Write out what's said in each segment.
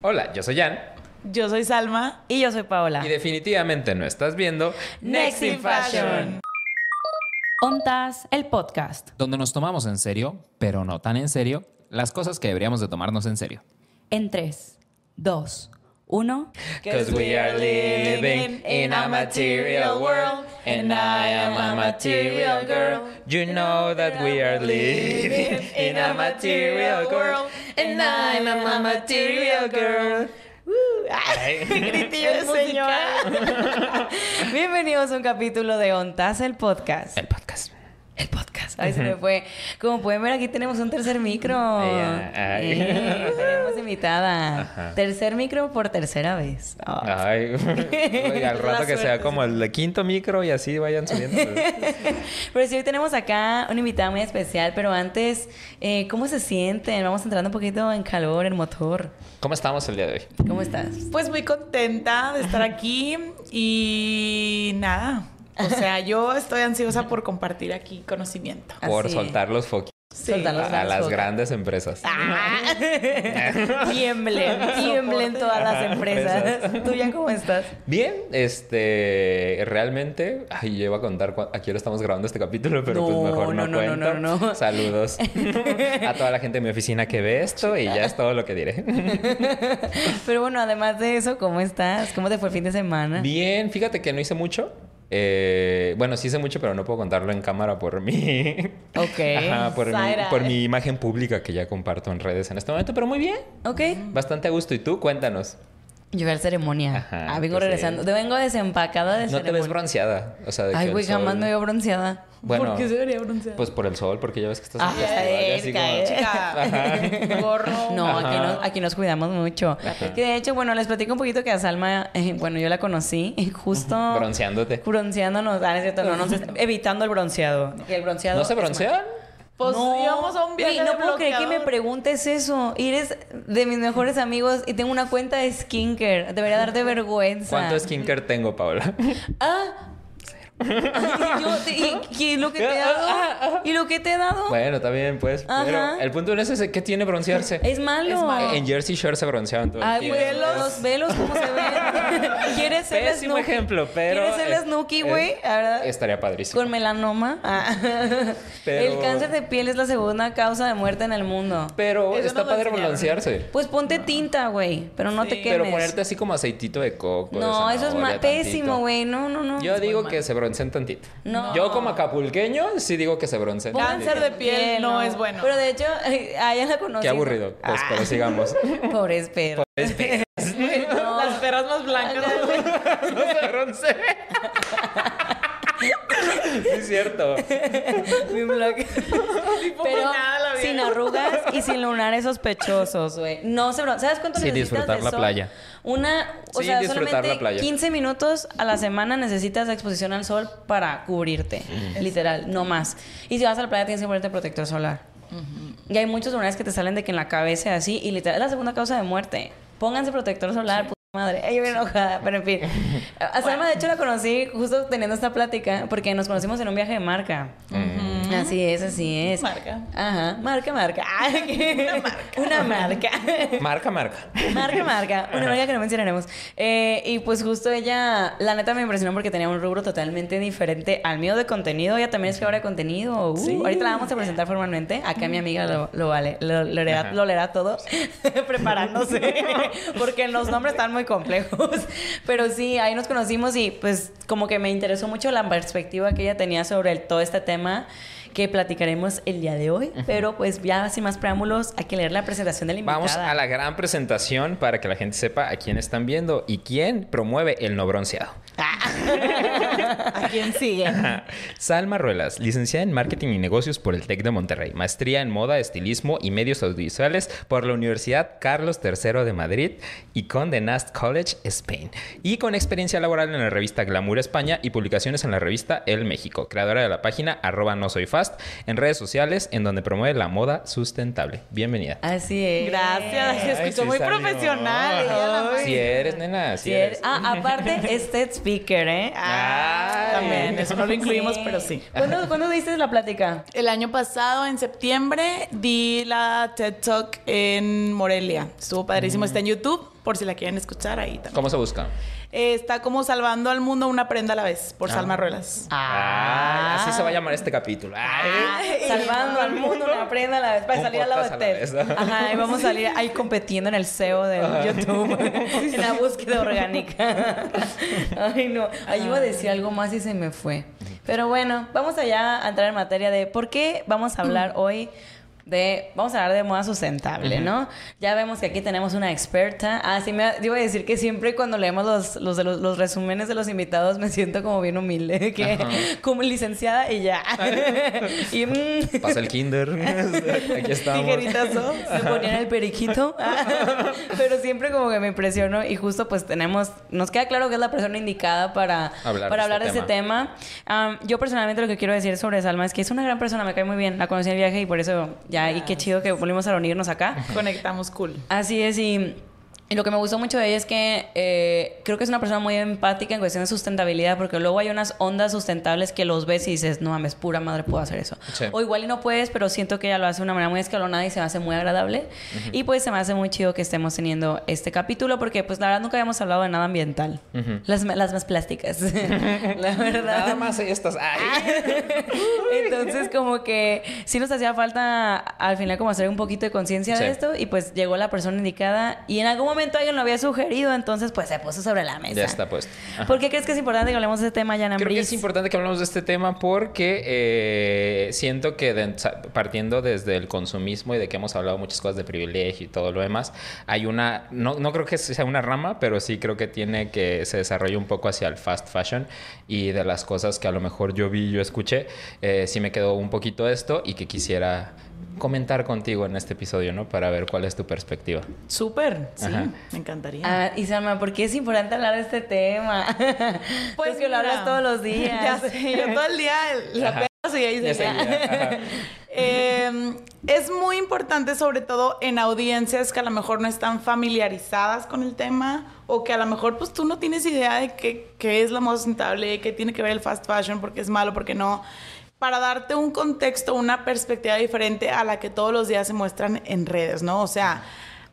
Hola, yo soy Jan. Yo soy Salma. Y yo soy Paola. Y definitivamente no estás viendo Next in Fashion. Ontas, el podcast. Donde nos tomamos en serio, pero no tan en serio, las cosas que deberíamos de tomarnos en serio. En 3, 2, 1. Cause we are living in a material world and I am a material girl. You know that we are living in a material world and I am a material girl. Ay, gritillo de señora. Bienvenidos a un capítulo de Ontas, el podcast. El podcast. El podcast. Ay, se me fue. Como pueden ver, aquí tenemos un tercer micro. Eh, tenemos invitada. Ajá. Tercer micro por tercera vez. Ay. Ay, oiga, al rato que sea como el quinto micro y así vayan subiendo. Pero sí, hoy tenemos acá una invitada muy especial, pero antes, eh, ¿cómo se sienten? Vamos entrando un poquito en calor, en motor. ¿Cómo estamos el día de hoy? ¿Cómo estás? Pues muy contenta de estar aquí y nada. O sea, yo estoy ansiosa por compartir aquí conocimiento. Por Así. soltar los foquitos Sí. A, las grandes empresas. Tiemblen, tiemblen todas las empresas. ¿Tú ya cómo estás? Bien, este, realmente, ay, yo iba a contar a hora estamos grabando este capítulo, pero pues mejor no, no, no, no, cuento. no, no. Saludos a toda la gente de mi oficina que ve esto y ya es todo lo que diré. Pero bueno, además de eso, ¿cómo estás? ¿Cómo te fue el fin de semana? Bien, fíjate que no hice mucho. Eh, bueno, sí hice mucho, pero no puedo contarlo en cámara por mi, Ok. Ajá, por, mi, por mi imagen pública que ya comparto en redes en este momento, pero muy bien, Ok. bastante a gusto. ¿Y tú? Cuéntanos. Yo fui a la ceremonia. Ajá, ah, vengo pues, regresando. sí. Vengo desempacada de No te ceremonia. ves bronceada, o sea, de que Ay, güey, jamás sol- me veo bronceada. Bueno, ¿Por qué se vería bronceada? Pues por el sol, porque ya ves que estás Ah, en festival Chica, gorro. No, aquí Ajá. nos, aquí nos cuidamos mucho. Que de hecho, bueno, les platico un poquito que a Salma, eh, bueno, yo la conocí eh, justo Bronceándote. bronceándonos, ah, no es cierto, no, no, evitando el bronceado. Que el bronceado ¿No se es broncean? Pues íbamos a un viaje no de puedo creer que me preguntes eso. Y eres de mis mejores amigos y tengo una cuenta de skincare. Debería darte vergüenza. ¿Cuánto skincare tengo, Paola? Ah. Yo y, y lo que te he dado? ¿Y lo que te he dado? bueno, está bien, pues. Pero el punto no es ese. ¿Qué tiene broncearse? Es malo. Es malo. En Jersey Shore se bronceaban todo Ay, güey, los velos, ¿cómo se ven? ¿Quieres ser Pésimo Snooki? ejemplo, pero... ¿Quieres ser eh, Snooki, güey? Estaría padrísimo. Con melanoma. Ah. Pero- El cáncer de piel es la segunda causa de muerte en el mundo. Pero Eso está padre broncearse. Pues ponte tinta, güey. Pero no Sí. te quemes. Pero ponerte así como aceitito de coco. de No, eso es pésimo, güey. No, no, no. Yo digo que se bronceen tantito. No. Yo como acapulqueño sí digo que se bronceen Cáncer de piel no es bueno. Pero de hecho, a ella la conocí. Qué aburrido. Pues, pero sigamos. Pobres perros. No. Las perras más blancas. no se bronceen. Sí, es cierto. Mi. Pero sin arrugas y sin lunares sospechosos, güey. No se bron- ¿Sabes cuánto Sí, necesitas disfrutar de la sol? playa. Una, o Sí, sea, disfrutar solamente la playa. 15 minutos a la semana necesitas exposición al sol para cubrirte, literal, no más. Y si vas a la playa tienes que ponerte protector solar. Y hay muchos lunares que te salen de que en la cabeza así y literal es la segunda causa de muerte. Pónganse protector solar, puta madre. Yo bien enojada, pero en fin. A Salma, de hecho, la conocí justo teniendo esta plática porque nos conocimos en un viaje de marca. Así es, así es. Marca. Ajá, marca, marca. Una marca. Una marca. Marca, marca. Marca, marca. Una marca que no mencionaremos. Eh, y pues justo ella, la neta me impresionó porque tenía un rubro totalmente diferente al mío de contenido. Ella también es creadora de contenido. Uh, Ahorita la vamos a presentar formalmente. Acá mi amiga lo, lo vale, lo, lo leerá, lo leerá todo, preparándose, porque los nombres están muy complejos. Pero sí, ahí nos conocimos y pues como que me interesó mucho la perspectiva que ella tenía sobre el- todo este tema que platicaremos el día de hoy. Pero pues ya sin más preámbulos, hay que leer la presentación de la invitada. Vamos a la gran presentación para que la gente sepa a quién están viendo y quién promueve el no bronceado. ¿A quién sigue? Salma Ruelas, licenciada en Marketing y Negocios por el TEC de Monterrey, maestría en Moda, Estilismo y Medios Audiovisuales por la Universidad Carlos III de Madrid y con The Nast College, Spain. Y con experiencia laboral en la revista Glamour España y publicaciones en la revista El México, creadora de la página arroba no soy fast en redes sociales en donde promueve la moda sustentable. Bienvenida. Así es. Gracias. Se Ay, escuchó sí muy salió. profesional. Si eres, nena, si Sí, eres. Ah, aparte, es TED Speaker. ¿eh? Ay. También, eso no lo incluimos, Sí. pero sí. ¿Cuándo, ¿Cuándo diste la plática? El año pasado, en septiembre, di la TED Talk en Morelia. Estuvo padrísimo. Está en YouTube, por si la quieren escuchar ahí también. ¿Cómo se busca? Eh, está como salvando al mundo una prenda a la vez, por Salma Ruelas. Ah, así se va a llamar este capítulo. Ay. Salvando al mundo, una prenda a la vez. Para salir al lado de podcast a la TED. vez. Ajá, y vamos a salir ahí competiendo en el SEO de YouTube. en la búsqueda orgánica. Ay, no. Ahí iba a decir algo más y se me fue. Pero bueno, vamos allá a entrar en materia de por qué vamos a hablar hoy de, vamos a hablar de moda sustentable, ¿no? Ya vemos que aquí tenemos una experta. Ah, sí, me iba a decir que siempre cuando leemos los, los, de los, los resúmenes de los invitados me siento como bien humilde, que Ajá. como licenciada y ya. y mm, Pasa el kinder. Aquí estamos. Tijeritazo. me ponían el periquito. Pero siempre como que me impresionó y justo pues tenemos, nos queda claro que es la persona indicada para Hablar para de hablar de este ese tema. Am, yo personalmente lo que quiero decir sobre Salma es que es una gran persona, me cae muy bien. La conocí en viaje y por eso ya, y qué chido que volvimos a reunirnos acá. Conectamos cool. Así es, y, y lo que me gustó mucho de ella es que eh, creo que es una persona muy empática en cuestión de sustentabilidad, porque luego hay unas ondas sustentables que los ves y dices, no mames, pura madre, puedo hacer eso. Sí. O igual y no puedes, pero siento que ella lo hace de una manera muy escalonada y se me hace muy agradable. Y pues se me hace muy chido que estemos teniendo este capítulo, porque pues la verdad nunca habíamos hablado de nada ambiental. Ujú. las, las más plásticas, la verdad. Nada más estas. Entonces, como que sí nos hacía falta al final como hacer un poquito de conciencia Sí. de esto y pues llegó la persona indicada y en algún momento alguien lo había sugerido, entonces pues se puso sobre la mesa. Ya está puesto. Ajá. ¿Por qué crees que es importante que hablemos de este tema, Yana Creo que Ambris? es importante que hablemos de este tema porque eh, siento que de- partiendo desde el consumismo y de que hemos hablado muchas cosas de privilegio y todo lo demás, hay una, no, no creo que sea una rama, pero sí creo que tiene que se desarrolle un poco hacia el fast fashion y de las cosas que a lo mejor yo vi, yo escuché, eh, sí me quedó un poquito esto y que quisiera comentar contigo en este episodio, ¿no? Para ver cuál es tu perspectiva. Súper, sí, Ajá. me encantaría. Ah, y Salma, ¿por qué es importante hablar de este tema? Pues que lo hablas todos los días. Ya sé, yo todo el día la Ajá. seguía y Ya seguía. Eh, es muy importante, sobre todo en audiencias que a lo mejor no están familiarizadas con el tema o que a lo mejor pues tú no tienes idea de qué, qué es la moda sustentable, qué tiene que ver el fast fashion, porque es malo, porque no. Para darte un contexto, una perspectiva diferente a la que todos los días se muestran en redes, ¿no? O sea,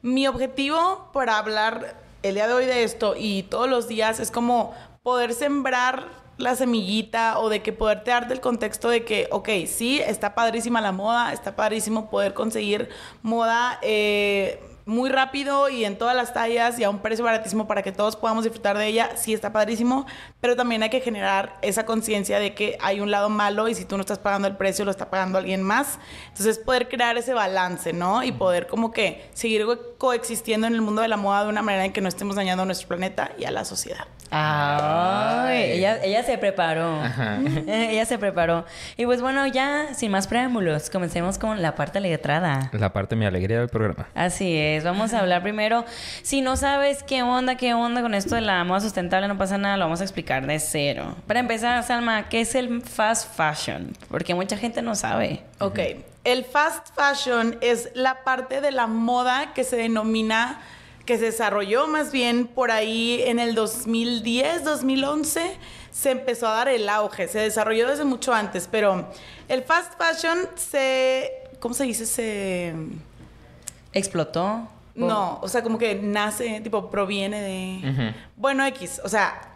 mi objetivo para hablar el día de hoy de esto y todos los días es como poder sembrar la semillita o de que poderte darte el contexto de que, ok, sí, está padrísima la moda, está padrísimo poder conseguir moda eh, muy rápido y en todas las tallas y a un precio baratísimo para que todos podamos disfrutar de ella, sí está padrísimo, pero también hay que generar esa conciencia de que hay un lado malo y si tú no estás pagando el precio, lo está pagando alguien más. Entonces, poder crear ese balance, ¿no? Y poder como que seguir coexistiendo en el mundo de la moda de una manera en que no estemos dañando a nuestro planeta y a la sociedad. Ay, ella, ella se preparó. Ajá. ella se preparó. Y pues bueno, ya sin más preámbulos, comencemos con la parte letrada. La parte de mi alegría del programa. Así es, vamos a hablar primero. Si no sabes qué onda, qué onda con esto de la moda sustentable, no pasa nada, lo vamos a explicar de cero. Para empezar, Salma, ¿qué es el fast fashion? Porque mucha gente no sabe. Ok, el fast fashion es la parte de la moda que se denomina, que se desarrolló más bien por ahí en el 2010, 2011, se empezó a dar el auge, se desarrolló desde mucho antes, pero el fast fashion se, ¿cómo se dice? Se... ¿Explotó? No, o sea, como que nace, tipo, proviene de... Bueno, X, o sea,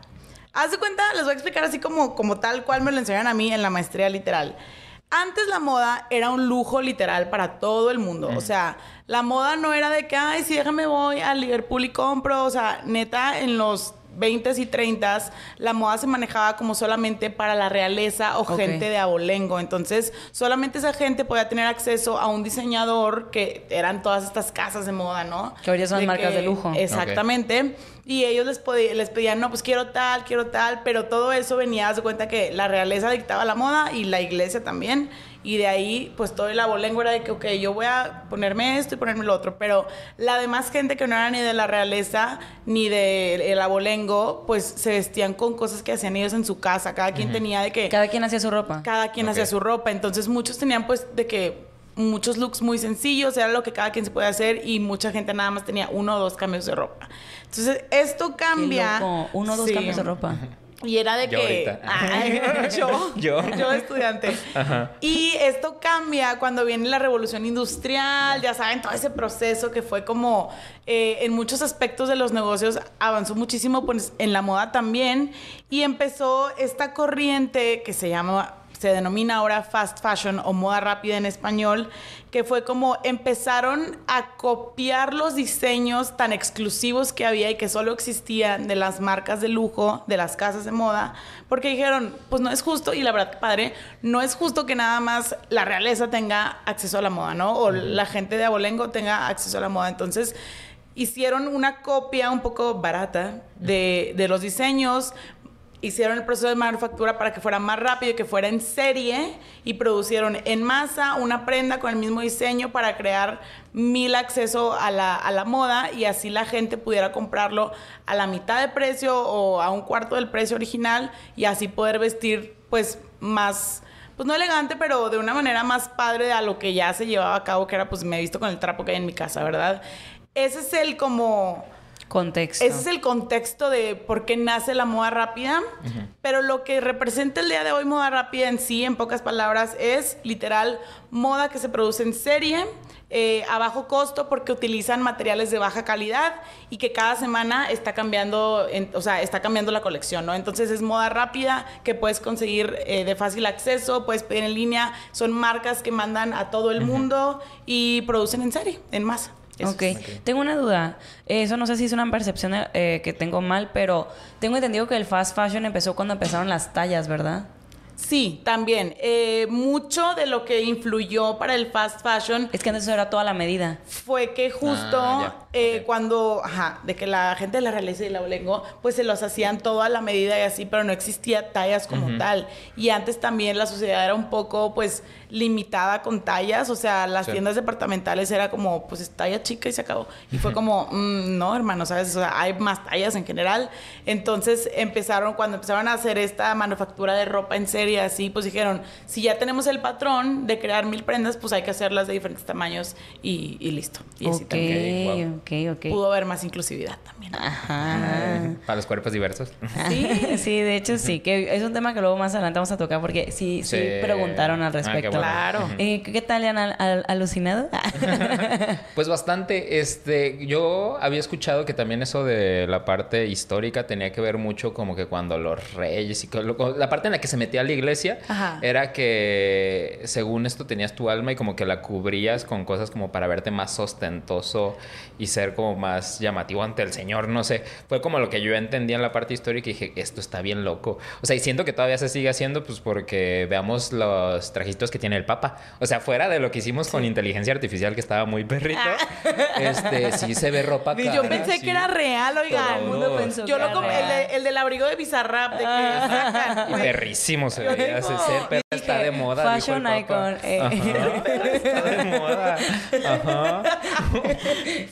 haz de cuenta, les voy a explicar así como, como tal cual me lo enseñaron a mí en la maestría literal. Antes la moda era un lujo literal para todo el mundo. O sea, la moda no era de que, ay, sí, déjame voy a Liverpool y compro. O sea, neta, en los 20s y 30s, la moda se manejaba como solamente para la realeza o gente de abolengo. Entonces, solamente esa gente podía tener acceso a un diseñador que eran todas estas casas de moda, ¿no? Que ahorita son marcas de lujo. Exactamente. Y ellos les, les pedían, no, pues quiero tal, quiero tal, pero todo eso venía, de cuenta que la realeza dictaba la moda y la iglesia también. Y de ahí, pues todo el abolengo era de que, ok, yo voy a ponerme esto y ponerme lo otro. Pero la demás gente que no era ni de la realeza ni del abolengo, pues se vestían con cosas que hacían ellos en su casa. Cada quien tenía de que Cada quien hacía su ropa. cada quien hacía su ropa. Entonces muchos tenían pues de que muchos looks muy sencillos, era lo que cada quien se puede hacer y mucha gente nada más tenía uno o dos cambios de ropa. Entonces esto Qué cambia. loco. Uno o dos Sí. cambios de ropa. Y era de Yo que. Ay, yo, Yo. yo estudiante. Ajá. Y esto cambia cuando viene la revolución industrial, ya saben, todo ese proceso que fue como eh, en muchos aspectos de los negocios avanzó muchísimo, pues en la moda también. Y empezó esta corriente que se llama se denomina ahora fast fashion o moda rápida en español, que fue como empezaron a copiar los diseños tan exclusivos que había y que solo existían de las marcas de lujo, de las casas de moda, porque dijeron, pues no es justo, y la verdad, padre, no es justo que nada más la realeza tenga acceso a la moda, ¿no? O la gente de abolengo tenga acceso a la moda. Entonces, hicieron una copia un poco barata de, de los diseños, hicieron el proceso de manufactura para que fuera más rápido y que fuera en serie y producieron en masa una prenda con el mismo diseño para crear mil acceso a la, a la moda y así la gente pudiera comprarlo a la mitad de precio o a un cuarto del precio original y así poder vestir pues más pues no elegante, pero de una manera más padre a lo que ya se llevaba a cabo, que era pues me he visto con el trapo que hay en mi casa, ¿verdad? Ese es el como Contexto. ese es el contexto de por qué nace la moda rápida, pero lo que representa el día de hoy moda rápida en sí, en pocas palabras, es literal moda que se produce en serie, eh, a bajo costo porque utilizan materiales de baja calidad y que cada semana está cambiando, en- o sea, está cambiando la colección, ¿no? Entonces es moda rápida que puedes conseguir eh, de fácil acceso, puedes pedir en línea, son marcas que mandan a todo el mundo y producen en serie, en masa. Eso Ok, tengo una duda. Eso no sé si es una percepción eh, que tengo mal, pero tengo entendido que el fast fashion empezó cuando empezaron las tallas, ¿verdad? Sí, también. Eh, mucho de lo que influyó para el fast fashion Es que antes era toda la medida. fue que justo Ah, ya. eh, cuando, ajá, de que la gente de la realeza y la olengo, pues se los hacían todo a la medida y así, pero no existía tallas como tal. Y antes también la sociedad era un poco, pues, limitada con tallas, o sea, las Sí. tiendas departamentales era como, pues, es talla chica y se acabó. Y fue como, "Mm, no, hermano, ¿sabes? O sea, hay más tallas en general. Entonces empezaron, cuando empezaron a hacer esta manufactura de ropa en serie, así, pues dijeron, si ya tenemos el patrón de crear mil prendas, pues hay que hacerlas de diferentes tamaños y, y listo. Y así también ok, ok. pudo haber más inclusividad también. Ajá. Para los cuerpos diversos. Sí, sí, de hecho sí, que es un tema que luego más adelante vamos a tocar porque sí, sí, Sí. preguntaron al Ah, qué respecto. bueno. Claro. Eh, ¿Qué tal, han al- al- alucinado? Pues bastante, este, yo había escuchado que también eso de la parte histórica tenía que ver mucho como que cuando los reyes y la parte en la que se metía la iglesia Ajá. era que según esto tenías tu alma y como que la cubrías con cosas como para verte más ostentoso y ser como más llamativo ante el Señor, no sé, fue como lo que yo entendía en la parte histórica y dije, esto está bien loco. O sea, y siento que todavía se sigue haciendo pues porque veamos los trajitos que tiene el Papa. O sea, fuera de lo que hicimos con inteligencia artificial que estaba muy perrito, este, sí se ve ropa cara. Yo pensé sí. que era real. Todo el mundo pensó Yo lo el, el del abrigo de Bizarrap, de que sacan. Perrísimo se Yo digo, ser, pero está de moda. dijo el Fashion Papa. icon, eh. Ajá, está de moda. Ajá.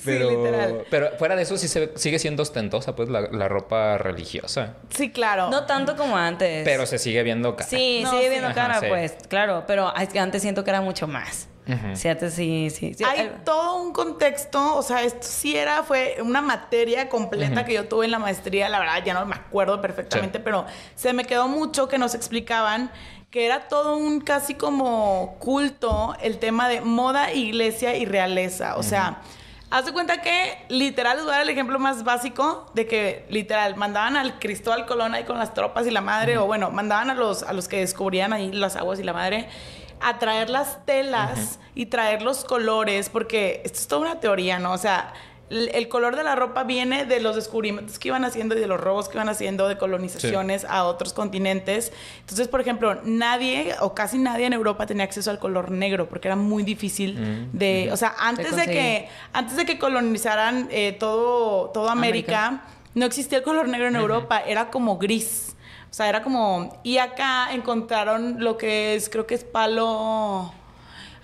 Pero, literal. pero fuera de eso sí se ve- sigue siendo ostentosa, pues, la, la ropa religiosa. Sí, claro. No tanto como antes. Pero se sigue viendo cara. Sí, No, sigue sí. viendo Ajá, cara, sí. pues, claro. Pero es que antes siento que era mucho más. Ujú. Sí, sí, sí. sí. Hay Eh, todo un contexto, o sea, esto sí era, fue una materia completa que yo tuve en la maestría, la verdad ya no me acuerdo perfectamente, Sí. pero se me quedó mucho que nos explicaban que era todo un casi como culto el tema de moda, iglesia y realeza, o sea... Haz de cuenta que, literal, les voy a dar el ejemplo más básico de que, literal, mandaban al Cristóbal Colón ahí con las tropas y la madre, o bueno, mandaban a los, a los que descubrían ahí las aguas y la madre, a traer las telas y traer los colores, porque esto es toda una teoría, ¿no? O sea, el, el color de la ropa viene de los descubrimientos que iban haciendo y de los robos que iban haciendo de colonizaciones a otros continentes. Entonces, por ejemplo, nadie o casi nadie en Europa tenía acceso al color negro porque era muy difícil de, o sea, antes de, que antes de que colonizaran eh, todo todo América, América. no existía el color negro en Europa, era como gris. O sea, era como... Y acá encontraron lo que es, creo que es palo...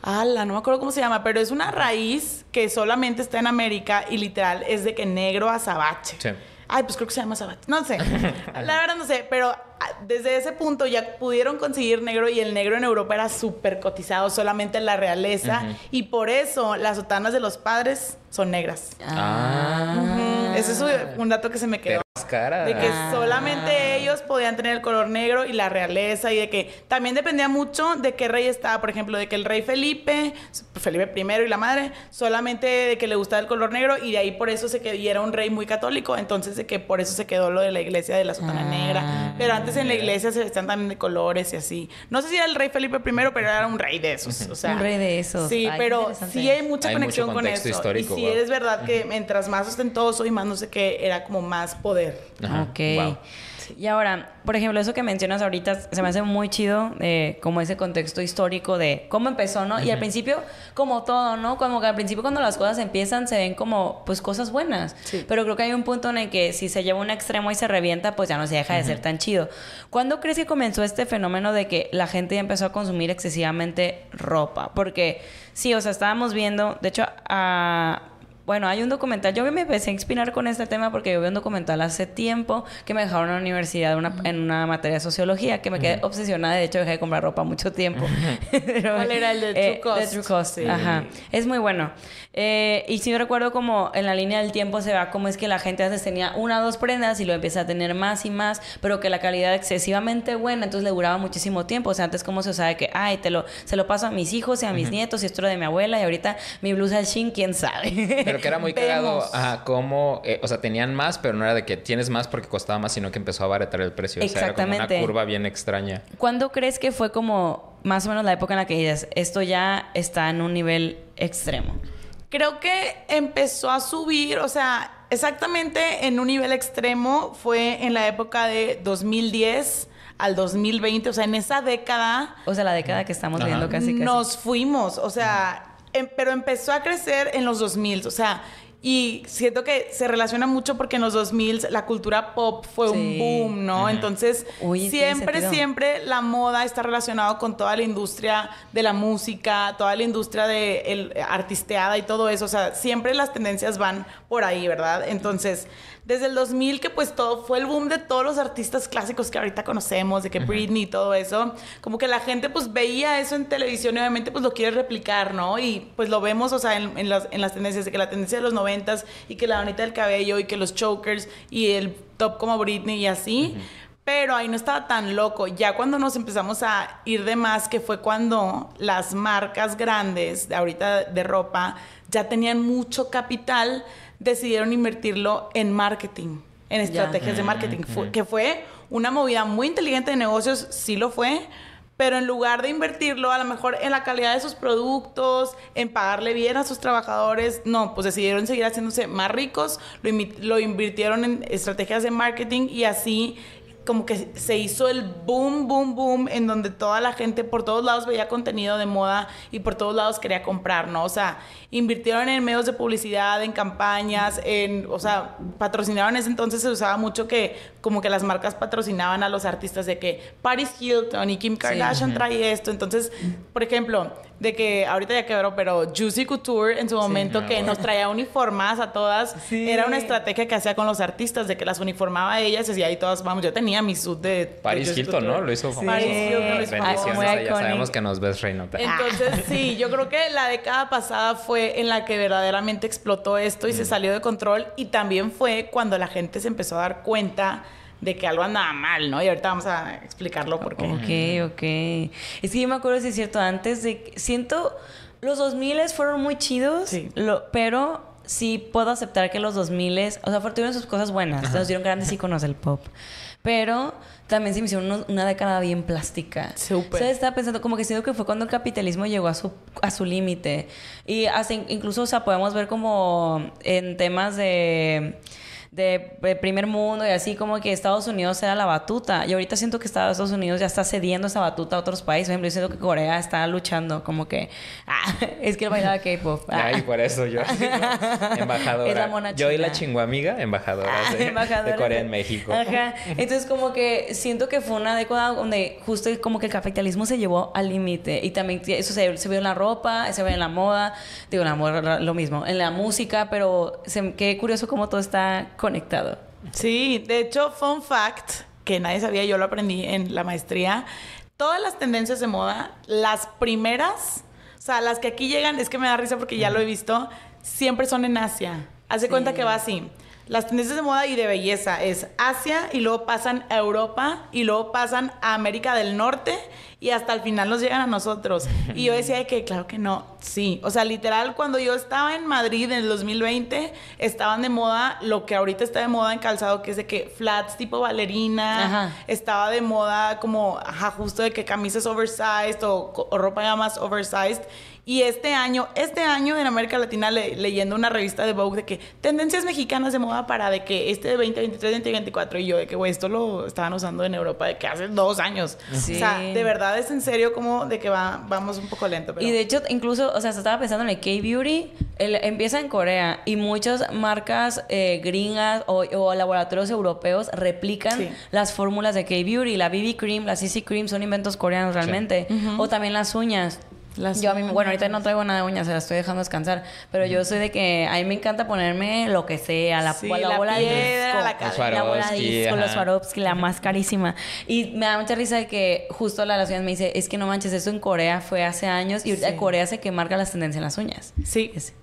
Ala, no me acuerdo cómo se llama, pero es una raíz que solamente está en América y literal es de que negro azabache. Sí. Ay, pues creo que se llama azabache. No sé. La verdad no sé, pero ah, desde ese punto ya pudieron conseguir negro y el negro en Europa era súper cotizado, solamente en la realeza. Y por eso las sotanas de los padres son negras. Ah. Ese es un dato que se me quedó. Cara. De que Ah. solamente ellos podían tener el color negro y la realeza y de que también dependía mucho de qué rey estaba, por ejemplo, de que el rey Felipe, Felipe I y la madre, solamente de que le gustaba el color negro y de ahí por eso se quedó, y era un rey muy católico, entonces de que por eso se quedó lo de la iglesia de la sotana Ah. negra, pero antes en la iglesia se vestían también de colores y así. No sé si era el rey Felipe I, pero era un rey de esos, o sea. Un rey de esos. Sí, Ay, pero sí hay mucha Hay conexión mucho con eso. histórico, y sí wow. es verdad que mientras más ostentoso y más no sé qué, era como más poder. Ajá, ok. wow. Y ahora, por ejemplo, eso que mencionas ahorita se me hace muy chido, eh, como ese contexto histórico de cómo empezó, ¿no? Y al principio, como todo, ¿no? Como que al principio cuando las cosas empiezan se ven como, pues, cosas buenas. Sí. Pero creo que hay un punto en el que si se lleva un extremo y se revienta, pues ya no se deja de ser tan chido. ¿Cuándo crees que comenzó este fenómeno de que la gente ya empezó a consumir excesivamente ropa? Porque, sí, o sea, estábamos viendo, de hecho, a... Bueno, hay un documental. Yo me empecé a inspirar con este tema porque yo vi un documental hace tiempo que me dejaron en la universidad una- en una materia de sociología que me quedé obsesionada. De hecho, dejé de comprar ropa mucho tiempo. Pero, ¿Cuál era el de True Cost? The True Cost. Sí. Ajá. Es muy bueno. Eh, y sí recuerdo como en la línea del tiempo se va cómo es que la gente antes tenía una o dos prendas y lo empieza a tener más y más, pero que la calidad excesivamente buena, entonces le duraba muchísimo tiempo. O sea, antes como se usaba de que, ay, te lo, se lo paso a mis hijos y a mis nietos y esto era de mi abuela y ahorita mi blusa al Shin, quién sabe. Pero que era muy cagado, ajá, como, eh, o sea, tenían más, pero no era de que tienes más porque costaba más, sino que empezó a abaratar el precio. O sea, era como Exactamente. una curva bien extraña. ¿Cuándo crees que fue como más o menos la época en la que dices, esto ya está en un nivel extremo? Creo que empezó a subir, o sea, exactamente en un nivel extremo fue en la época de 2010 al 2020, o sea, en esa década O sea, la década que estamos Ajá. viendo casi casi. nos fuimos, o sea, em- pero empezó a crecer en los 2000, o sea, y siento que se relaciona mucho porque en los 2000 la cultura pop fue Sí. un boom, ¿no? Entonces, Uy, siempre, siempre la moda está relacionado con toda la industria de la música, toda la industria de el, artisteada y todo eso, o sea, siempre las tendencias van por ahí, ¿verdad? Entonces, desde el 2000 que pues todo fue el boom de todos los artistas clásicos que ahorita conocemos, de que Britney y todo eso, como que la gente pues veía eso en televisión y obviamente pues lo quiere replicar, ¿no? Y pues lo vemos, o sea, en, en las, en las tendencias, de que la tendencia de los noventas y que la bonita del cabello y que los chokers y el top como Britney y así. Pero ahí no estaba tan loco. Ya cuando nos empezamos a ir de más, que fue cuando las marcas grandes de ahorita de ropa ya tenían mucho capital, decidieron invertirlo en marketing, en estrategias de marketing, Fue- que fue una movida muy inteligente de negocios, sí lo fue, pero en lugar de invertirlo a lo mejor en la calidad de sus productos, en pagarle bien a sus trabajadores, no, pues decidieron seguir haciéndose más ricos, lo, lo invirtieron en estrategias de marketing y así como que se hizo el boom, boom, boom, en donde toda la gente por todos lados veía contenido de moda y por todos lados quería comprar, ¿no? O sea, invirtieron en medios de publicidad, en campañas, en, o sea, patrocinaron en ese entonces se usaba mucho que como que las marcas patrocinaban a los artistas de que Paris Hilton y Kim Kardashian trae esto, entonces, por ejemplo, de que ahorita ya quebró, pero Juicy Couture en su momento Ah, que nos traía uniformadas a todas, Sí. era una estrategia que hacía con los artistas de que las uniformaba a ellas y decía ahí todas, vamos, yo tenía mi suit de... Paris Hilton. ¿no? Lo hizo Sí. Paris Hilton lo hizo Bendiciones, famoso. muy a ella. iconic. sabemos que nos ves, Reinota. Entonces, sí, yo creo que la década pasada fue en la que verdaderamente explotó esto y se salió de control y también fue cuando la gente se empezó a dar cuenta de que algo andaba mal, ¿no? Y ahorita vamos a explicarlo por qué. Ok, ok. Es que yo me acuerdo si es cierto, antes de... que- Siento... Los 2000 fueron muy chidos, Sí. lo- pero sí puedo aceptar que los 2000 o sea, fueron- tuvieron sus cosas buenas, nos dieron grandes iconos del pop. Pero también se me hicieron unos- una década bien plástica. Súper. O sea, estaba pensando, como que siento que fue cuando el capitalismo llegó a su, a su límite. Y hasta in- incluso, o sea, podemos ver como en temas de de, de primer mundo y así como que Estados Unidos era la batuta y ahorita siento que Estados Unidos ya está cediendo esa batuta a otros países por ejemplo yo siento que Corea está luchando como que ah, es que él bailaba K-pop ah. Ay, por eso yo. embajadora. Es la mona yo y la chinguamiga, embajadora Ah, de, embajadora de Corea en México. Ajá. Entonces, como que siento que fue una década donde justo como que el capitalismo se llevó al límite. Y también eso se, se vio en la ropa, se ve en la moda. Digo, en la moda lo mismo. En la música, pero se, qué curioso cómo todo está conectado. Sí, de hecho, fun fact, que nadie sabía, yo lo aprendí en la maestría. Todas las tendencias de moda, las primeras, o sea, las que aquí llegan, es que me da risa porque ya lo he visto, siempre son en Asia. Haz de cuenta que va así. Las tendencias de moda y de belleza es Asia y luego pasan a Europa y luego pasan a América del Norte y hasta el final nos llegan a nosotros. Y yo decía que claro que no, sí. O sea, literal, cuando yo estaba en Madrid en el 2020, estaban de moda lo que ahorita está de moda en calzado, que es de que flats tipo ballerina, Ajá. estaba de moda como, ajá, justo de que camisas oversized o, o ropa ya más oversized. Y este año, este año en América Latina, le- leyendo una revista de Vogue de que tendencias mexicanas de moda para de que este de 2023, 2024, y yo de que, güey, esto lo estaban usando en Europa de que hace dos años. Sí. O sea, de verdad es en serio como de que va, vamos un poco lento. Pero... Y de hecho, incluso, o sea, se estaba pensando en el K-Beauty, empieza en Corea y muchas marcas eh, gringas o, o laboratorios europeos replican Sí. las fórmulas de K-Beauty. La BB Cream, la CC Cream son inventos coreanos realmente. O también las uñas. Las yo a mí, bueno, ahorita no traigo nada de uñas, se las estoy dejando descansar. Pero yo soy de que a mí me encanta ponerme lo que sea, la, Sí, la, la bola piedra, disco, la cadena. la bola Swarovski, disco, los. Swarovski, la más carísima. Y me da mucha risa de que justo la de las uñas me dice, es que no manches, eso en Corea fue hace años y ahorita Sí. Corea hace que marca las tendencias en las uñas. Sí. Es-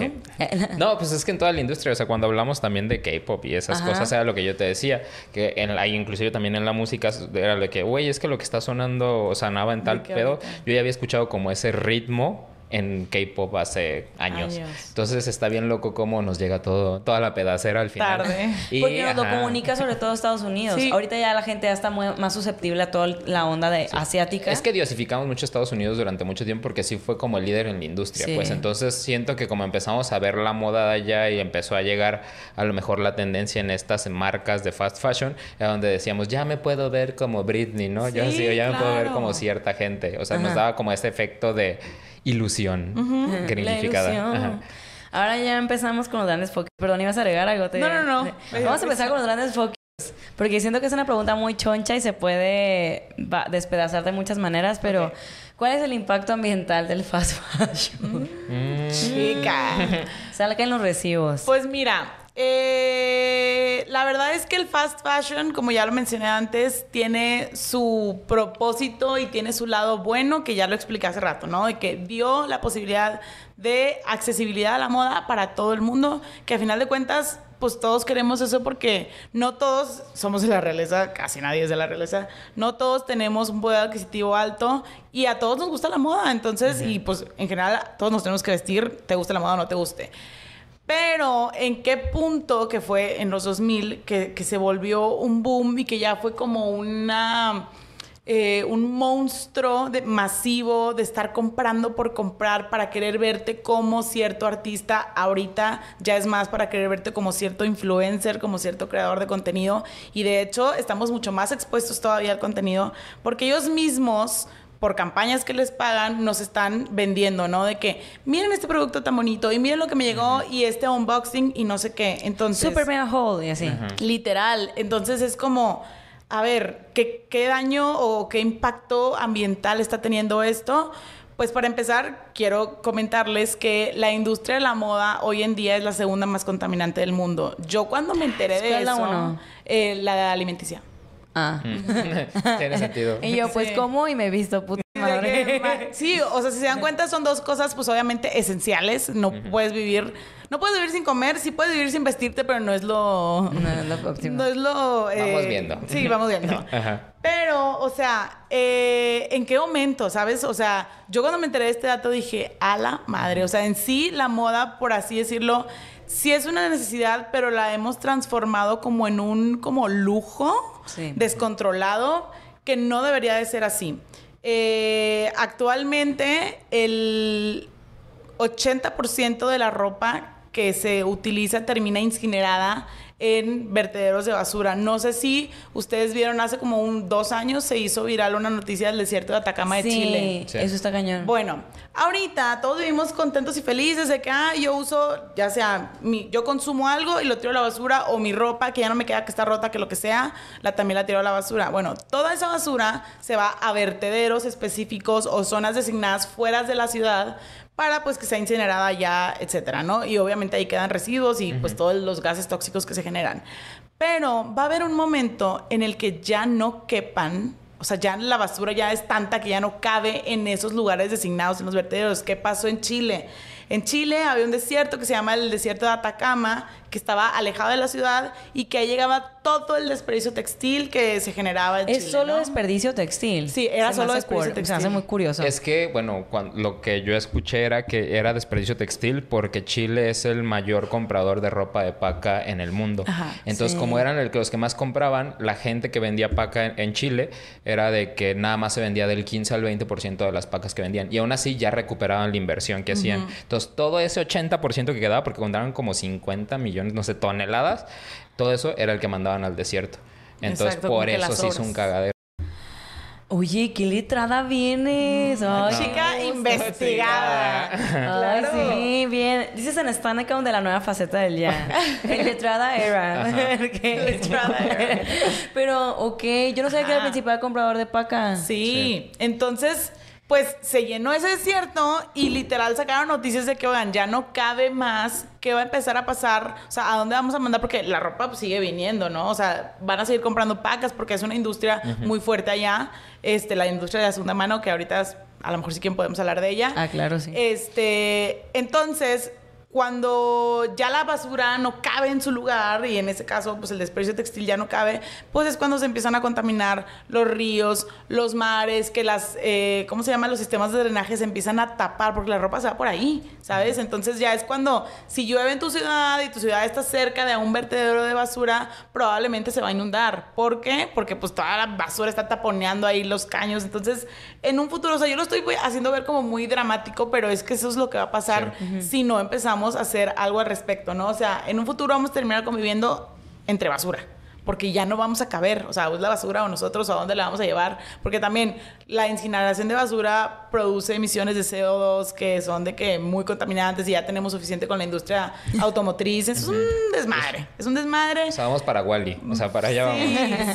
¿Tú? Sí. No, pues es que en toda la industria, o sea, cuando hablamos también de K-pop y esas Ajá. cosas, era lo que yo te decía, que en la, inclusive también en la música era lo que, güey, es que lo que está sonando sonaba en tal pedo. Yo ya había escuchado como ese ritmo en K-pop hace años. Años. Entonces está bien loco cómo nos llega todo, toda la pedacera al final. Tarde. Y, Porque nos lo comunica sobre todo Estados Unidos. Sí. Ahorita ya la gente ya está muy- más susceptible a toda la onda de asiática. Es que diosificamos mucho a Estados Unidos durante mucho tiempo porque sí fue como el líder en la industria, Sí. pues entonces siento que como empezamos a ver la moda de allá y empezó a llegar a lo mejor la tendencia en estas marcas de fast fashion, era donde decíamos, ya me puedo ver como Britney, ¿no? yo Sí, así, ya me puedo ver como cierta gente, o sea, nos daba como ese efecto de ilusión La granificada. ilusión. Ajá. Ahora ya empezamos con los grandes focus. Perdón, ¿ibas a agregar algo? Te- No, no, no. Vamos a empezar con los grandes focus. Porque siento que es una pregunta muy choncha y se puede despedazar de muchas maneras, pero ¿cuál es el impacto ambiental del fast fashion? Mm. Chica. Salgan los recibos. Pues mira, eh, la verdad es que el fast fashion, como ya lo mencioné antes, tiene su propósito y tiene su lado bueno, que ya lo expliqué hace rato, ¿no? De que dio la posibilidad de accesibilidad a la moda para todo el mundo, que a final de cuentas, pues todos queremos eso porque no todos somos de la realeza, casi nadie es de la realeza, no todos tenemos un poder adquisitivo alto y a todos nos gusta la moda, entonces, y pues en general todos nos tenemos que vestir, te guste la moda o no te guste. Pero en qué punto que fue en los 2000 que, se volvió un boom y que ya fue como una eh, un monstruo masivo de estar comprando por comprar para querer verte como cierto artista ahorita ya es más para querer verte como cierto influencer como cierto creador de contenido y de hecho estamos mucho más expuestos todavía al contenido porque ellos mismos por campañas que les pagan, nos están vendiendo, ¿no? De que miren este producto tan bonito y miren lo que me llegó y este unboxing y no sé qué. Entonces, Super mega haul y así. literal. Entonces es como, a ver, ¿qué, qué daño o qué impacto ambiental está teniendo esto? Pues para empezar, quiero comentarles que la industria de la moda hoy en día es la segunda más contaminante del mundo. Yo cuando me enteré de ¿Cuál es la eso, uno? eh, la alimenticia. Ah. Tiene sentido. Y yo, pues, Sí. como y me he visto puta madre. ma- Sí, o sea, si se dan cuenta, son dos cosas, pues obviamente esenciales. No puedes vivir, no puedes vivir sin comer, sí puedes vivir sin vestirte, pero no es lo. No, es lo óptimo. No es lo. eh, Vamos viendo. Sí, vamos viendo. Ajá. Pero, o sea, eh, ¿en qué momento, sabes? O sea, yo cuando me enteré de este dato dije, a la madre. O sea, en sí, la moda, por así decirlo, sí es una necesidad, pero la hemos transformado como en un como lujo Descontrolado que no debería de ser así. Eh, actualmente, el 80% de la ropa que se utiliza termina incinerada en vertederos de basura. No sé si ustedes vieron hace como un dos años se hizo viral una noticia del desierto de Atacama de sí, Chile. Sí. eso está cañón. Bueno, ahorita todos vivimos contentos y felices de que ah, yo uso, ya sea, mi, yo consumo algo y lo tiro a la basura o mi ropa que ya no me queda que está rota, que lo que sea, la también la tiro a la basura. Bueno, toda esa basura se va a vertederos específicos o zonas designadas fuera de la ciudad para pues que sea incinerada ya, etcétera, ¿no? Y obviamente ahí quedan residuos y pues todos los gases tóxicos que se generan. Pero va a haber un momento en el que ya no quepan o sea, ya la basura ya es tanta que ya no cabe en esos lugares designados, en los vertederos. ¿Qué pasó en Chile? En Chile había un desierto que se llama el desierto de Atacama, que estaba alejado de la ciudad y que ahí llegaba todo el desperdicio textil que se generaba en Es Chile, solo ¿no? desperdicio textil. Sí, era Se solo desperdicio cur- Se hace textil. muy curioso. Es que, bueno, lo que yo escuché era que era desperdicio textil porque Chile es el mayor comprador de ropa de paca en el mundo. Ajá, Entonces, sí. como eran el los que más compraban, la gente que vendía paca en, en Chile era de que nada más se vendía del 15 al 20% de las pacas que vendían. Y aún así ya recuperaban la inversión que hacían. Entonces, todo ese 80% que quedaba, porque contaban como 50 millones, no sé, toneladas, todo eso era el que mandaban al desierto. Entonces, Exacto, por eso se hizo un cagadero. Oye, qué letrada vienes. Ay, Chica investigada. Ay, sí, bien. Dices en Stan Account de la nueva faceta del ya. En letrada era. Letrada era. Pero, ok, yo no sabía que era el Ajá. principal comprador de paca. Sí. Entonces, pues se llenó ese desierto y literal sacaron noticias de que, oigan, ya no cabe más, que va a empezar a pasar, o sea, ¿a dónde vamos a mandar? Porque la ropa pues, sigue viniendo, ¿no? O sea, van a seguir comprando pacas porque es una industria muy fuerte allá, este, la industria de la segunda mano, que ahorita es- a lo mejor sí que podemos hablar de ella. Ah, claro, sí. Este, entonces, cuando ya la basura no cabe en su lugar, y en ese caso, pues el desperdicio textil ya no cabe, pues es cuando se empiezan a contaminar los ríos, los mares, que las, eh, ¿cómo se llama? Los sistemas de drenaje se empiezan a tapar porque la ropa se va por ahí, ¿sabes? Entonces ya es cuando, si llueve en tu ciudad y tu ciudad está cerca de un vertedero de basura, probablemente se va a inundar. ¿Por qué? Porque pues toda la basura está taponeando ahí los caños. Entonces, en un futuro, o sea, yo lo estoy haciendo ver como muy dramático, pero es que eso es lo que va a pasar si no empezamos a hacer algo al respecto, ¿no? O sea, en un futuro vamos a terminar conviviendo entre basura. Porque ya no vamos a caber, o sea, es la basura o nosotros, ¿a dónde la vamos a llevar? Porque también la incineración de basura produce emisiones de CO2 que son de que muy contaminantes y ya tenemos suficiente con la industria automotriz. Es un desmadre, es un desmadre. O sea, vamos para Wally. O sea, para allá vamos.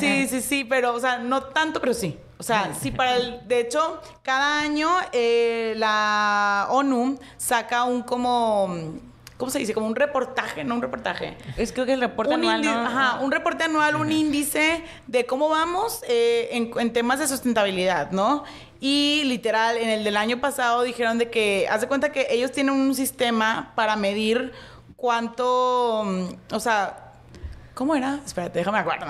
Sí, sí, sí, sí, pero, o sea, no tanto, pero sí. O sea, sí, para el. De hecho, cada año eh, la ONU saca un como. ¿Cómo se dice? Como un reportaje, no un reportaje. Es creo que el reporte Un anual. Ajá, un reporte anual, un índice de cómo vamos eh, en, en temas de sustentabilidad, ¿no? Y literal, en el del año pasado dijeron de que, haz de cuenta que ellos tienen un sistema para medir cuánto, o sea, ¿cómo era? Espérate, déjame acuerdo.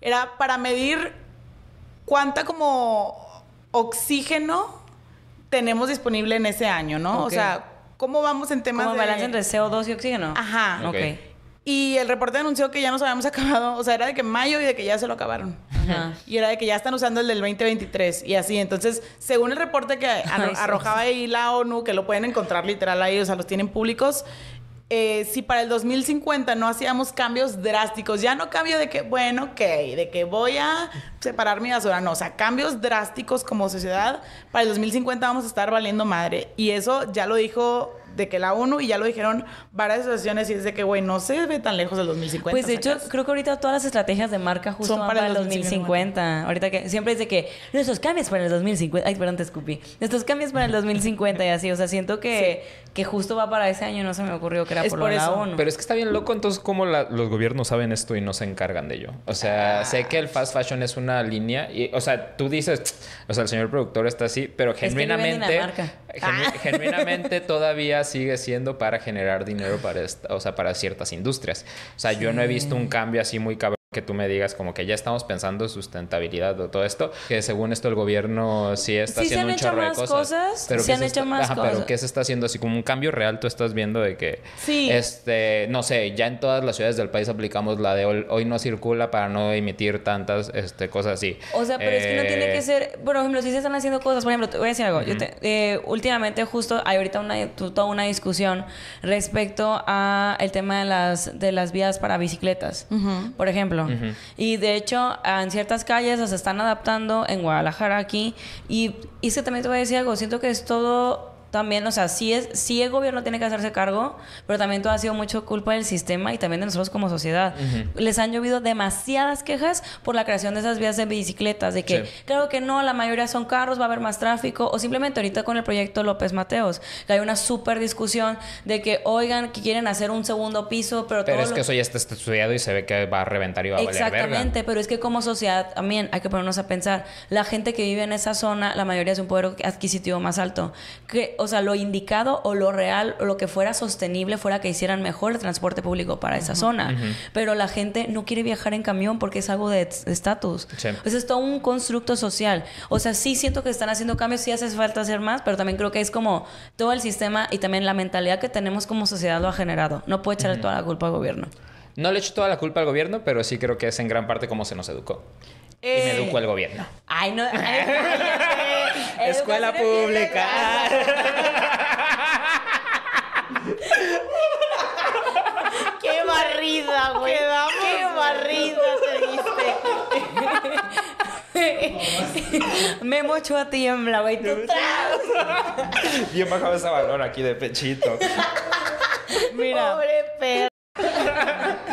Era para medir cuánta como oxígeno tenemos disponible en ese año, ¿no? Ok. O sea, ¿cómo vamos en temas Como de... balance entre CO2 y oxígeno. Ajá. Ok. Y el reporte anunció que ya nos habíamos acabado, o sea, era de que en mayo y de que ya se lo acabaron. Ajá. Y era de que ya están usando el del 2023 y así. Entonces, según el reporte que arro- Ay, sí. arrojaba ahí la ONU, que lo pueden encontrar literal ahí, o sea, los tienen públicos, eh, si para el 2050 no hacíamos cambios drásticos, ya no cambio de que, bueno, ok, de que voy a separar mi basura, no, o sea, cambios drásticos como sociedad, para el 2050 vamos a estar valiendo madre. Y eso ya lo dijo de que la ONU y ya lo dijeron varias asociaciones y es de que, güey, no se ve tan lejos del 2050. Pues de hecho, ¿sacas? creo que ahorita todas las estrategias de marca justo Son van para el 2050. Ahorita que siempre dice que nuestros cambios para el 2050. Ay, perdón, te escupí. Nuestros cambios para el 2050 y así. O sea, siento que, que justo va para ese año. No se me ocurrió que era Es por, por la. ONU. Pero es que está bien loco, entonces, ¿cómo la- los gobiernos saben esto y no se encargan de ello? O sea, sé que el fast fashion es una línea, y, o sea, tú dices, o sea, el señor productor está así, pero que genuinamente, Dinamarca. genu- genuinamente todavía sigue siendo para generar dinero para, esta- o sea, para ciertas industrias. O sea, yo no he visto un cambio así muy cabrón que tú me digas como que ya estamos pensando en sustentabilidad o todo esto, que según esto el gobierno sí está Sí se haciendo han un hecho chorro de cosas. cosas, pero se han se hecho está- más ajá, cosas. Pero ¿qué se está haciendo así como un cambio real? Tú estás viendo de que Sí. este, no sé, ya en todas las ciudades del país aplicamos la de hoy, hoy no circula para no emitir tantas este, cosas así. O sea, pero es que no tiene que Eh, ser. Por ejemplo, si se están haciendo cosas. Por ejemplo, te voy a decir algo. Yo te- eh, últimamente, justo hay ahorita una, tu- toda una discusión respecto a el tema de las, de las vías para bicicletas, por ejemplo. Y de hecho, en ciertas calles las están adaptando en Guadalajara aquí. Y, y es que también te voy a decir algo. Siento que es todo también, o sea, sí, es, sí el gobierno tiene que hacerse cargo, pero también todo ha sido mucho culpa del sistema y también de nosotros como sociedad. Les han llovido demasiadas quejas por la creación de esas vías de bicicletas, de que, Sí. claro que no, la mayoría son carros, va a haber más tráfico, o simplemente ahorita con el proyecto López Mateos, que hay una súper discusión de que, oigan, que quieren hacer un segundo piso, pero, Pero todo es lo- que eso ya está estudiado y se ve que va a reventar y va a valer verga. Exactamente, pero es que como sociedad también hay que ponernos a pensar, la gente que vive en esa zona, la mayoría es un poder adquisitivo más alto. Que, o o sea, lo indicado o lo real o lo que fuera sostenible fuera que hicieran mejor el transporte público para esa zona. Pero la gente no quiere viajar en camión porque es algo de estatus. Sí. Pues es todo un constructo social. O sea, sí siento que están haciendo cambios, sí hace falta hacer más, pero también creo que es como todo el sistema y también la mentalidad que tenemos como sociedad lo ha generado. No puede echarle toda la culpa al gobierno. No le echo toda la culpa al gobierno, pero sí creo que es en gran parte como se nos educó. Y me Eh, educó el gobierno. Ay, no. ay, cállate. Escuela pública. ¡Qué barrida, güey! ¡Qué barrida te diste! Memo Ochoa tiembla, güey. Tú tras. Bien bajado ese valor aquí de pechito. Mira, Pobre perro.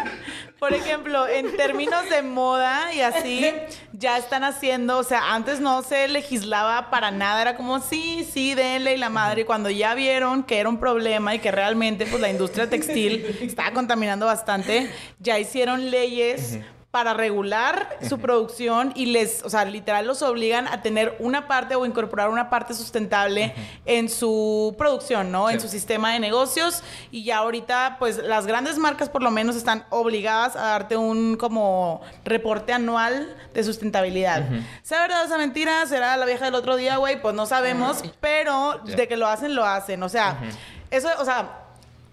por ejemplo, en términos de moda y así, ya están haciendo, o sea, antes no se legislaba para nada, era como, sí, sí, denle y la madre. Y cuando ya vieron que era un problema y que realmente pues la industria textil estaba contaminando bastante, ya hicieron leyes para regular su producción y les, o sea, literal los obligan a tener una parte o incorporar una parte sustentable en su producción, ¿no? En su sistema de negocios y ya ahorita pues las grandes marcas por lo menos están obligadas a darte un como reporte anual de sustentabilidad. ¿Sea verdad o sea mentira? ¿Será la vieja del otro día, güey? Pues no sabemos, pero de que lo hacen, lo hacen. O sea, eso, o sea,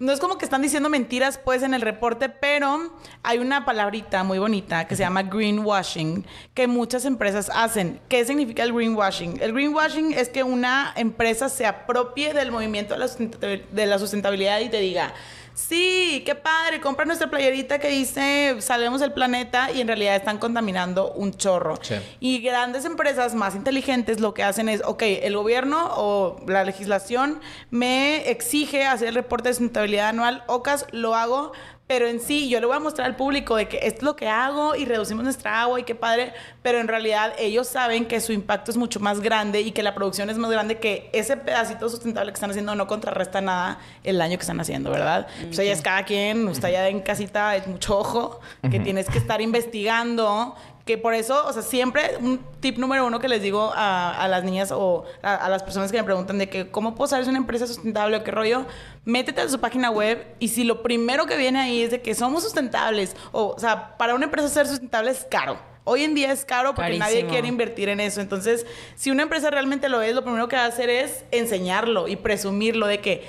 no es como que están diciendo mentiras pues en el reporte, pero hay una palabrita muy bonita que se llama greenwashing que muchas empresas hacen. ¿Qué significa el greenwashing? El greenwashing es que una empresa se apropie del movimiento de la, sustentabil- de la sustentabilidad y te diga, sí, qué padre, compra nuestra playerita que dice salvemos el planeta y en realidad están contaminando un chorro. Sí. Y grandes empresas más inteligentes lo que hacen es, ok, el gobierno o la legislación me exige hacer el reporte de sustentabilidad anual, OCAS, lo hago, pero en sí yo le voy a mostrar al público de que es lo que hago y reducimos nuestra agua y qué padre, pero en realidad ellos saben que su impacto es mucho más grande y que la producción es más grande que ese pedacito sustentable que están haciendo no contrarresta nada el daño que están haciendo, ¿verdad? Pues ya es cada quien, usted ya en casita es mucho ojo, que tienes que estar investigando que por eso, o sea, siempre un tip número uno que les digo a, las niñas o a, las personas que me preguntan de que cómo puedo saber una empresa es sustentable o qué rollo, métete a su página web y si lo primero que viene ahí es de que somos sustentables, o, o sea, para una empresa ser sustentable es caro. Hoy en día es caro porque nadie quiere invertir en eso. Entonces, si una empresa realmente lo es, lo primero que va a hacer es enseñarlo y presumirlo de que,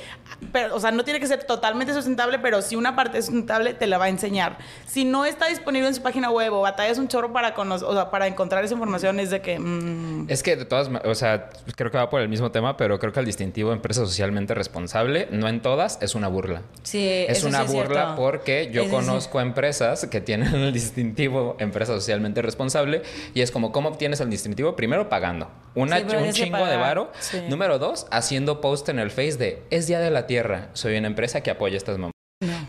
pero, o sea, no tiene que ser totalmente sustentable, pero si una parte es sustentable, te la va a enseñar. Si no está disponible en su página web o batallas un chorro para, o sea, para encontrar esa información, es de que... mm, Es que de todas, o sea, creo que va por el mismo tema, pero creo que el distintivo empresa socialmente responsable, no en todas, es una burla. Sí, Es eso una sí burla porque yo Eso sí. conozco empresas que tienen el distintivo empresa socialmente responsable y es como, ¿cómo obtienes el distintivo? Primero pagando. Una, Sí, un chingo de varo. Sí. Número dos, haciendo post en el Face de, es Día de la Tierra, soy una empresa que apoya estas mamás.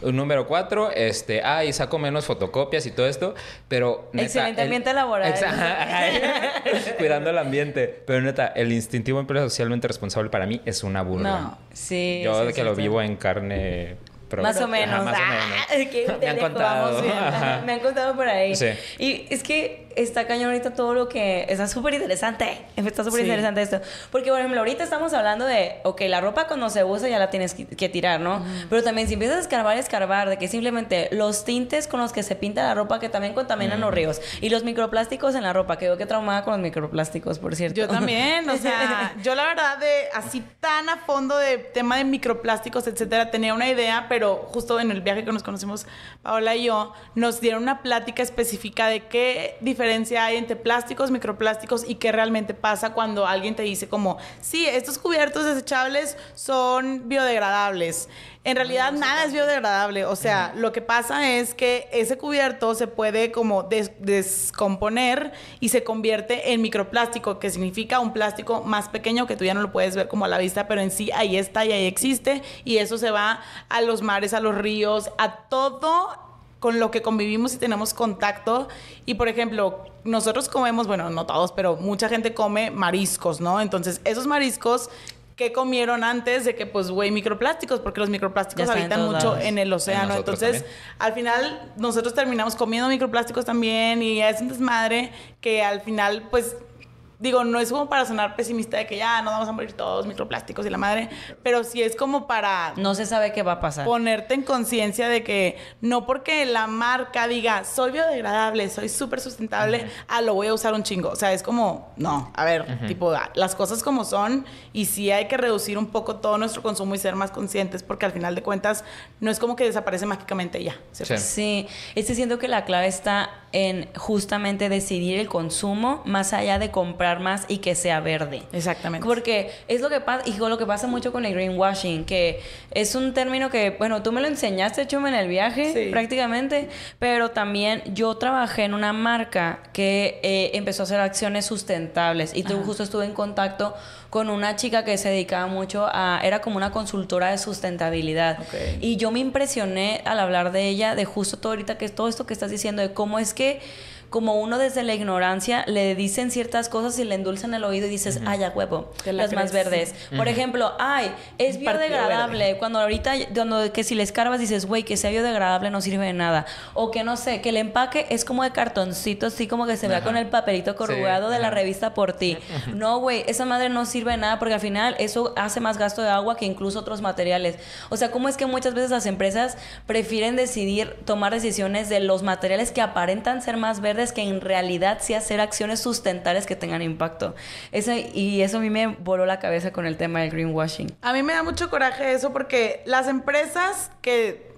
Número cuatro, este, ah, y saco menos fotocopias y todo esto, pero neta, Excelente ambiente laboral. Exa- Cuidando el ambiente. Pero neta, el instintivo empresa socialmente responsable para mí es una burla. No, sí. Yo de que lo vivo en carne. Más o menos. Ajá, más o Ah, menos. Me han contado. vamos bien. Ajá. Me han contado por ahí. Sí. Y es que está cañón ahorita todo lo que... Está súper interesante. Está súper Sí. interesante esto. Porque, por ejemplo, ahorita estamos hablando de... Ok, la ropa cuando se usa ya la tienes que, que tirar, ¿no? Pero también si empiezas a escarbar, escarbar, de que simplemente los tintes con los que se pinta la ropa que también contaminan los ríos. Y los microplásticos en la ropa. Que yo que traumada con los microplásticos, por cierto. Yo también, o sea, yo la verdad de así tan a fondo de tema de microplásticos, etcétera, tenía una idea, pero justo en el viaje que nos conocimos Paola y yo, nos dieron una plática específica de qué diferencia hay entre plásticos, microplásticos y qué realmente pasa cuando alguien te dice como, sí, estos cubiertos desechables son biodegradables. En realidad nada es biodegradable, o sea, lo que pasa es que ese cubierto se puede como des- descomponer y se convierte en microplástico, que significa un plástico más pequeño que tú ya no lo puedes ver como a la vista, pero en sí ahí está y ahí existe y eso se va a los mares, a los ríos, a todo con lo que convivimos y tenemos contacto. Y por ejemplo, nosotros comemos, bueno, no todos, pero mucha gente come mariscos, ¿no? Entonces, esos mariscos ¿qué comieron antes de que, pues, güey, microplásticos? Porque los microplásticos habitan mucho lados. en el océano. Entonces, también. al final, nosotros terminamos comiendo microplásticos también y es un desmadre que al final, pues, digo, no es como para sonar pesimista de que ya nos vamos a morir todos, microplásticos y la madre, pero sí es como para No se sabe qué va a pasar. ponerte en conciencia de que no porque la marca diga soy biodegradable, soy súper sustentable, ah, lo voy a usar un chingo. O sea, es como, no, a ver, tipo, ah, las cosas como son y sí hay que reducir un poco todo nuestro consumo y ser más conscientes porque al final de cuentas no es como que desaparece mágicamente y ya. ¿cierto? Sí. Sí, este siento que la clave está en justamente decidir el consumo más allá de comprar más y que sea verde. Exactamente. Porque es lo que pasa, y lo que pasa mucho con el greenwashing, que es un término que, bueno, tú me lo enseñaste, Chum, en el viaje, Sí. prácticamente, pero también yo trabajé en una marca que eh, empezó a hacer acciones sustentables y tú justo estuve en contacto con una chica que se dedicaba mucho a, era como una consultora de sustentabilidad. Y yo me impresioné al hablar de ella, de justo todo ahorita que es todo esto que estás diciendo, de cómo es que como uno desde la ignorancia le dicen ciertas cosas y le endulzan el oído y dices, ay, ya huevo, las más verdes. Por ejemplo, ay, es biodegradable. Cuando ahorita, cuando que si le escarbas dices, güey, que sea biodegradable no sirve de nada. O que no sé, que el empaque es como de cartoncito, así como que se vea con el papelito corrugado de la revista por ti. No, güey, esa madre no sirve de nada porque al final eso hace más gasto de agua que incluso otros materiales. O sea, ¿cómo es que muchas veces las empresas prefieren decidir tomar decisiones de los materiales que aparentan ser más verdes que en realidad sí hacer acciones sustentables que tengan impacto? Eso, y eso a mí me voló la cabeza con el tema del greenwashing. A mí me da mucho coraje eso porque las empresas que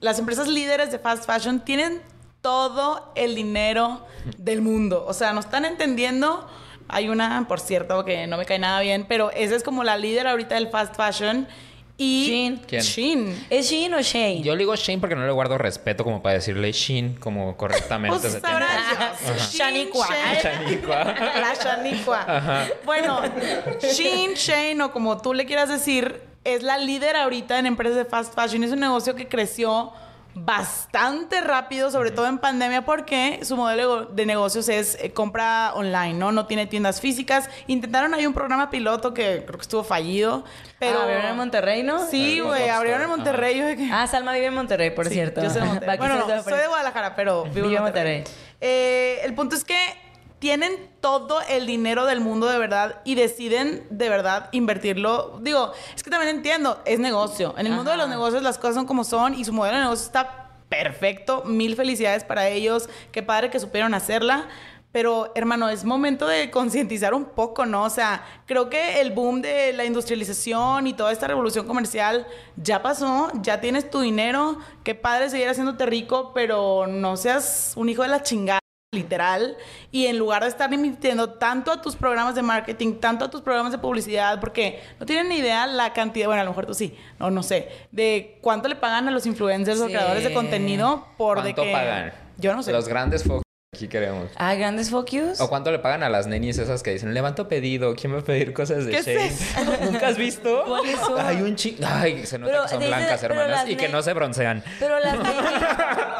las empresas líderes de fast fashion tienen todo el dinero del mundo. O sea, no están entendiendo. Hay una, por cierto, que no me cae nada bien, pero esa es como la líder ahorita del fast fashion. Y Shein. ¿Quién? ¿Es Shein o Shane? Yo le digo Shane porque no le guardo respeto como para decirle Shin como correctamente. Pues se sabrá tiene. Dios. Shaniqua. Shaniqua. La Shaniqua. Bueno, Shein, Shane o como tú le quieras decir, es la líder ahorita en empresas de fast fashion. Es un negocio que creció bastante rápido, sobre todo en pandemia, porque su modelo de negocios es eh, compra online, ¿no? No tiene tiendas físicas. Intentaron ahí un programa piloto que creo que estuvo fallido, pero... Ah, ¿abrieron en Monterrey, no? Sí, güey, abrieron en Monterrey. yo que- Ah, Salma vive en Monterrey, por Sí, cierto. Yo soy de Monterrey. Bueno, no, soy de Guadalajara, pero vivo Vive en en Monterrey. Monterrey. Eh, el punto es que tienen todo el dinero del mundo de verdad y deciden de verdad invertirlo. Digo, es que también entiendo, es negocio. En el mundo de los negocios las cosas son como son y su modelo de negocio está perfecto. Mil felicidades para ellos. Qué padre que supieron hacerla. Pero, hermano, es momento de concientizar un poco, ¿no? O sea, creo que el boom de la industrialización y toda esta revolución comercial ya pasó, ya tienes tu dinero, qué padre seguir haciéndote rico, pero no seas un hijo de la chingada, literal. Y en lugar de estar invirtiendo tanto a tus programas de marketing, tanto a tus programas de publicidad, porque no tienen ni idea la cantidad, bueno, a lo mejor tú sí, no, no sé, de cuánto le pagan a los influencers o Sí. creadores de contenido por de ¿Cuánto que... pagan? Yo no sé. Los grandes focos aquí queremos. Ah, grandes focus. ¿O cuánto le pagan a las nenis esas que dicen, levanto pedido, ¿quién va a pedir cosas de ¿Qué es Shane? ¿Nunca has visto? ¿Cuáles son? Hay un chi... Ay, se nota Pero que son blancas, hermanas, y que no se broncean. Pero las nenis.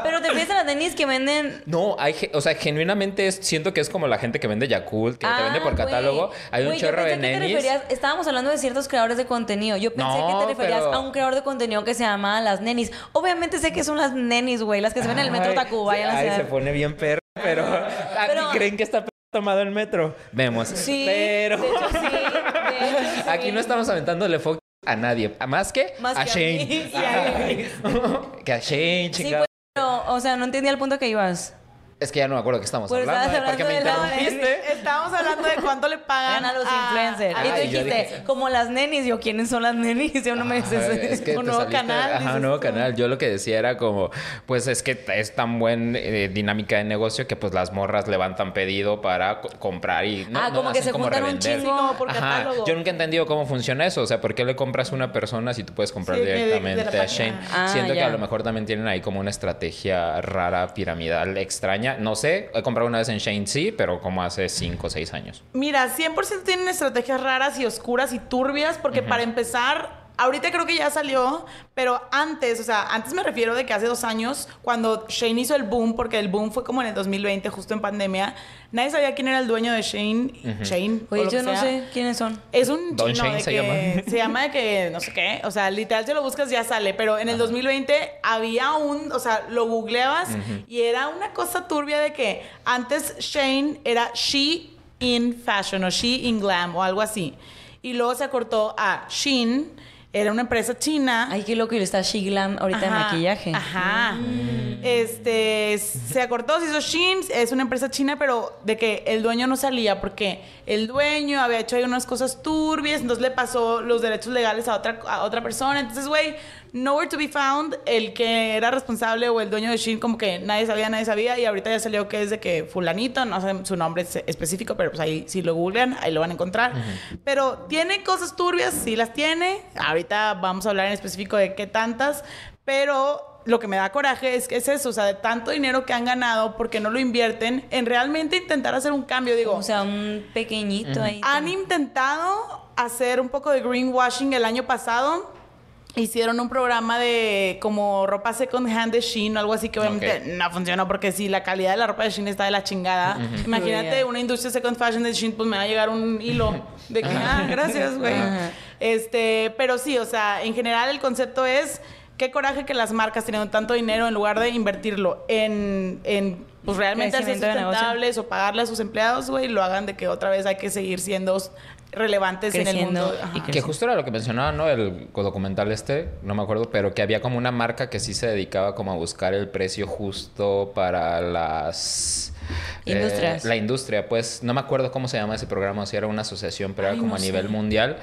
pero te a las nenis que venden. No, hay, o sea, genuinamente es- siento que es como la gente que vende Yakult, que te Ah, vende por güey. catálogo. Hay un yo chorro de que te nenis. referías- estábamos hablando de ciertos creadores de contenido. Yo pensé No, que te referías pero- a un creador de contenido que se llama Las Nenis. Obviamente sé que son las nenis, güey, las que se ven en el metro Ay, Tacubaya. Ay, se pone bien perro, pero... ¿a Pero- creen que está tomado el metro? Vemos. Sí, Pero... de hecho sí, de hecho sí. Aquí no estamos aventándole foco a nadie. A más que Más a que a Shane. mí a Ay. que a Shane, Sí, chica. pero, o sea, no entendía el punto que ibas. Es que ya no me acuerdo que estamos Pues hablando. estabas ¿Por qué me hablando de interrumpiste? Estábamos hablando de cuánto le pagan a los a- influencers. y tú dijiste, dije- como las nenis. Yo, ¿quiénes son las nenis? Yo no me Ajá, es que Un nuevo saliste- canal, Ajá, dices un nuevo tú. canal. Yo lo que decía era como, pues es que es tan buen eh, dinámica de negocio que pues las morras levantan pedido para co- comprar y no, Ah, no como que hacen se juntan un revender. chingo. Sí, como por Ajá. catálogo. Yo nunca he entendido cómo funciona eso. O sea, ¿por qué le compras a una persona si tú puedes comprar Sí, de- de directamente a. Shane? Ah, Siento que ya. a lo mejor también tienen ahí como una estrategia rara, piramidal, extraña. No sé, he comprado una vez en Shane, sí, pero como hace 5 o 6 años. Mira, 100% tienen estrategias raras y oscuras y turbias, porque para empezar, ahorita creo que ya salió, pero antes, o sea, antes me refiero de que hace dos años, cuando Shane hizo el boom, porque el boom fue como en el 2020, justo en pandemia, nadie sabía quién era el dueño de Shane. Shane. o Oye, lo yo que no sea. sé quiénes son. Es un Don chino Shane de se que llama. se llama de que no sé qué, o sea, literal si lo buscas ya sale, pero en el 2020 había un, o sea, lo googleabas y era una cosa turbia de que antes Shane era she in Fashion o She in Glam o algo así. Y luego se acortó a Shein, era una empresa china. Ay, qué loco, y está Shiglam ahorita de Ajá, maquillaje. Ajá. Este se acortó, se hizo Shein, es una empresa china, pero de que el dueño no salía porque el dueño había hecho ahí unas cosas turbias, entonces le pasó los derechos legales a otra, a otra persona. Entonces, güey, nowhere to be found. El que era responsable o el dueño de Shein, como que nadie sabía, nadie sabía, y ahorita ya salió que es de que Fulanito, no sé su nombre es- específico, pero pues ahí si lo googlean, ahí lo van a encontrar. Pero tiene cosas turbias, sí las tiene. Ahorita vamos a hablar en específico de qué tantas, pero lo que me da coraje es que es eso, o sea, de tanto dinero que han ganado, porque no lo invierten en realmente intentar hacer un cambio? Digo, O sea, un pequeñito ahí. han intentado hacer un poco de greenwashing el año pasado. Hicieron un programa de como ropa second hand de Shein o algo así que obviamente no funcionó porque si la calidad de la ropa de Shein está de la chingada. Imagínate Yeah. una industria second fashion de Shein, pues me va a llegar un hilo de que, ah, gracias, güey. Este, pero sí, o sea, en general el concepto es qué coraje que las marcas teniendo tanto dinero en lugar de invertirlo en, en pues realmente negocio. sustentables o pagarle a sus empleados, güey, lo hagan de que otra vez hay que seguir siendo relevantes en el Creciendo mundo. y Ajá. Que justo era lo que mencionaba, ¿no? El documental este, no me acuerdo, pero que había como una marca que sí se dedicaba como a buscar el precio justo para las... eh, Industrias. la industria, pues no me acuerdo cómo se llama ese programa, o si era una asociación, pero Ay, era como no a nivel sé. mundial,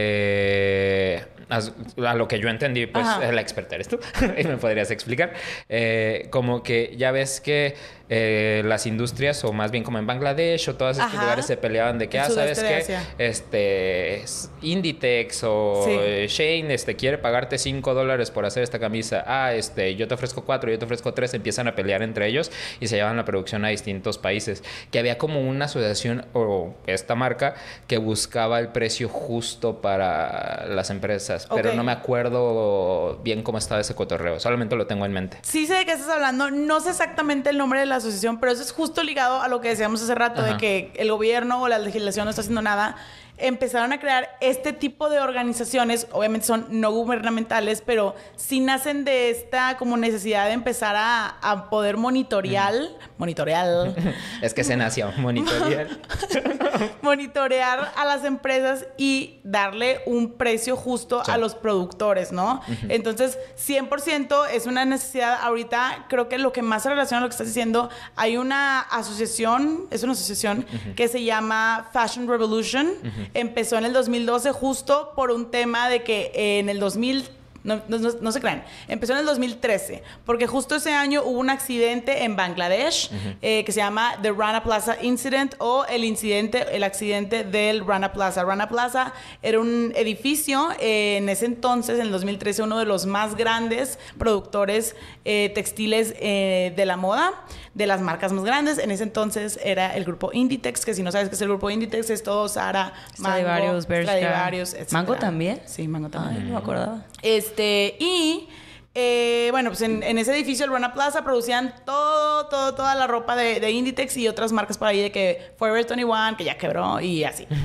que a lo que yo entendí, pues Ajá. la experta eres tú, y me podrías explicar, Eh, como que ya ves que eh, las industrias, o más bien como en Bangladesh o todos estos Ajá. lugares se peleaban de que, ah, ¿sabes qué? Este es Inditex o Sí. eh, Shane este quiere pagarte 5 dólares por hacer esta camisa ah este yo te ofrezco 4 yo te ofrezco 3 empiezan a pelear entre ellos y se llevan la producción a distintos países que había como una asociación o esta marca que buscaba el precio justo para las empresas pero Ok. no me acuerdo bien cómo estaba ese cotorreo solamente lo tengo en mente Sí sé de qué estás hablando, no sé exactamente el nombre de la asociación, pero eso es justo ligado a lo que decíamos hace rato, de que el gobierno o la legislación no está haciendo nada. Empezaron a crear este tipo de organizaciones, obviamente son no gubernamentales, pero sí nacen de esta como necesidad de empezar a, a poder monitorear, monitorear, es que se nació monitorear monitorear a las empresas y darle un precio justo Sí. a los productores, ¿no? Entonces, 100% es una necesidad. Ahorita creo que lo que más se relaciona a lo que estás diciendo, hay una asociación, es una asociación que se llama Fashion Revolution. Empezó en el 2012 justo por un tema de que en el 2000 no, no- no- se crean. Empezó en el 2013, porque justo ese año hubo un accidente en Bangladesh eh, que se llama The Rana Plaza Incident o el incidente, el accidente del Rana Plaza. Rana Plaza era un edificio eh, en ese entonces, en el 2013, uno de los más grandes productores eh, textiles de la moda, de las marcas más grandes. En ese entonces era el grupo Inditex, que si no sabes qué es el grupo Inditex, es todo Zara, Mango, Stradivarius, etc. ¿Mango también? Sí, Mango también. Ay, no me acordaba. Este, y eh, bueno, pues en, en ese edificio, el Rana Plaza, producían todo, todo, toda la ropa de, de Inditex y otras marcas por ahí de que Forever 21, que ya quebró y así.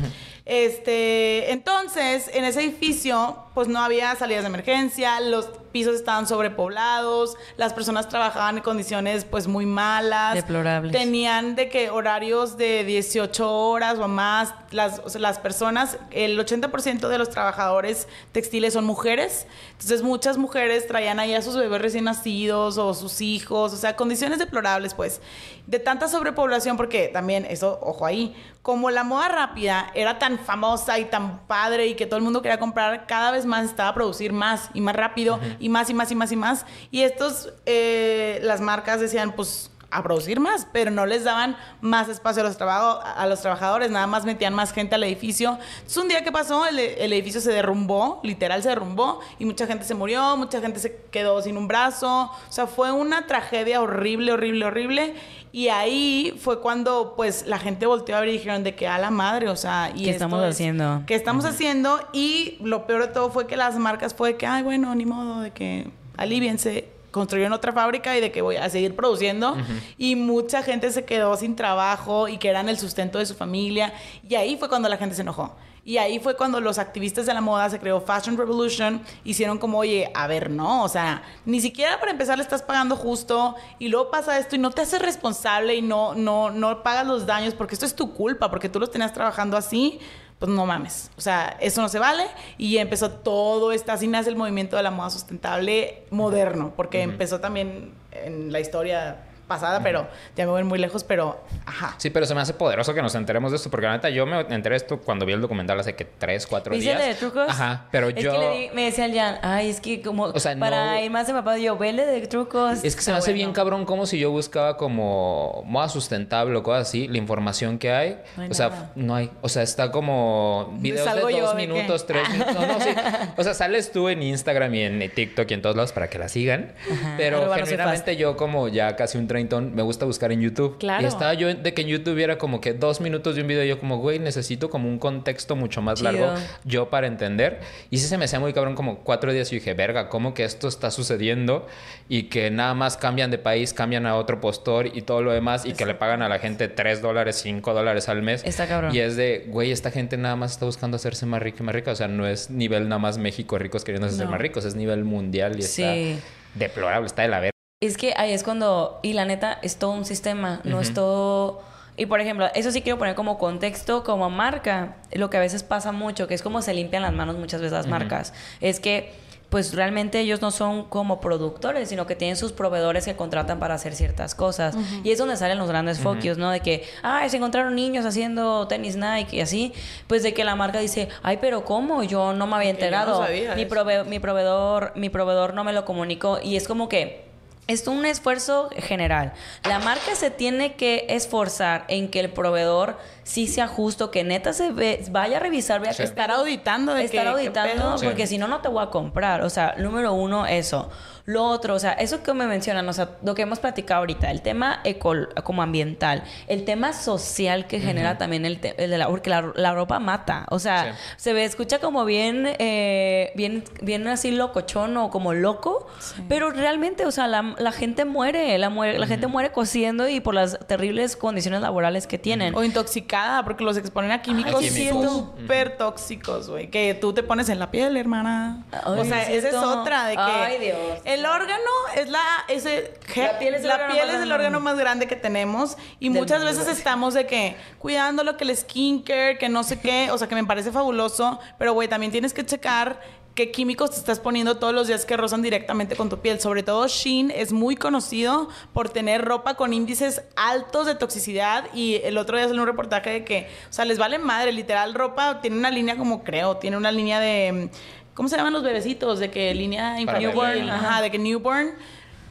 Este, entonces, en ese edificio, pues no había salidas de emergencia, los pisos estaban sobrepoblados, las personas trabajaban en condiciones pues muy malas. Deplorables. Tenían de que horarios de 18 horas o más. Las, o sea, las personas, el 80% de los trabajadores textiles son mujeres. Entonces muchas mujeres traían ahí a sus bebés recién nacidos o sus hijos. O sea, condiciones deplorables pues. De tanta sobrepoblación, porque también eso, ojo ahí, como la moda rápida era tan famosa y tan padre y que todo el mundo quería comprar, cada vez más estaba a producir más y más rápido y más y más y más y más. Y estos, eh, las marcas decían, pues a producir más, pero no les daban más espacio a los, trabajo- a los trabajadores, nada más metían más gente al edificio. Entonces, un día que pasó, el edificio se derrumbó, literal se derrumbó, y mucha gente se murió, mucha gente se quedó sin un brazo. O sea, fue una tragedia horrible, horrible, horrible. Y ahí fue cuando, pues, la gente volteó a ver y dijeron de que a la madre, o sea, y ¿Qué esto estamos es- haciendo? ¿Qué estamos haciendo? Y lo peor de todo fue que las marcas fue de que, ay, bueno, ni modo, de que aliviense construyeron otra fábrica y de que voy a seguir produciendo y mucha gente se quedó sin trabajo y que eran el sustento de su familia. Y ahí fue cuando la gente se enojó Y ahí fue cuando los activistas de la moda se creó Fashion Revolution, hicieron como, oye, a ver, no, o sea, ni siquiera para empezar le estás pagando justo y luego pasa esto y no te haces responsable y no, no, no pagas los daños porque esto es tu culpa, porque tú los tenías trabajando así pues no mames. O sea, eso no se vale. Y empezó todo esto, así nace el movimiento de la moda sustentable moderno, porque empezó también en la historia pasada, pero ya me voy muy lejos, pero ajá. Sí, pero se me hace poderoso que nos enteremos de esto, porque la neta yo me enteré de esto cuando vi el documental hace que tres, cuatro días. de trucos? Ajá, pero es yo... Que le di- me decía el Jan, ay, es que como O sea, para no- ir más de papá, yo, vele de trucos. Es que se me Está hace bien bueno. cabrón como si yo buscaba como moda sustentable o cosas así, la información que hay. No hay o sea, nada. no hay. O sea, está como videos de salgo dos de minutos, que- tres minutos. No, no, sí. O sea, sales tú en Instagram y en TikTok y en todos lados para que la sigan. Pero no soy genuinamente yo como ya casi un treintón me gusta buscar en YouTube. Claro. Y estaba yo de que en YouTube viera como que dos minutos de un video y yo como, güey, necesito como un contexto mucho más Chido. largo yo para entender. Y sí se me hacía muy cabrón como cuatro días y dije, verga, ¿cómo que esto está sucediendo? Y que nada más cambian de país, cambian a otro postor y todo lo demás y que le pagan a la gente tres dólares, cinco dólares al mes. Está cabrón. Y es de, güey, esta gente nada más está buscando hacerse más rica y más rica. O sea, no es nivel nada más México ricos queriendo No. más ricos, es nivel mundial y Sí. está deplorable, está de la verga. Es que ahí es cuando, y la neta, es todo un sistema, no es todo... Y por ejemplo, eso sí quiero poner como contexto, como marca, lo que a veces pasa mucho, que es como se limpian las manos muchas veces las marcas, es que pues realmente ellos no son como productores, sino que tienen sus proveedores que contratan para hacer ciertas cosas. Y es donde salen los grandes focus, ¿no? De que, ay, se encontraron niños haciendo tenis Nike y así. Pues de que la marca dice, ay, pero ¿cómo? Yo no me había no enterado. sabía Mi eso". prove- mi proveedor, mi proveedor no me lo comunicó. Y es como que es un esfuerzo general. La marca se tiene que esforzar en que el proveedor sí sea justo, que neta se ve, vaya a revisar, vea Sí. que está Estar auditando de estar auditando. Sí. porque si no no te voy a comprar o sea número uno eso lo otro o sea eso que me mencionan o sea lo que hemos platicado ahorita el tema ecol como ambiental el tema social que genera también el, el de la porque la, la ropa mata o sea Sí. se ve escucha como bien eh, bien bien así locochón o como loco pero realmente o sea la, la gente muere la muere la gente muere cosiendo y por las terribles condiciones laborales que tienen O intoxicada, porque los exponen a químicos súper tóxicos, güey. Que tú te pones en la piel, hermana. Ay, o sea, esa es otra de que. Ay, Dios. El órgano es la. Ese, La piel es el la órgano piel más es el grande. órgano más grande que tenemos. Y Del muchas veces estamos de que cuidando lo que el skincare, que no sé qué. O sea, que me parece fabuloso. Pero, güey, también tienes que checar qué químicos te estás poniendo todos los días que rozan directamente con tu piel. Sobre todo Shein es muy conocido por tener ropa con índices altos de toxicidad y el otro día salió un reportaje de que, o sea, les vale madre, literal ropa tiene una línea como creo, tiene una línea de ¿cómo se llaman los bebecitos? De que línea infantil, Newborn, ajá, de que newborn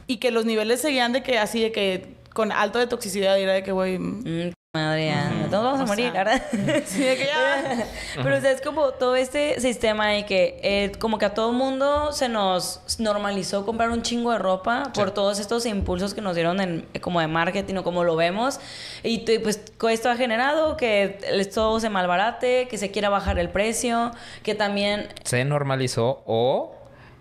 y que los niveles seguían de que así de que con alto de toxicidad y era de que güey, Mm, madre, todos vamos a O morir, sea, ¿verdad? sí, de que ya Pero o sea, es como todo este sistema y que eh, como que a todo mundo se nos normalizó comprar un chingo de ropa por todos estos impulsos que nos dieron en, como de marketing o como lo vemos. Y pues esto ha generado que todo se malbarate, que se quiera bajar el precio, que también... se normalizó o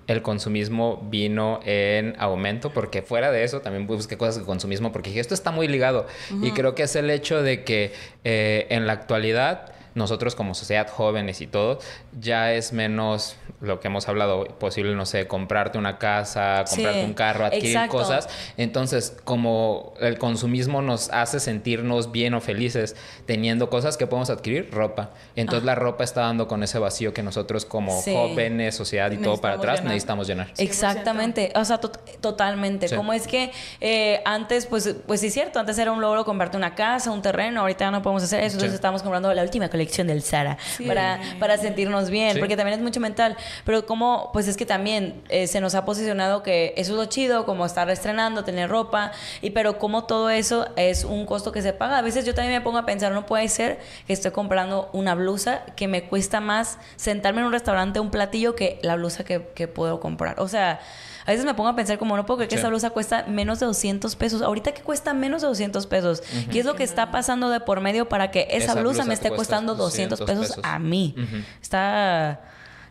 el consumismo vino en aumento, porque fuera de eso también busqué cosas de consumismo, porque dije, esto está muy ligado. Y creo que es el hecho de que eh, en la actualidad nosotros como sociedad jóvenes y todo, ya es menos lo que hemos hablado, posible, no sé, comprarte una casa, comprarte Sí, un carro, adquirir exacto. cosas. Entonces, como el consumismo nos hace sentirnos bien o felices teniendo cosas que podemos adquirir, ropa. Entonces la ropa está dando con ese vacío que nosotros como Sí. jóvenes, sociedad y todo para atrás llenar. necesitamos llenar. 100%. Exactamente, o sea, tot- totalmente. Sí. Como es que eh, antes, pues, pues sí es cierto, antes era un logro comprarte una casa, un terreno, ahorita ya no podemos hacer eso, entonces estamos comprando la última colección del Zara para, para sentirnos bien, Sí. porque también es mucho mental. Pero como, pues es que también eh, se nos ha posicionado que eso es lo chido, como estar estrenando, tener ropa, y pero como todo eso es un costo que se paga. A veces yo también me pongo a pensar, no puede ser que estoy comprando una blusa que me cuesta más sentarme en un restaurante, un platillo, que la blusa que, que puedo comprar. O sea, a veces me pongo a pensar como no puedo creer que Sí. esta blusa cuesta menos de 200 pesos. Ahorita que cuesta menos de 200 pesos. ¿Qué es lo que está pasando de por medio para que esa, Esa blusa, blusa me esté costando 200 200 pesos, pesos. a mí? Está...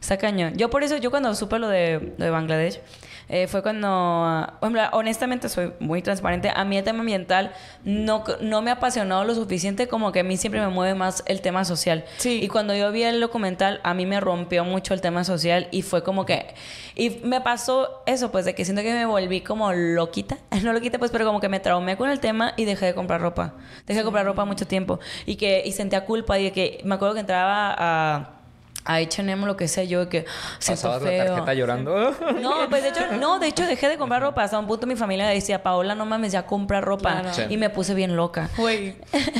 Está cañón. Yo por eso, yo cuando supe lo de, lo de Bangladesh, eh, fue cuando, honestamente soy muy transparente, a mí el tema ambiental no, no me ha apasionado lo suficiente como que a mí siempre me mueve más el tema social. Sí. Y cuando yo vi el documental, a mí me rompió mucho el tema social y fue como que, y me pasó eso, pues de que siento que me volví como loquita, no loquita pues, pero como que me traumé con el tema y dejé de comprar ropa. Dejé de comprar ropa mucho tiempo y que, y sentía culpa y de que, me acuerdo que entraba a a H&M lo que sea yo de que siento Pasabas la feo. tarjeta llorando. No, pues de hecho, no, de hecho dejé de comprar ropa. Hasta un punto mi familia decía, Paola, no mames, ya compra ropa. Claro. Sí. Y me puse bien loca. Güey,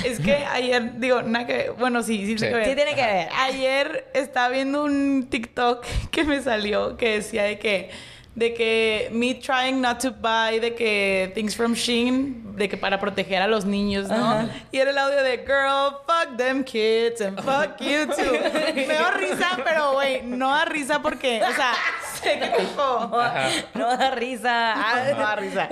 es que ayer, digo, nada que bueno, sí, sí, Sí. tiene que ver. Sí tiene que ver. Ayer estaba viendo un TikTok que me salió que decía de que de que me trying not to buy de que things from Shein de que para proteger a los niños, ¿no? Ajá. Y era el audio de girl, fuck them kids and fuck you too. Me dio risa, pero güey, no da risa porque, o sea, sé que tipo No da risa. no da risa.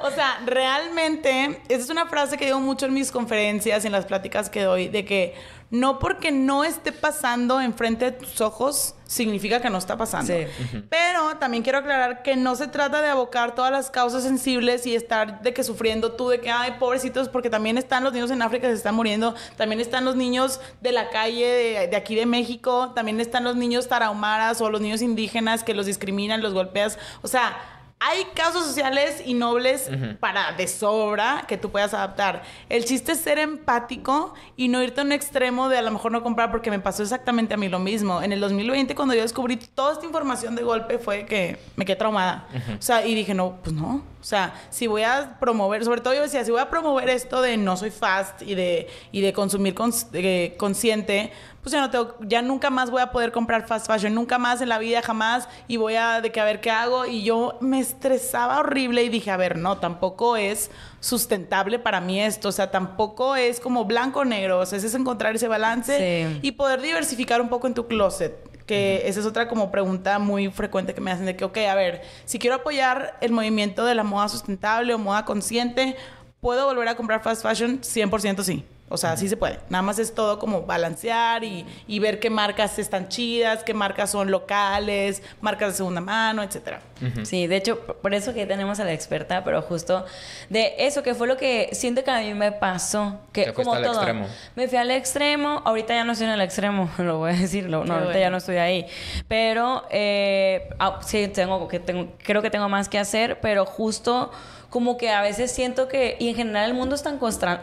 O sea, realmente, esa es una frase que digo mucho en mis conferencias, en las pláticas que doy, de que no porque no esté pasando enfrente de tus ojos, significa que no está pasando. Sí. Pero también quiero aclarar que no se trata de abocar todas las causas sensibles y estar de que sufriendo tú, de que, ay, pobrecitos, porque también están los niños en África que se están muriendo, también están los niños de la calle de, de aquí de México, también están los niños tarahumaras o los niños indígenas que los discriminan, los golpeas. O sea, hay casos sociales y nobles para de sobra que tú puedas adaptar. El chiste es ser empático y no irte a un extremo de a lo mejor no comprar porque me pasó exactamente a mí lo mismo. En el 2020 cuando yo descubrí toda esta información de golpe fue que me quedé traumada. O sea, y dije, no, pues no. O sea, si voy a promover, sobre todo yo decía, si voy a promover esto de no soy fast y de, y de consumir cons- eh, consciente, pues ya no tengo, ya nunca más voy a poder comprar fast fashion, nunca más en la vida, jamás, y voy a, de que a ver qué hago, y yo me estresaba horrible y dije, a ver, no, tampoco es sustentable para mí esto, o sea, tampoco es como blanco o negro, o sea, es encontrar ese balance Sí. y poder diversificar un poco en tu closet. Que esa es otra como pregunta muy frecuente que me hacen de que, ok, a ver, si quiero apoyar el movimiento de la moda sustentable o moda consciente, ¿puedo volver a comprar fast fashion? 100% sí. O sea, sí se puede. Nada más es todo como balancear y, y ver qué marcas están chidas, qué marcas son locales, marcas de segunda mano, etcétera. Sí, de hecho, por eso que tenemos a la experta, pero justo de eso que fue lo que siento que a mí me pasó, que Te como al todo, extremo. me fui al extremo, ahorita ya no estoy en el extremo, lo voy a decir, lo- no, ahorita bueno. ya no estoy ahí, pero eh, ah, sí tengo que tengo, creo que tengo más que hacer, pero justo como que a veces siento que, y en general el mundo es tan,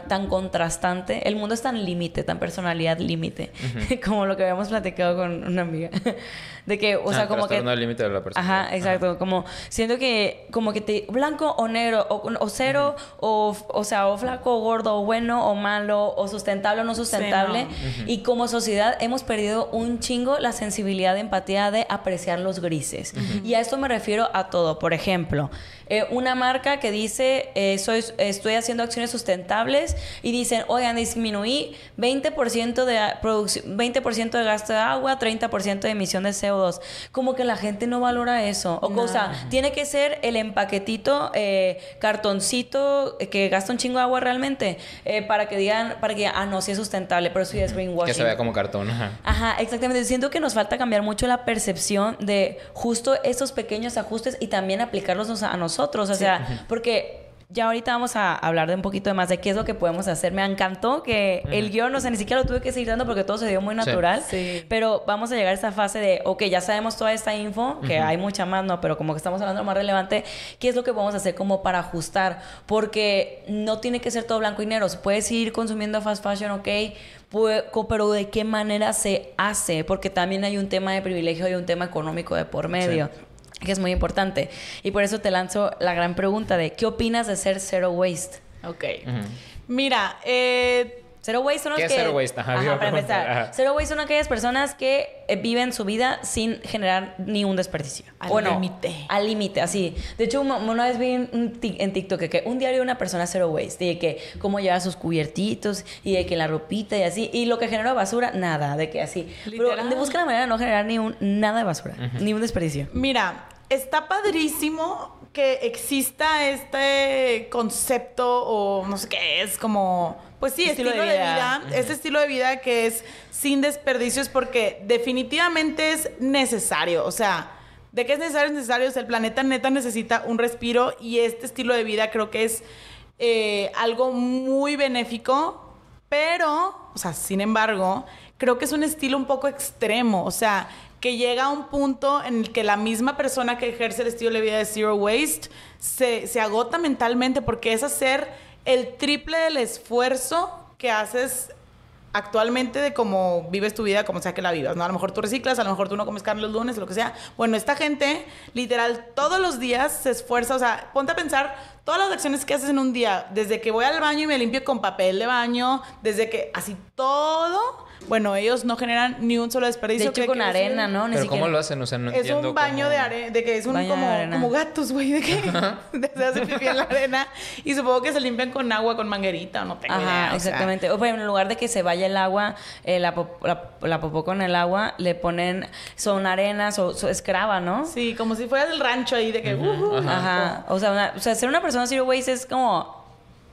tan contrastante, el mundo es tan límite, tan personalidad límite, como lo que habíamos platicado con una amiga, de que, o sea, Ah, como que... límite de la persona. Ajá, exacto. Como siento que, como que te blanco o negro, o, o cero, o, o sea, o flaco o gordo, o bueno o malo, o sustentable o no sustentable. Sí, Y como sociedad hemos perdido un chingo la sensibilidad de empatía de apreciar los grises. Y a esto me refiero a todo. Por ejemplo, eh, una marca que dice, eh, soy, estoy haciendo acciones sustentables y dicen, oigan, disminuí 20% de a- producción, 20% de gasto de agua, 30% de emisión de CO2. Como que la gente no valora eso. O, o sea, tiene que ser el empaquetito, eh, cartoncito eh, que gasta un chingo de agua realmente eh, para que digan, para que ah, no, sí es sustentable, pero ya es greenwashing. Que se vea como cartón. Ajá. Ajá, exactamente. Siento que nos falta cambiar mucho la percepción de justo esos pequeños ajustes y también aplicarlos a nosotros. O sea, porque ya ahorita vamos a hablar de un poquito más de qué es lo que podemos hacer. Me encantó que el guion, o sea, ni siquiera lo tuve que seguir dando porque todo se dio muy natural. Sí. Pero vamos a llegar a esa fase de, ok, ya sabemos toda esta info, que hay mucha más, ¿no? Pero como que estamos hablando de lo más relevante, ¿qué es lo que podemos hacer como para ajustar? Porque no tiene que ser todo blanco y negro. Se puede seguir consumiendo fast fashion, ok, pero ¿de qué manera se hace? Porque también hay un tema de privilegio y un tema económico de por medio. Que es muy importante. Y por eso te lanzo la gran pregunta de ¿qué opinas de ser zero waste? Ok. Mira, eh, Zero waste son los ¿Qué es que... zero waste? Ajá, Ajá, para empezar. ajá. Zero waste son aquellas personas que eh, viven su vida sin generar ni un desperdicio. Al Bueno, límite. Al límite, así. De hecho, una, vez vi en, un ti- en TikTok que, que un diario de una persona zero waste, de que cómo lleva sus cubiertitos y de que la ropita y así. Y lo que genera basura, nada, de que así. Literal. Pero de- busca la manera de no generar ni un, nada de basura, ni un desperdicio. Mira, está padrísimo que exista este concepto o no sé qué es como pues sí, estilo, Estilo de, de vida, vida. este estilo de vida que es sin desperdicios porque definitivamente es necesario, o sea, ¿De qué es necesario? Es necesario. O sea, el planeta neta necesita un respiro y este estilo de vida creo que es eh, algo muy benéfico, pero, o sea, sin embargo, creo que es un estilo un poco extremo. O sea, que llega a un punto en el que la misma persona que ejerce el estilo de vida de Zero Waste se, se agota mentalmente porque es hacer el triple del esfuerzo que haces actualmente de cómo vives tu vida, como sea que la vivas, ¿no? A lo mejor tú reciclas, a lo mejor tú no comes carne los lunes, lo que sea. Bueno, esta gente, literal, todos los días se esfuerza, o sea, ponte a pensar todas las acciones que haces en un día, desde que voy al baño y me limpio con papel de baño, desde que, así todo bueno, ellos no generan ni un solo desperdicio. De hecho, con arena, ¿no? Ni Pero ¿cómo lo hacen? O sea, no es un baño de arena, de que es un como, como gatos, güey, de que se hace pipí en la arena y supongo que se limpian con agua, con manguerita, o no tengo Ajá, exactamente. O, en lugar de que se vaya el agua, eh, la, la, popó con el agua, le ponen, son arenas o escrava, ¿no? Sí, como si fuera del rancho ahí, de que... Uh, Ajá. O sea, o sea, ser una persona zero waste es como...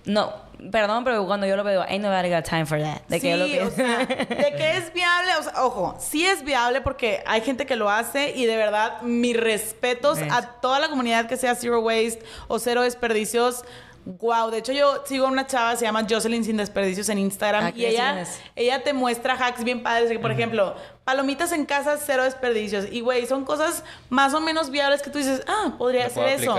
No, Perdón, pero cuando yo lo veo, ain't nobody got time for that. De que, o sea, de que es viable, o sea, ojo, sí es viable porque hay gente que lo hace y de verdad, mis respetos a toda la comunidad que sea Zero Waste o Cero Desperdicios. Wow, de hecho yo sigo a una chava, se llama Jocelyn Sin Desperdicios en Instagram ah, y ella, ella te muestra hacks bien padres. Por ejemplo, palomitas en casa, cero desperdicios. Y, güey, son cosas más o menos viables que tú dices, ah, podría ser eso.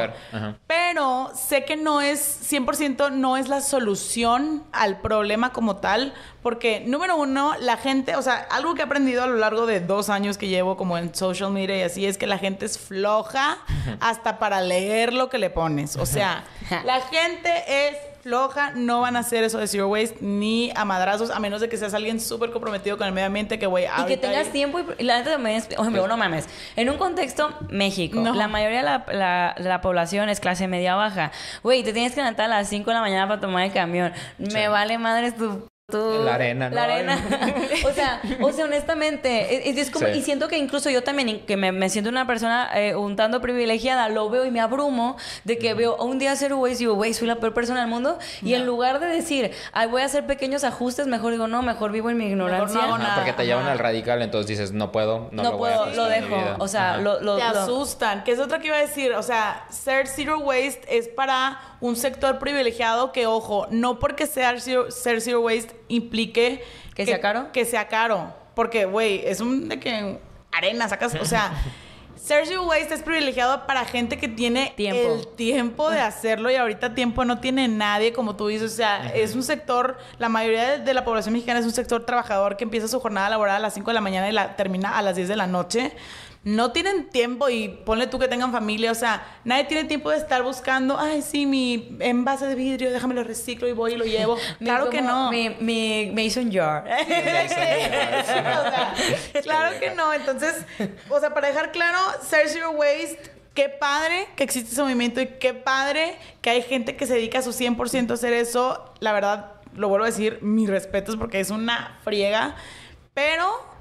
Pero sé que no es, 100% no es la solución al problema como tal, porque, número uno, la gente, o sea, algo que he aprendido a lo largo de dos años que llevo como en social media y así, es que la gente es floja hasta para leer lo que le pones. O sea, la gente es floja, no van a hacer eso de zero waste ni a madrazos, a menos de que seas alguien súper comprometido con el medio ambiente que voy a... Y que tengas tiempo y, la neta también es, ejemplo, no mames, en un contexto México, la mayoría de la, la, población es clase media baja. Güey, te tienes que levantar a las 5 de la mañana para tomar el camión. Me vale madre tu la arena, ¿no? La arena. o sea, o sea, honestamente, es, como, y siento que incluso yo también, que me, siento una persona eh, un tanto privilegiada, lo veo y me abrumo de que veo un día hacer Waze y digo, güey, soy la peor persona del mundo. Y en lugar de decir, ay, voy a hacer pequeños ajustes, mejor digo, no, mejor vivo en mi ignorancia. No porque te llevan al radical, entonces dices, no puedo, no, lo puedo, lo dejo. O sea, lo, lo, Te asustan, que es otra que iba a decir. O sea, ser zero waste es para un sector privilegiado que, ojo, no porque sea zero, ser zero waste implique... ¿Que, sea caro? Que sea caro. Porque, güey, es un de que arena sacas, o sea... ser zero Waste es privilegiado para gente que tiene tiempo. el tiempo de hacerlo y ahorita tiempo no tiene nadie, como tú dices. O sea, es un sector, la mayoría de la población mexicana es un sector trabajador que empieza su jornada laboral a las 5 de la mañana y la termina a las 10 de la noche no tienen tiempo y ponle tú que tengan familia, o sea, nadie tiene tiempo de estar buscando, ay, sí, mi envase de vidrio, déjame lo reciclo y voy y lo llevo. claro que no. Mi, mi Mason jar. claro que no. Entonces, o sea, para dejar claro, Search Your Waste qué padre que existe ese movimiento y qué padre que hay gente que se dedica a su 100% a hacer eso. La verdad, lo vuelvo a decir, mis respetos porque es una friega. Pero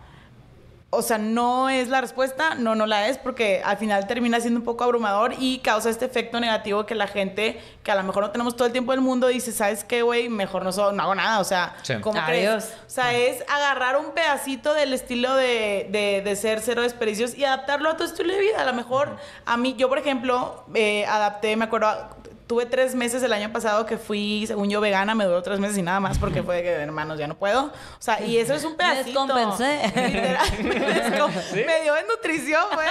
o sea, no es la respuesta, no, no la es, porque al final termina siendo un poco abrumador y causa este efecto negativo que la gente, que a lo mejor no tenemos todo el tiempo del mundo, dice, ¿sabes qué, güey? Mejor no, no hago nada, o sea, ¿cómo crees? O sea, es agarrar un pedacito del estilo de, de, de, ser cero desperdicios y adaptarlo a tu estilo de vida. A lo mejor, a mí, yo por ejemplo, eh, adapté, me acuerdo, tuve tres meses el año pasado que fui, según yo, vegana, me duró tres meses y nada más porque fue que, hermanos, ya no puedo. O sea, y eso es un pedacito. Descompensé. Literal, me, dio en nutrición, güey.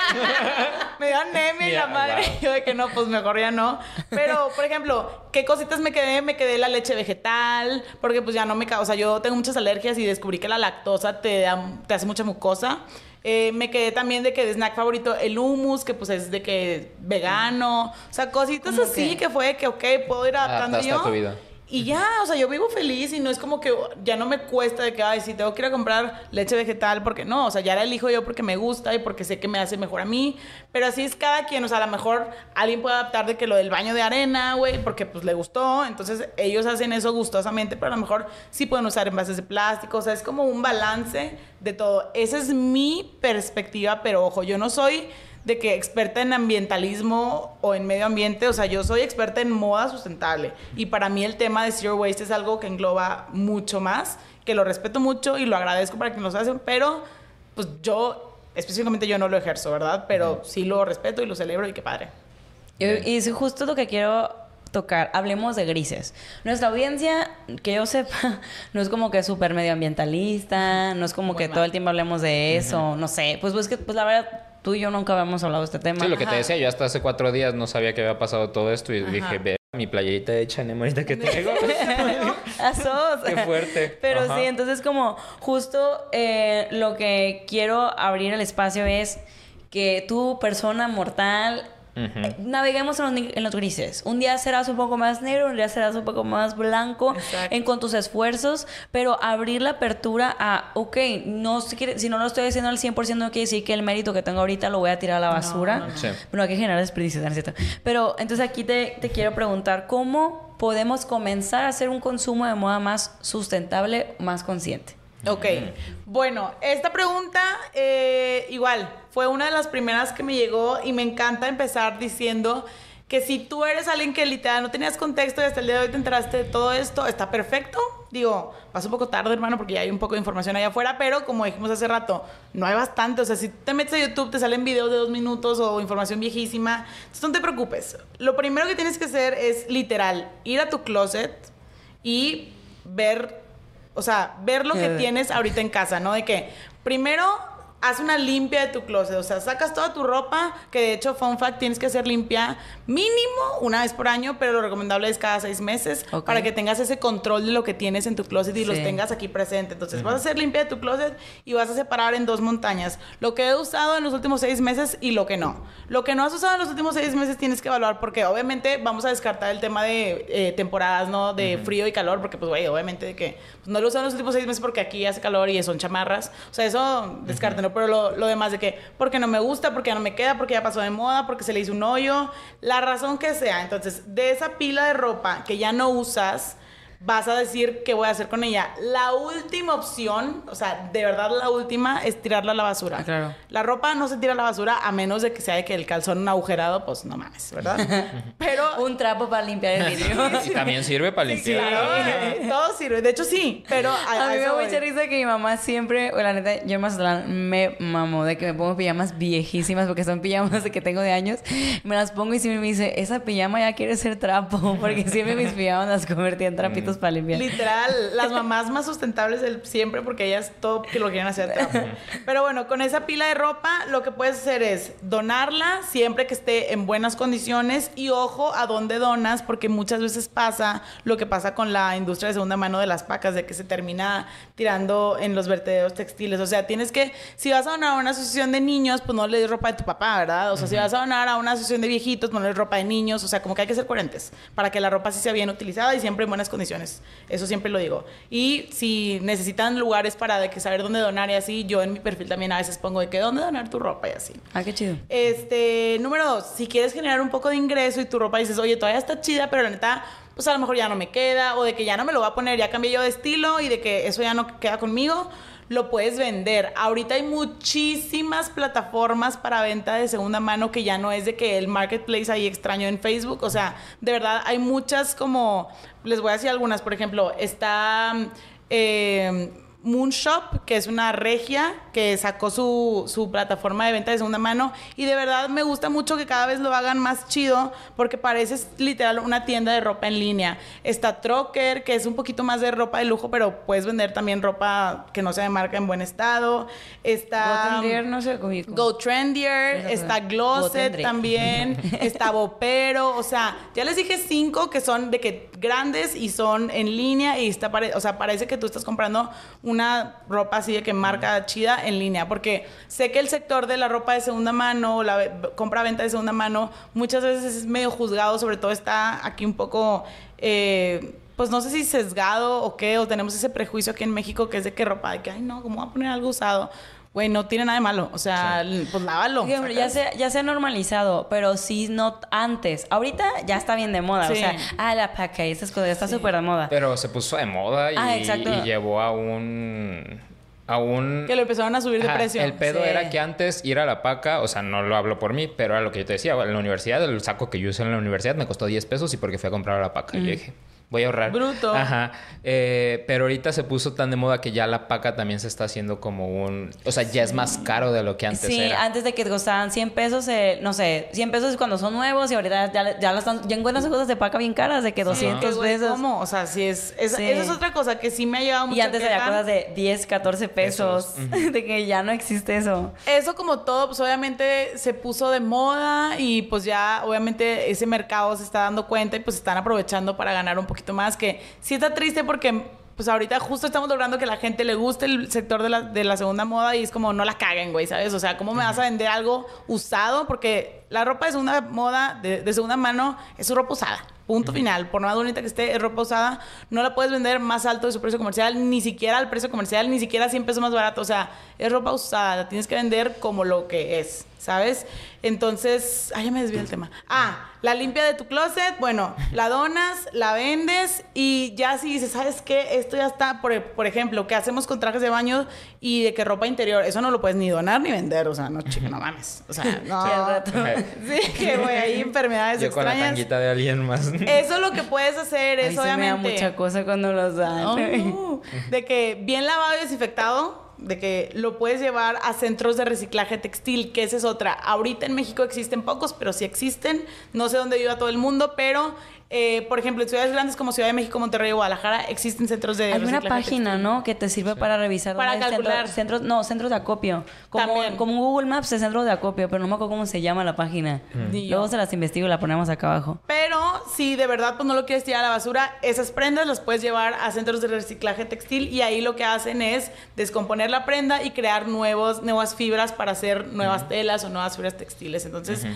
me dio anemia y la madre. yo de que no, pues mejor ya no. Pero, por ejemplo, ¿qué cositas me quedé? Me quedé la leche vegetal, porque pues ya no me... O sea, yo tengo muchas alergias y descubrí que la lactosa te, te hace mucha mucosa. Eh, me quedé también de que de snack favorito el hummus, que pues es de que vegano. O sea, cositas así que? fue que, ok, puedo ir adaptando yo. Tu vida. Y ya, o sea, yo vivo feliz y no es como que ya no me cuesta de que, ay, si tengo que ir a comprar leche vegetal, porque no, o sea, ya la elijo yo porque me gusta y porque sé que me hace mejor a mí. Pero así es cada quien, o sea, a lo mejor alguien puede adaptar de que lo del baño de arena, güey, porque pues le gustó. Entonces ellos hacen eso gustosamente, pero a lo mejor sí pueden usar envases de plástico, o sea, es como un balance de todo. Esa es mi perspectiva, pero ojo, yo no soy de que experta en ambientalismo o en medio ambiente, o sea, yo soy experta en moda sustentable y para mí el tema de zero waste es algo que engloba mucho más, que lo respeto mucho y lo agradezco para quienes lo hacen, pero pues yo específicamente yo no lo ejerzo, ¿verdad? Pero sí lo respeto y lo celebro y qué padre. Y, y es justo lo que quiero tocar. Hablemos de grises. Nuestra audiencia, que yo sepa, no es como que súper medioambientalista, no es como Muy que mal. todo el tiempo hablemos de eso, no sé. Pues, pues que, pues la verdad, tú y yo nunca habíamos hablado de este tema. Sí, lo que te decía, yo hasta hace cuatro días no sabía que había pasado todo esto y Ajá. dije, ve mi playerita de Chanel ahorita que traigo. Asos. Qué fuerte. Pero Ajá. sí, entonces como justo eh, lo que quiero abrir el espacio es que tú, persona mortal, Eh, naveguemos en los, en los grises. Un día serás un poco más negro, un día serás un poco más blanco Exacto. en con tus esfuerzos, pero abrir la apertura a, ok, no si no lo estoy haciendo al 100%, no quiere decir que el mérito que tengo ahorita lo voy a tirar a la basura. no, no. Sí. Bueno, hay que generar desperdicio, ¿no es cierto? Pero entonces aquí te, te quiero preguntar, ¿cómo podemos comenzar a hacer un consumo de moda más sustentable, más consciente? Ok, bueno, esta pregunta eh, igual fue una de las primeras que me llegó y me encanta empezar diciendo que si tú eres alguien que literal no tenías contexto y hasta el día de hoy te enteraste de todo esto, está perfecto. Digo, pasa un poco tarde, hermano, porque ya hay un poco de información allá afuera, pero como dijimos hace rato, no hay bastante. O sea, si te metes a YouTube, te salen videos de dos minutos o información viejísima. Entonces no te preocupes. Lo primero que tienes que hacer es literal ir a tu closet y ver o sea, ver lo que Eh. tienes ahorita en casa, ¿no? De que primero haz una limpia de tu closet, o sea, sacas toda tu ropa, que de hecho, fun fact, tienes que hacer limpia mínimo una vez por año, pero lo recomendable es cada seis meses, para que tengas ese control de lo que tienes en tu closet y los tengas aquí presente. Entonces, vas a hacer limpia de tu closet y vas a separar en dos montañas, lo que he usado en los últimos seis meses y lo que no. Lo que no has usado en los últimos seis meses tienes que evaluar, porque obviamente vamos a descartar el tema de eh, temporadas, ¿no? De frío y calor, porque pues, güey, obviamente de que pues, no lo he usado en los últimos seis meses porque aquí hace calor y son chamarras. O sea, eso descártenlo, pero lo, lo demás de que porque no me gusta, porque ya no me queda, porque ya pasó de moda, porque se le hizo un hoyo, la razón que sea. Entonces, de esa pila de ropa que ya no usas, vas a decir qué voy a hacer con ella. La última opción, o sea, de verdad la última, es tirarla a la basura. Ah, claro. La ropa no se tira a la basura a menos de que sea de que el calzón agujerado, pues no mames, ¿verdad? Pero Un trapo para limpiar el vidrio. Y también sirve para limpiar. claro, eh, todo sirve. De hecho, sí, pero a, A mí me da mucha risa que mi mamá siempre, o la neta, yo en Mazatlán me mamó de que me pongo pijamas viejísimas porque son pijamas de que tengo de años. Me las pongo y siempre me dice, esa pijama ya quiere ser trapo, porque siempre mis pijamas las convertí en trapitos para limpiar. Literal, las mamás más sustentables del siempre porque ellas todo que lo quieren hacer. Pero bueno, con esa pila de ropa lo que puedes hacer es donarla siempre que esté en buenas condiciones y ojo a dónde donas porque muchas veces pasa lo que pasa con la industria de segunda mano de las pacas de que se termina tirando en los vertederos textiles. O sea, tienes que, si vas a donar a una asociación de niños, pues no le des ropa de tu papá, ¿verdad? O sea, si vas a donar a una asociación de viejitos, pues no le des ropa de niños. O sea, como que hay que ser coherentes para que la ropa sí sea bien utilizada y siempre en buenas condiciones. Eso siempre lo digo. Y si necesitan lugares para de que saber dónde donar y así, yo en mi perfil también a veces pongo de que dónde donar tu ropa y así. Ah, qué chido. Este, número dos, si quieres generar un poco de ingreso y tu ropa dices, oye, todavía está chida, pero la neta, pues a lo mejor ya no me queda, o de que ya no me lo voy a poner, ya cambié yo de estilo y de que eso ya no queda conmigo, lo puedes vender. Ahorita hay muchísimas plataformas para venta de segunda mano que ya no es de que el marketplace ahí extraño en Facebook, o sea, de verdad hay muchas como, les voy a decir algunas, por ejemplo, está... eh, Moonshop, que es una regia que sacó su, su plataforma de venta de segunda mano. Y de verdad me gusta mucho que cada vez lo hagan más chido porque parece literal una tienda de ropa en línea. Está Trocker, que es un poquito más de ropa de lujo, pero puedes vender también ropa que no sea de marca en buen estado. Está... Gotendier, no sé cómo. Go Trendier, está. Glosset también, está Bopero, o sea, ya les dije cinco que son de que grandes y son en línea y está o sea, parece que tú estás comprando una ropa así de que marca chida en línea, porque sé que el sector de la ropa de segunda mano, la ve- compra-venta de segunda mano, muchas veces es medio juzgado, sobre todo está aquí un poco... eh, pues no sé si sesgado o qué, o tenemos ese prejuicio aquí en México que es de que ropa, de que, ay, no, ¿cómo voy a poner algo usado? Güey, no tiene nada de malo. O sea, l- pues lávalo. Sí, hombre, ya, se, ya se ha normalizado, pero sí no antes. Ahorita ya está bien de moda. O Sí. sea, ah, la paca y esas cosas, ya está súper de moda. Pero se puso de moda y, Ah, y llevó a un... A un... Que lo empezaron a subir de Ajá, precio. El pedo Sí. era que antes ir a la paca, o sea, no lo hablo por mí, pero era lo que yo te decía, en la universidad, el saco que yo usé en la universidad me costó 10 pesos y porque fui a comprar a la paca. Y yo dije, voy a ahorrar. Bruto. Ajá. Eh, pero ahorita se puso tan de moda que ya la paca también se está haciendo como un... O sea, ya es más caro de lo que antes sí, era. antes de que costaban 100 pesos, eh, no sé, 100 pesos cuando son nuevos y ahorita ya, ya, las están, ya encuentras cosas de paca bien caras de que 200 Sí, pesos. ¿Cómo? O sea, sí es... es- Sí. Esa es otra cosa que sí me ha llevado mucho Y antes había cosas de 10, 14 pesos. De que ya no existe eso. Eso como todo, pues obviamente se puso de moda y pues ya obviamente ese mercado se está dando cuenta y pues están aprovechando para ganar un poquito más, que sí está triste porque pues ahorita justo estamos logrando que la gente le guste el sector de la, de la segunda moda y es como no la caguen, güey, ¿sabes? O sea, ¿cómo me vas a vender algo usado? Porque la ropa de segunda moda, de, de segunda mano, es ropa usada. Punto final. Por más bonita que esté, es ropa usada. No la puedes vender más alto de su precio comercial, ni siquiera al precio comercial, ni siquiera 100 pesos más barato. O sea, es ropa usada. La tienes que vender como lo que es, ¿sabes? Entonces, ay, ya me desvié del tema. Ah, la limpia de tu closet, bueno, la donas, la vendes y ya si dices, ¿sabes qué? Esto ya está, por, por ejemplo, ¿qué hacemos con trajes de baño y de que ropa interior? Eso no lo puedes ni donar ni vender. O sea, no, chica, no mames. O sea, no. Sí, que güey, hay enfermedades Yo con la tanguita de alguien más. Eso lo que puedes hacer es Ay, se me da obviamente mucha cosa cuando los dan. Oh, de que bien lavado y desinfectado, de que lo puedes llevar a centros de reciclaje textil, que esa es otra. Ahorita en México existen pocos, pero sí existen. No sé dónde viva todo el mundo, pero eh, por ejemplo, en ciudades grandes como Ciudad de México, Monterrey o Guadalajara existen centros de Hay una página, textil. ¿no? Que te sirve para revisar. Para calcular. centros, no, centros de acopio. Como, También. como Google Maps de centros de acopio, pero no me acuerdo cómo se llama la página. Yo. Luego se las investigo y la ponemos acá abajo. Pero si de verdad pues, no lo quieres tirar a la basura, esas prendas las puedes llevar a centros de reciclaje textil y ahí lo que hacen es descomponer la prenda y crear nuevos, nuevas fibras para hacer nuevas telas o nuevas fibras textiles. Entonces,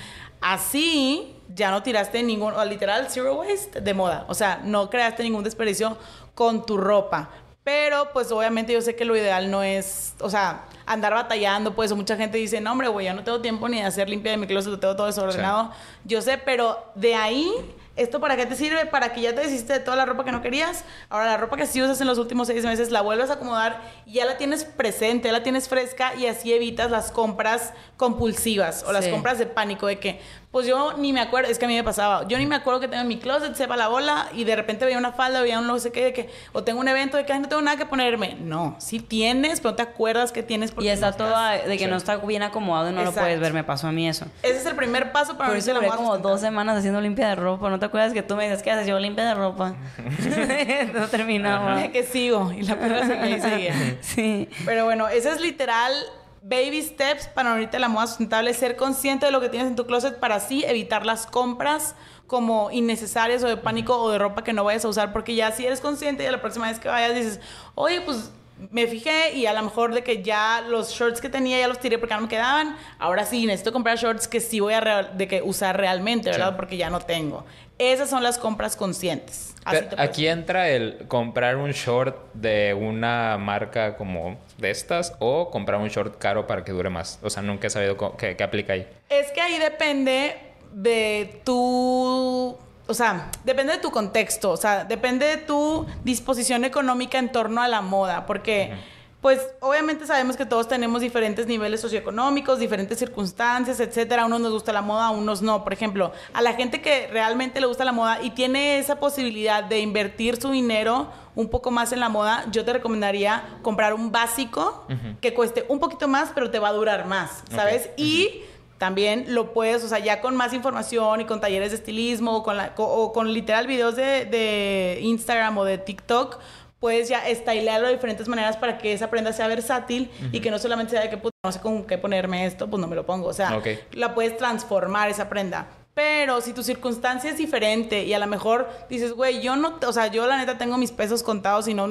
así ya no tiraste ningún, o literal, zero waste de moda. O sea, no creaste ningún desperdicio con tu ropa. Pero, pues, obviamente yo sé que lo ideal no es, o sea, andar batallando, pues, o mucha gente dice, no, hombre, güey, ya no tengo tiempo ni de hacer limpia de mi closet, lo tengo todo desordenado. Yo sé, pero de ahí, ¿esto para qué te sirve? Para que ya te deshiciste de toda la ropa que no querías. Ahora, la ropa que sí usas en los últimos seis meses, la vuelves a acomodar y ya la tienes presente, ya la tienes fresca y así evitas las compras compulsivas o las compras de pánico de que, pues yo ni me acuerdo, es que a mí me pasaba, yo ni me acuerdo que tengo en mi closet, sepa la bola y de repente veía una falda, veía un no sé qué, de que, o tengo un evento de que "Ay, no tengo nada que ponerme. No, sí tienes, pero no te acuerdas que tienes porque Y está no todo estás- de que no está bien acomodado y no Exacto. lo puedes ver. Me pasó a mí eso. Ese es el primer paso para Por eso la como sustentable. dos semanas haciendo limpia de ropa. ¿No te acuerdas que tú me dices, ¿qué haces? Yo limpia de ropa. no terminaba. que sigo y la perra seguía y seguía. Sí. Pero bueno, ese es literal baby steps para unirte a la moda sustentable, ser consciente de lo que tienes en tu closet para así evitar las compras como innecesarias o de pánico o de ropa que no vayas a usar, porque ya si eres consciente y la próxima vez que vayas dices, oye, pues me fijé y a lo mejor de que ya los shorts que tenía ya los tiré porque no me quedaban, ahora sí necesito comprar shorts que sí voy a real- de que usar realmente, ¿verdad? Sí. Porque ya no tengo. Esas son las compras conscientes. Así Pero te puedes- aquí entra el comprar un short de una marca como de estas o comprar un short caro para que dure más. O sea, nunca he sabido qué, qué aplica ahí. Es que ahí depende de tu... O sea, depende de tu contexto, o sea, depende de tu disposición económica en torno a la moda, porque, pues, obviamente sabemos que todos tenemos diferentes niveles socioeconómicos, diferentes circunstancias, etcétera. A unos nos gusta la moda, a unos no. Por ejemplo, a la gente que realmente le gusta la moda y tiene esa posibilidad de invertir su dinero un poco más en la moda, yo te recomendaría comprar un básico que cueste un poquito más, pero te va a durar más, ¿sabes? Y también lo puedes, o sea, ya con más información y con talleres de estilismo o con, la- co- o con literal videos de, de Instagram o de TikTok, puedes ya estilearlo de diferentes maneras para que esa prenda sea versátil y que no solamente sea de que puta, no sé con qué ponerme esto, pues no me lo pongo. O sea, la puedes transformar esa prenda. Pero si tu circunstancia es diferente y a lo mejor dices, güey, yo no, o sea, yo la neta tengo mis pesos contados y no,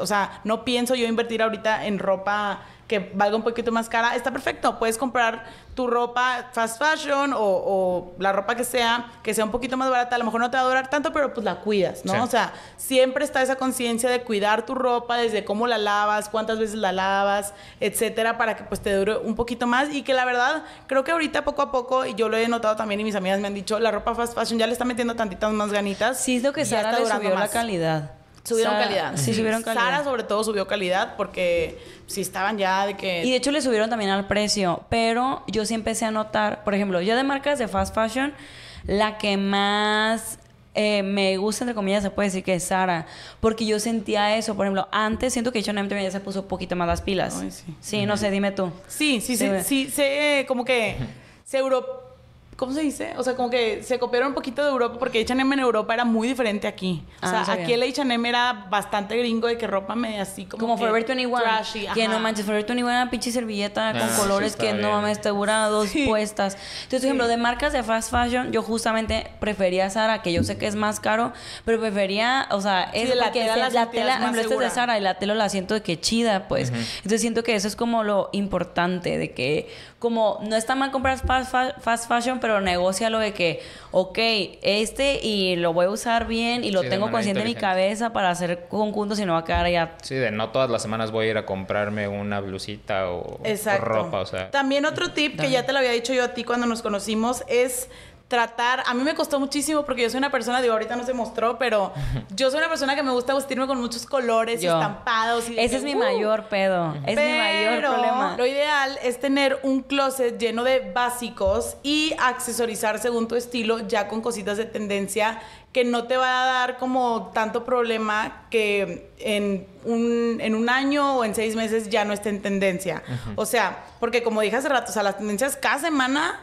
o sea, no pienso yo invertir ahorita en ropa que valga un poquito más cara, está perfecto. Puedes comprar tu ropa fast fashion o, o la ropa que sea, que sea un poquito más barata. A lo mejor no te va a durar tanto, pero pues la cuidas, ¿no? Sí. O sea, siempre está esa conciencia de cuidar tu ropa, desde cómo la lavas, cuántas veces la lavas, etcétera, para que pues te dure un poquito más. Y que la verdad, creo que ahorita poco a poco, y yo lo he notado también y mis amigas me han dicho, la ropa fast fashion ya le está metiendo tantitas más ganitas. Sí, es lo que Sara le subió la calidad. Subieron Sara- calidad. Sí, subieron calidad. Sara sobre todo subió calidad porque si estaban ya de que... Y de hecho le subieron también al precio, pero yo sí empecé a notar, por ejemplo, yo de marcas de fast fashion, la que más eh, me gusta, entre comillas, se puede decir que es Sara. Porque yo sentía eso. Por ejemplo, antes siento que H&M también ya se puso un poquito más las pilas. Ay, sí. Sí, no sé, dime tú. Sí, sí, Sí, sí, como que se euro... ¿Cómo se dice? O sea, como que se copiaron un poquito de Europa porque H&M en Europa era muy diferente aquí. O Ah, sea, no sabía. aquí el H&M era bastante gringo de que ropa media así como Como que Forever 21. trashy, que no manches, Forever 21 era una pinche servilleta con Ah, sí, colores que no mames, te dura dos Sí. puestas. Entonces, por ejemplo, de marcas de fast fashion, yo justamente prefería Sara, que yo sé que es más caro, pero prefería, o sea, es la porque tela se- la la tela, por ejemplo, esta es de. Sara y la tela la siento de que chida, pues. Entonces siento que eso es como lo importante, de que como no está mal comprar fast, fa- fast fashion, pero negocia lo de que, ok, este y lo voy a usar bien y lo Sí, tengo consciente en mi cabeza para hacer conjuntos y no va a quedar ya Sí, de no todas las semanas voy a ir a comprarme una blusita o, ropa, o sea. También otro tip que ya te lo había dicho yo a ti cuando nos conocimos es tratar, a mí me costó muchísimo porque yo soy una persona, digo, ahorita no se mostró, pero yo soy una persona que me gusta vestirme con muchos colores y estampados. Y Ese es mi ¡uh! mayor pedo. Es mi mayor problema. Lo ideal es tener un closet lleno de básicos y accesorizar según tu estilo, ya con cositas de tendencia que no te va a dar como tanto problema que en un, en un año o en seis meses ya no esté en tendencia. O sea, porque como dije hace rato, o sea, las tendencias cada semana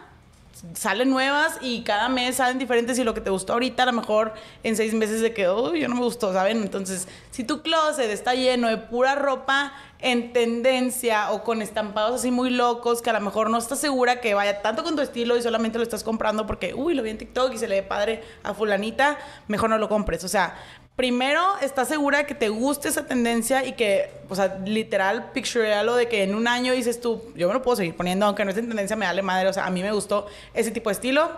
salen nuevas y cada mes salen diferentes y lo que te gustó ahorita a lo mejor en seis meses de que, uy, yo no me gustó, ¿saben? Entonces, si tu closet está lleno de pura ropa en tendencia o con estampados así muy locos que a lo mejor no estás segura que vaya tanto con tu estilo y solamente lo estás comprando porque, uy, lo vi en TikTok y se le ve padre a fulanita, mejor no lo compres. O sea, primero estás segura de que te guste esa tendencia y que, o sea, literal, picturealo de que en un año dices tú, yo me lo puedo seguir poniendo, aunque no esté en tendencia, me dale madre. O sea, a mí me gustó ese tipo de estilo.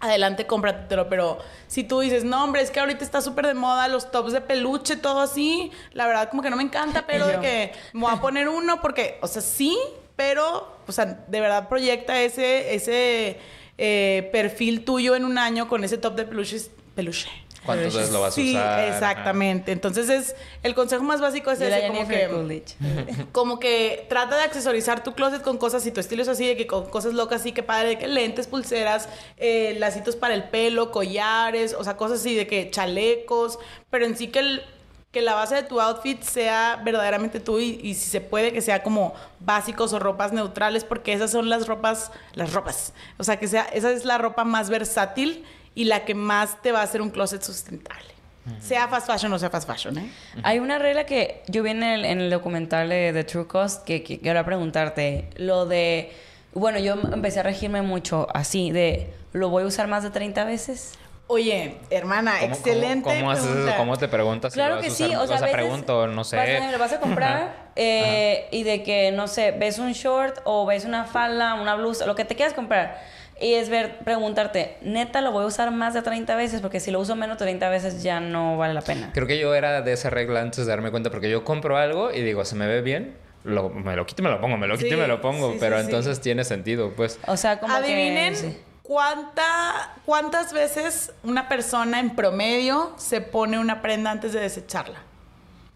Adelante, cómpratelo. Pero si tú dices, no, hombre, es que ahorita está súper de moda los tops de peluche, todo así. La verdad, como que no me encanta, pero de que me voy a poner uno porque, o sea, sí, pero, o sea, de verdad proyecta ese, ese eh, perfil tuyo en un año con ese top de peluches, peluche. ¿Cuántas veces lo vas a Sí, usar? Ajá. exactamente. Entonces es el consejo más básico es ese, como que Coolidge. como que trata de accesorizar tu closet con cosas y tu estilo es así de que con cosas locas así que padre de que lentes, pulseras, eh, lacitos para el pelo, collares, o sea, cosas así de que chalecos, pero en sí que el que la base de tu outfit sea verdaderamente tú y, y si se puede que sea como básicos o ropas neutrales porque esas son las ropas, las ropas. O sea, que sea esa es la ropa más versátil y la que más te va a hacer un closet sustentable. Sea fast fashion o sea fast fashion, ¿eh? Hay una regla que yo vi en el, en el documental de, de True Cost que, que quiero preguntarte. Lo de. Bueno, yo empecé a regirme mucho así, de. ¿Lo voy a usar más de 30 veces? Oye, hermana, ¿Cómo- excelente. ¿Cómo, cómo haces eso? ¿Cómo te preguntas? si Claro lo vas que a sí, o sea, a veces pregunto, no sé. Vas a, lo vas a comprar eh, y de que, no sé, ves un short o ves una falda, una blusa, lo que te quieras comprar. Y es ver, preguntarte, neta, lo voy a usar más de 30 veces, porque si lo uso menos de 30 veces ya no vale la pena. Creo que yo era de esa regla antes de darme cuenta, porque yo compro algo y digo, se me ve bien, lo- me lo quito y me lo pongo, me lo quito Sí, y me lo pongo, sí, pero sí, sí. entonces tiene sentido, pues. O sea, como Adivinen que... sí. cuánta, cuántas veces una persona en promedio se pone una prenda antes de desecharla.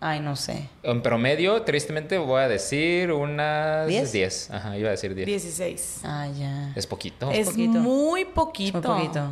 Ay, no sé. En promedio, tristemente, voy a decir unas ¿Diez? 10. Ajá, iba a decir 10. 16. Ah, ya. Es poquito. Es poquito. muy poquito. Es muy poquito.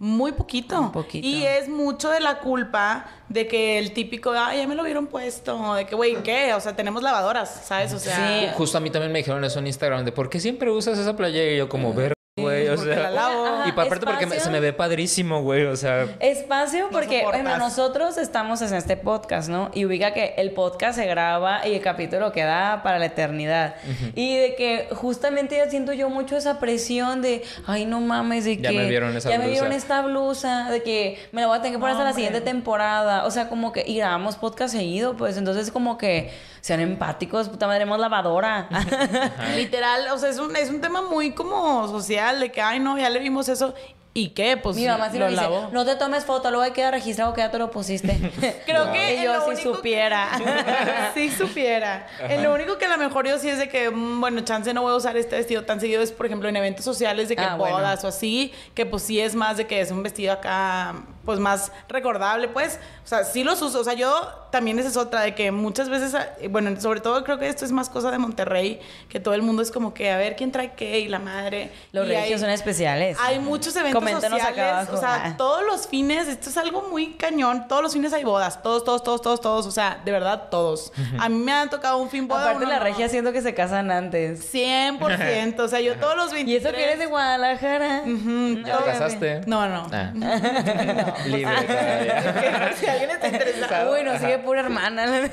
Muy poquito. Un poquito. Y es mucho de la culpa de que el típico, ay, ya me lo vieron puesto. De que, güey, ¿qué? O sea, tenemos lavadoras, ¿sabes? O sea, Sí. Justo a mí también me dijeron eso en Instagram, de ¿por qué siempre usas esa playera? Y yo como, ver, güey, o porque sea... la lavo. Ajá, Y pa- aparte porque me- se me ve padrísimo, güey, o sea... Espacio porque bueno, nosotros estamos en este podcast, ¿no? Y ubica que el podcast se graba y el capítulo queda para la eternidad. Y de que justamente ya siento yo mucho esa presión de, ay, no mames, de Ya que me vieron esa ya me blusa". vieron esta blusa, de que me la voy a tener que poner No, hasta la siguiente temporada. O sea, como que y grabamos podcast seguido, pues entonces como que sean empáticos, puta madre, hemos lavadora. literal, o sea, es un, es un tema muy como social, de que, ay, no, ya le vimos eso. ¿Y qué? Pues Mi mamá sí lo dice, lavó. no te tomes foto, luego hay que quedar registrado que ya te lo pusiste. Creo que Y en yo que- supiera. sí supiera. En lo único que a lo mejor yo sí es de que, mm, bueno, chance no voy a usar este vestido tan seguido es, por ejemplo, en eventos sociales de que Ah, bueno. bodas o así, que pues sí es más de que es un vestido acá, pues más recordable, pues. O sea, sí los uso. O sea, yo también esa es otra, de que muchas veces, eh, bueno, sobre todo creo que esto es más cosa de Monterrey, que todo el mundo es como que a ver quién trae qué y la madre. Los Y regios hay- son especiales. Hay muchos eventos Coméntenos acá sociales, abajo. o sea, Ah. todos los fines, esto es algo muy cañón, todos los fines hay bodas, todos, todos, todos, todos, todos, o sea, de verdad, todos. A mí me han tocado un fin boda. Aparte uno la no. regia siento que se casan antes. 100%, o sea, yo todos los 23... Y eso que eres de Guadalajara. Ujú, ¿Ya te todo- casaste? No, no. Ah. Libre todavía. si alguien está interesado. Uy, nos sigue pura hermana.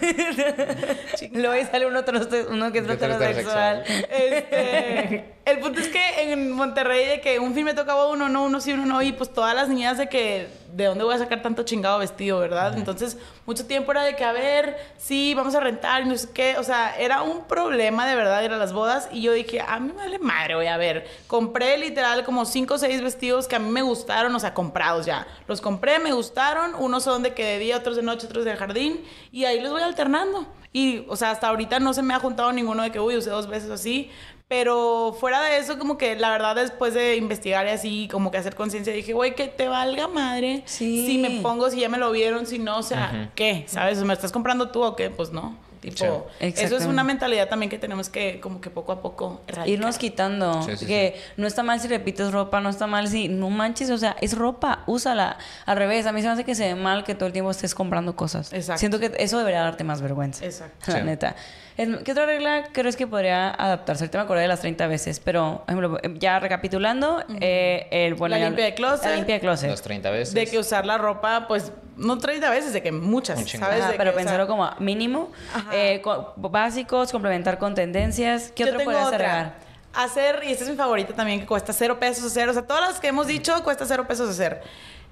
Luego ahí sale uno, otro, uno que es Otro heterosexual. Este, el punto es que en Monterrey de que un fin me tocaba uno, no, uno sí, uno no, y pues todas las niñas de que de dónde voy a sacar tanto chingado vestido, ¿verdad? Entonces, mucho tiempo era de que, a ver, sí, vamos a rentar y no sé qué, o sea, era un problema de verdad ir a las bodas y yo dije, a mí me vale madre, voy a ver, compré literal como cinco o seis vestidos que a mí me gustaron, o sea, comprados ya, los compré, me gustaron, unos son de que de día, otros de noche, otros de jardín, y ahí los voy alternando. Y, o sea, hasta ahorita no se me ha juntado ninguno de que, uy, usé dos veces así. Pero fuera de eso, como que la verdad, después de investigar y así, como que hacer conciencia, dije, güey, que te valga madre. Sí. Si me pongo, si ya me lo vieron, si no, o sea, ¿qué? ¿Sabes? ¿Me estás comprando tú o qué? Pues no. Tipo, Sí. eso es una mentalidad también que tenemos que, como que poco a poco erradicar. Irnos quitando. Sí, sí, que no está mal si repites ropa, no está mal si. No manches, o sea, es ropa, úsala. Al revés, a mí se me hace que se ve mal que todo el tiempo estés comprando cosas. Exacto. Siento que eso debería darte más vergüenza. Exacto. La Sí. neta. Es- ¿Qué otra regla crees que podría adaptarse? Ahorita me acordé de las 30 veces, pero, por ejemplo, ya recapitulando, eh, el, bueno, La ya- limpia de closet. La limpia de closet. Los 30 veces. De que usar la ropa, pues, no 30 veces, de que muchas. ¿sabes? Ajá, De pero que, o sea, pensarlo como mínimo. Eh, co- básicos, complementar con tendencias. ¿Qué Yo otro tengo podrías otra. agregar? Hacer, y esta es mi favorita también, que cuesta cero pesos hacer. O sea, todas las que hemos dicho cuesta cero pesos hacer.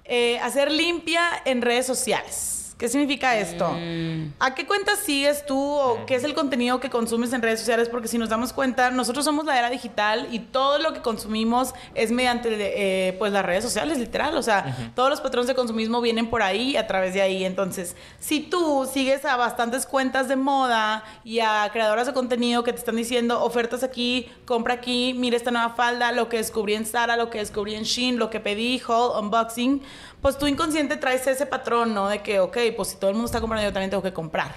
Eh, hacer limpia en redes sociales. ¿Qué significa esto? Mm. ¿A qué cuentas sigues tú o qué es el contenido que consumes en redes sociales? Porque si nos damos cuenta, nosotros somos la era digital y todo lo que consumimos es mediante eh, pues las redes sociales, literal. O sea, todos los patrones de consumismo vienen por ahí, a través de ahí. Entonces, si tú sigues a bastantes cuentas de moda y a creadoras de contenido que te están diciendo ofertas aquí, compra aquí, mira esta nueva falda, lo que descubrí en Zara, lo que descubrí en Shein, lo que pedí, haul, unboxing, pues tu inconsciente traes ese patrón, ¿no? De que, ok, pues si todo el mundo está comprando, yo también tengo que comprar.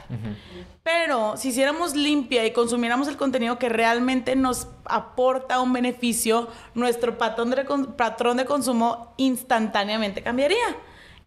Pero si hiciéramos limpia y consumiéramos el contenido que realmente nos aporta un beneficio, nuestro patrón de, patrón de consumo instantáneamente cambiaría.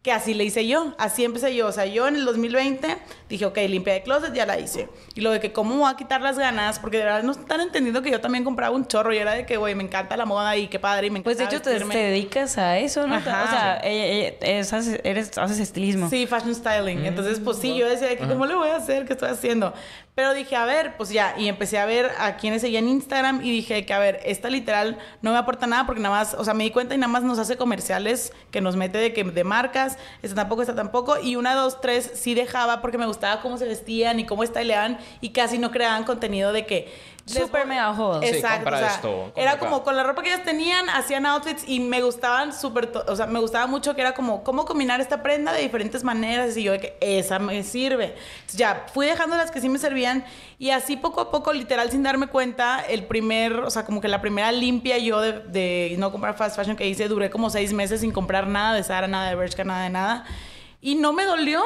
Que así le hice yo, así empecé yo. O sea, yo en el 2020 dije, ok, limpia de closet, ya la hice. Y lo de que cómo me voy a quitar las ganas, porque de verdad no están entendiendo que yo también compraba un chorro y era de que, güey, me encanta la moda y qué padre y me encanta Pues de hecho te, dedicas a eso, ¿no? Ajá. O sea, ella- ella- es- haces, eres, haces estilismo. Sí, fashion styling. Entonces, pues sí, yo decía, que, ¿cómo le voy a hacer? ¿Qué estoy haciendo? Pero dije, a ver, pues ya, y empecé a ver a quienes seguían en Instagram y dije que, a ver, esta literal no me aporta nada porque nada más, o sea, me di cuenta y nada más nos hace comerciales que nos mete de, que, de marcas, esta tampoco, esta tampoco, y una, dos, tres sí dejaba porque me gustaba cómo se vestían y cómo styleaban y casi no creaban contenido de que... voy- mega. Sí, Exacto, compra o sea, esto, compra era como con la ropa que ellas tenían, hacían outfits y me gustaban súper, o sea, me gustaba mucho que era como, cómo combinar esta prenda de diferentes maneras y yo de que esa me sirve. Entonces, ya, fui dejando las que sí me servían y así poco a poco, literal, sin darme cuenta, el primer, o sea, como que la primera limpia yo de, de no comprar fast fashion que hice, duré como seis meses sin comprar nada de Zara, nada de Bershka, nada de nada y no me dolió.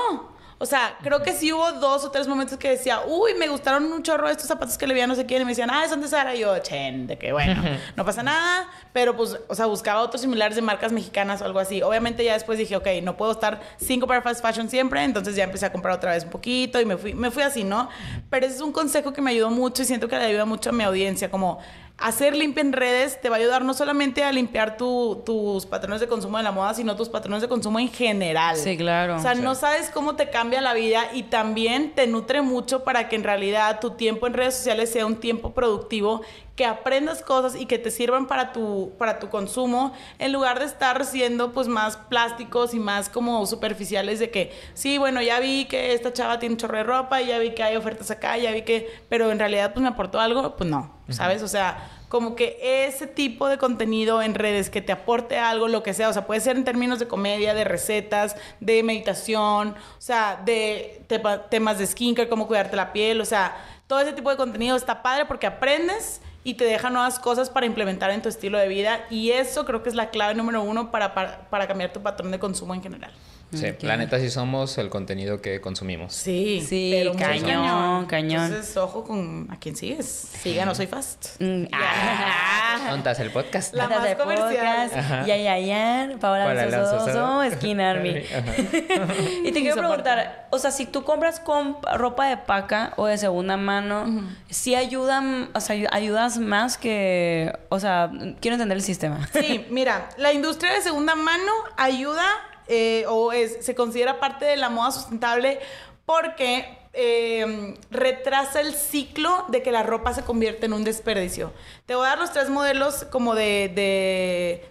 O sea, creo que sí hubo dos o tres momentos que decía, uy, me gustaron un chorro estos zapatos que le vi a no sé quién. Y me decían, ah, son de Zara. Y yo, chen, de que bueno, no pasa nada. Pero pues, o sea, buscaba otros similares de marcas mexicanas o algo así. Obviamente ya después dije, ok, no puedo estar cinco para fast fashion siempre. Entonces ya empecé a comprar otra vez un poquito y me fui, me fui así, ¿no? Pero ese es un consejo que me ayudó mucho y siento que le ayuda mucho a mi audiencia. Como hacer limpia en redes te va a ayudar no solamente a limpiar tu- tus patrones de consumo de la moda, sino tus patrones de consumo en general. Sí, claro. O sea, Sí. no sabes cómo te cambia la vida y también te nutre mucho para que en realidad tu tiempo en redes sociales sea un tiempo productivo, que aprendas cosas y que te sirvan para tu, para tu consumo, en lugar de estar siendo pues más plásticos y más como superficiales de que, sí, bueno, ya vi que esta chava tiene un chorro de ropa, ya vi que hay ofertas acá, ya vi que, pero en realidad pues me aportó algo, pues no, ¿sabes? O sea, como que ese tipo de contenido en redes que te aporte algo, lo que sea, o sea, puede ser en términos de comedia, de recetas, de meditación, o sea, de temas de skincare, cómo cuidarte la piel, o sea, todo ese tipo de contenido está padre porque aprendes y te deja nuevas cosas para implementar en tu estilo de vida y eso creo que es la clave número uno para, para, para cambiar tu patrón de consumo en general. Sí, Ok. la neta sí somos el contenido que consumimos. Sí, Sí, pero cañón, cañón. Entonces, ojo con a quién sigues. Siga, no soy fast. Mm, ah. ¿Montas el podcast? La Notas más de comercial. podcast. Ya, ya, ya. Paola Alonso Skin Army. Y te quiero preguntar, o sea, si tú compras con ropa de paca o de segunda mano, ¿sí ayudan, o sea, ayudas más que, o sea, quiero entender el sistema. Sí, mira, la industria de segunda mano ayuda eh, o es, se considera parte de la moda sustentable porque eh, retrasa el ciclo de que la ropa se convierte en un desperdicio. Te voy a dar los tres modelos como de,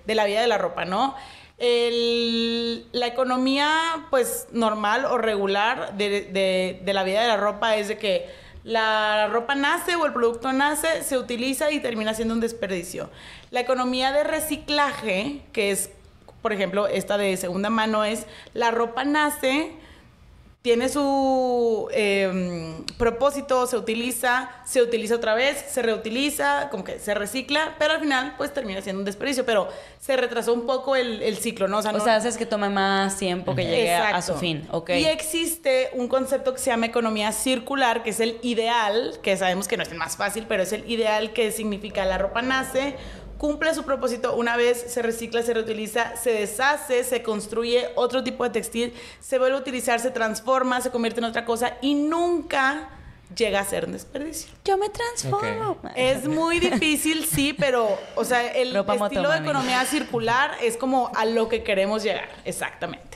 de- la vida de la ropa, ¿no? La economía, pues, normal o regular de- de la vida de la ropa es de que la ropa nace o el producto nace, se utiliza y termina siendo un desperdicio. La economía de reciclaje, que es, por ejemplo, esta de segunda mano, es la ropa nace, tiene su eh, propósito, se utiliza, se utiliza otra vez, se reutiliza, como que se recicla, pero al final pues termina siendo un desperdicio, pero se retrasó un poco el, el ciclo, ¿no? O no- sea, haces que tome más tiempo que llegue a, su fin, ¿ok? Y existe un concepto que se llama economía circular, que es el ideal, que sabemos que no es el más fácil, pero es el ideal que significa la ropa nace, cumple su propósito una vez, se recicla, se reutiliza, se deshace, se construye otro tipo de textil, se vuelve a utilizar, se transforma, se convierte en otra cosa y nunca llega a ser un desperdicio. Yo me transformo. Es muy difícil, sí, pero, o sea, el Ropa estilo de economía circular es como a lo que queremos llegar, exactamente.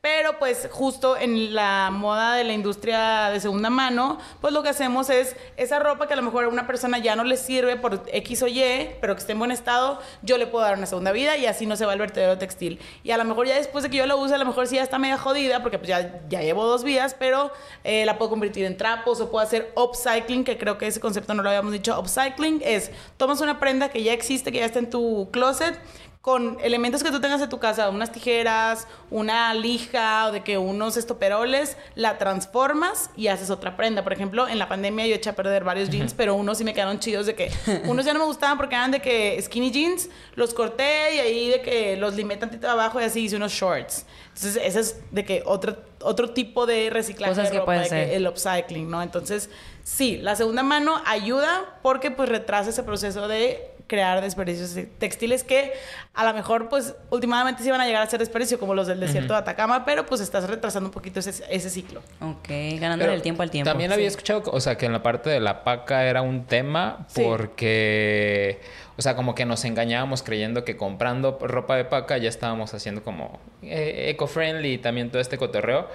Pero pues justo en la moda de la industria de segunda mano, pues lo que hacemos es esa ropa que a lo mejor a una persona ya no le sirve por X o Y, pero que esté en buen estado, yo le puedo dar una segunda vida y así no se va al vertedero textil. Y a lo mejor ya después de que yo la use, a lo mejor sí ya está media jodida, porque pues ya, ya llevo dos vidas, pero eh, la puedo convertir en trapos o puedo hacer upcycling, que creo que ese concepto no lo habíamos dicho. Upcycling es, tomas una prenda que ya existe, que ya está en tu closet, con elementos que tú tengas en tu casa, unas tijeras, una lija o de que unos estoperoles, la transformas y haces otra prenda. Por ejemplo, en la pandemia yo eché a perder varios jeans, pero unos sí me quedaron chidos de que unos ya no me gustaban porque eran de que skinny jeans, los corté y ahí de que los limé tantito abajo y así hice unos shorts. Entonces, ese es de que otro, otro tipo de reciclaje Cosas de que ropa, de que ser. el upcycling, ¿no? Entonces, sí, la segunda mano ayuda porque pues retrasa ese proceso de crear desperdicios textiles que a lo mejor pues últimamente sí van a llegar a ser desperdicio como los del desierto de Atacama, pero pues estás retrasando un poquito ese, ese ciclo. Ok, ganándole el tiempo al tiempo. También había escuchado, o sea, que en la parte de la paca era un tema Sí. porque, o sea, como que nos engañábamos creyendo que comprando ropa de paca ya estábamos haciendo como eh, eco-friendly y también todo este cotorreo.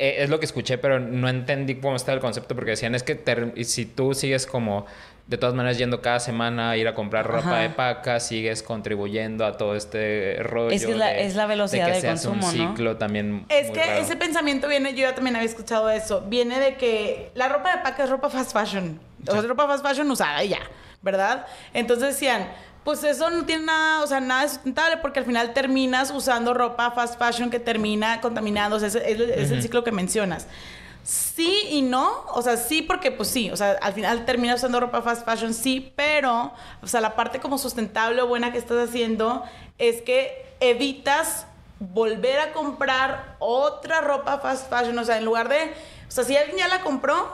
Eh, es lo que escuché, pero no entendí cómo estaba el concepto porque decían es que si tú sigues como de todas maneras yendo cada semana a ir a comprar ropa Ajá. de paca, sigues contribuyendo a todo este rollo. Es que es la- de- es la velocidad de que de se hace consumo, un ¿no? ciclo también. Es muy que raro. ese pensamiento viene, yo ya también había escuchado eso, viene de que la ropa de paca es ropa fast fashion, o sea, es ropa fast fashion usada y ya, ¿verdad? Entonces decían, pues eso no tiene nada, o sea, nada de sustentable porque al final terminas usando ropa fast fashion que termina contaminando, o sea, es, es- es el ciclo que mencionas. Sí y no, o sea, sí porque pues sí, o sea, al final terminas usando ropa fast fashion, sí, pero, o sea, la parte como sustentable o buena que estás haciendo es que evitas volver a comprar otra ropa fast fashion, o sea, en lugar de, o sea, si alguien ya la compró,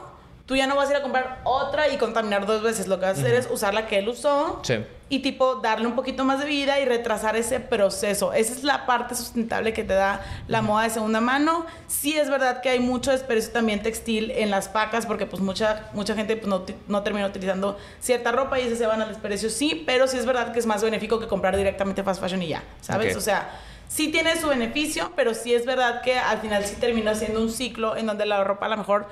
tú ya no vas a ir a comprar otra y contaminar dos veces, lo que vas a hacer es usar la que él usó Sí. y tipo darle un poquito más de vida y retrasar ese proceso. Esa es la parte sustentable que te da la moda de segunda mano. Sí es verdad que hay mucho desperdicio también textil en las pacas porque pues mucha, mucha gente pues, no, no termina utilizando cierta ropa y ese se van al desperdicio, sí, pero sí es verdad que es más benéfico que comprar directamente fast fashion y ya, ¿sabes? O sea, sí tiene su beneficio, pero sí es verdad que al final sí termina siendo un ciclo en donde la ropa a lo mejor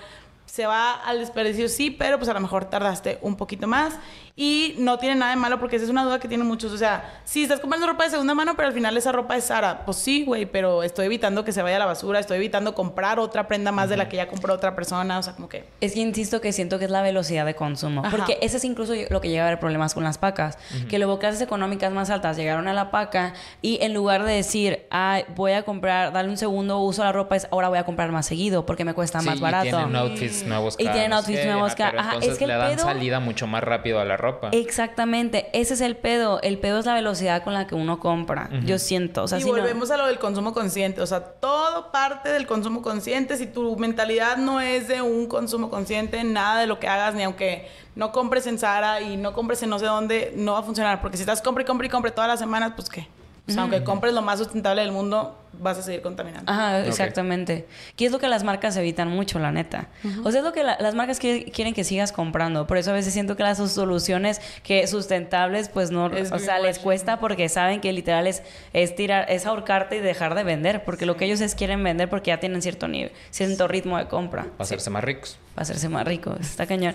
se va al desperdicio, sí, pero pues a lo mejor tardaste un poquito más y no tiene nada de malo porque esa es una duda que tienen muchos. O sea, si estás comprando ropa de segunda mano, pero al final esa ropa es Sara, pues sí, güey, pero estoy evitando que se vaya a la basura, estoy evitando comprar otra prenda más de la que ya compró otra persona, o sea, como que... Es que insisto que siento que es la velocidad de consumo. Ajá. Porque ese es incluso lo que llega a haber problemas con las pacas. Que luego clases económicas más altas llegaron a la paca y en lugar de decir, ay, voy a comprar, darle un segundo uso a la ropa, es ahora voy a comprar más seguido porque me cuesta Sí, más y barato. tienen outfits nuevos. Y tienen outfits nuevos ajá, cada- pero ajá, es que el le dan pedo- salida mucho más rápido a la ropa. Exactamente, ese es el pedo. El pedo es la velocidad con la que uno compra. Yo siento, o sea, y si no- volvemos a lo del consumo consciente. O sea, todo parte del consumo consciente. Si tu mentalidad no es de un consumo consciente, nada de lo que hagas, ni aunque no compres en Zara y no compres en no sé dónde, no va a funcionar. Porque si estás compre y compre y compre todas las semanas, pues qué. O sea, aunque compres lo más sustentable del mundo, vas a seguir contaminando. Ajá, exactamente. Que es lo que las marcas evitan mucho, la neta. O sea, es lo que la- las marcas qui- quieren que sigas comprando. Por eso a veces siento que las soluciones que sustentables, pues no, Es o sea, les cuesta porque saben que literal es, es tirar, es ahorcarte y dejar de vender. Porque lo que ellos es quieren vender porque ya tienen cierto nivel, cierto ritmo de compra. Para hacerse más ricos. Para hacerse más rico, está cañón.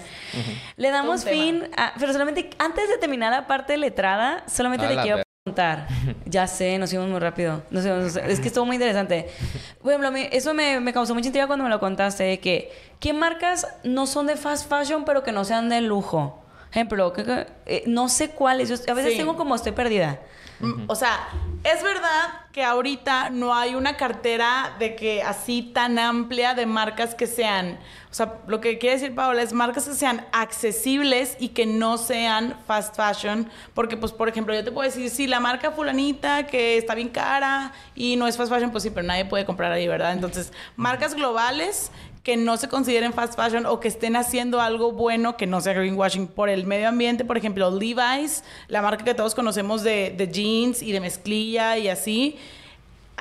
Le damos fin a, pero solamente antes de terminar la parte letrada, solamente A le quiero preguntar. Ya sé, nos fuimos muy rápido. Nos fuimos- es que estuvo muy interesante. Por ejemplo, a mí- eso me, me causó mucha intriga cuando me lo contaste, de que ¿qué marcas no son de fast fashion pero que no sean de lujo? Ejemplo, que- que- eh, no sé cuáles. Yo a veces Sí. tengo como estoy perdida. O sea, es verdad que ahorita no hay una cartera de que así tan amplia de marcas que sean, o sea, lo que quiere decir Paola es marcas que sean accesibles y que no sean fast fashion, porque pues por ejemplo, yo te puedo decir, sí, la marca fulanita que está bien cara y no es fast fashion, pues sí, pero nadie puede comprar ahí, ¿verdad? Entonces, marcas globales que no se consideren fast fashion o que estén haciendo algo bueno que no sea greenwashing por el medio ambiente. Por ejemplo, Levi's, la marca que todos conocemos de, de jeans y de mezclilla y así.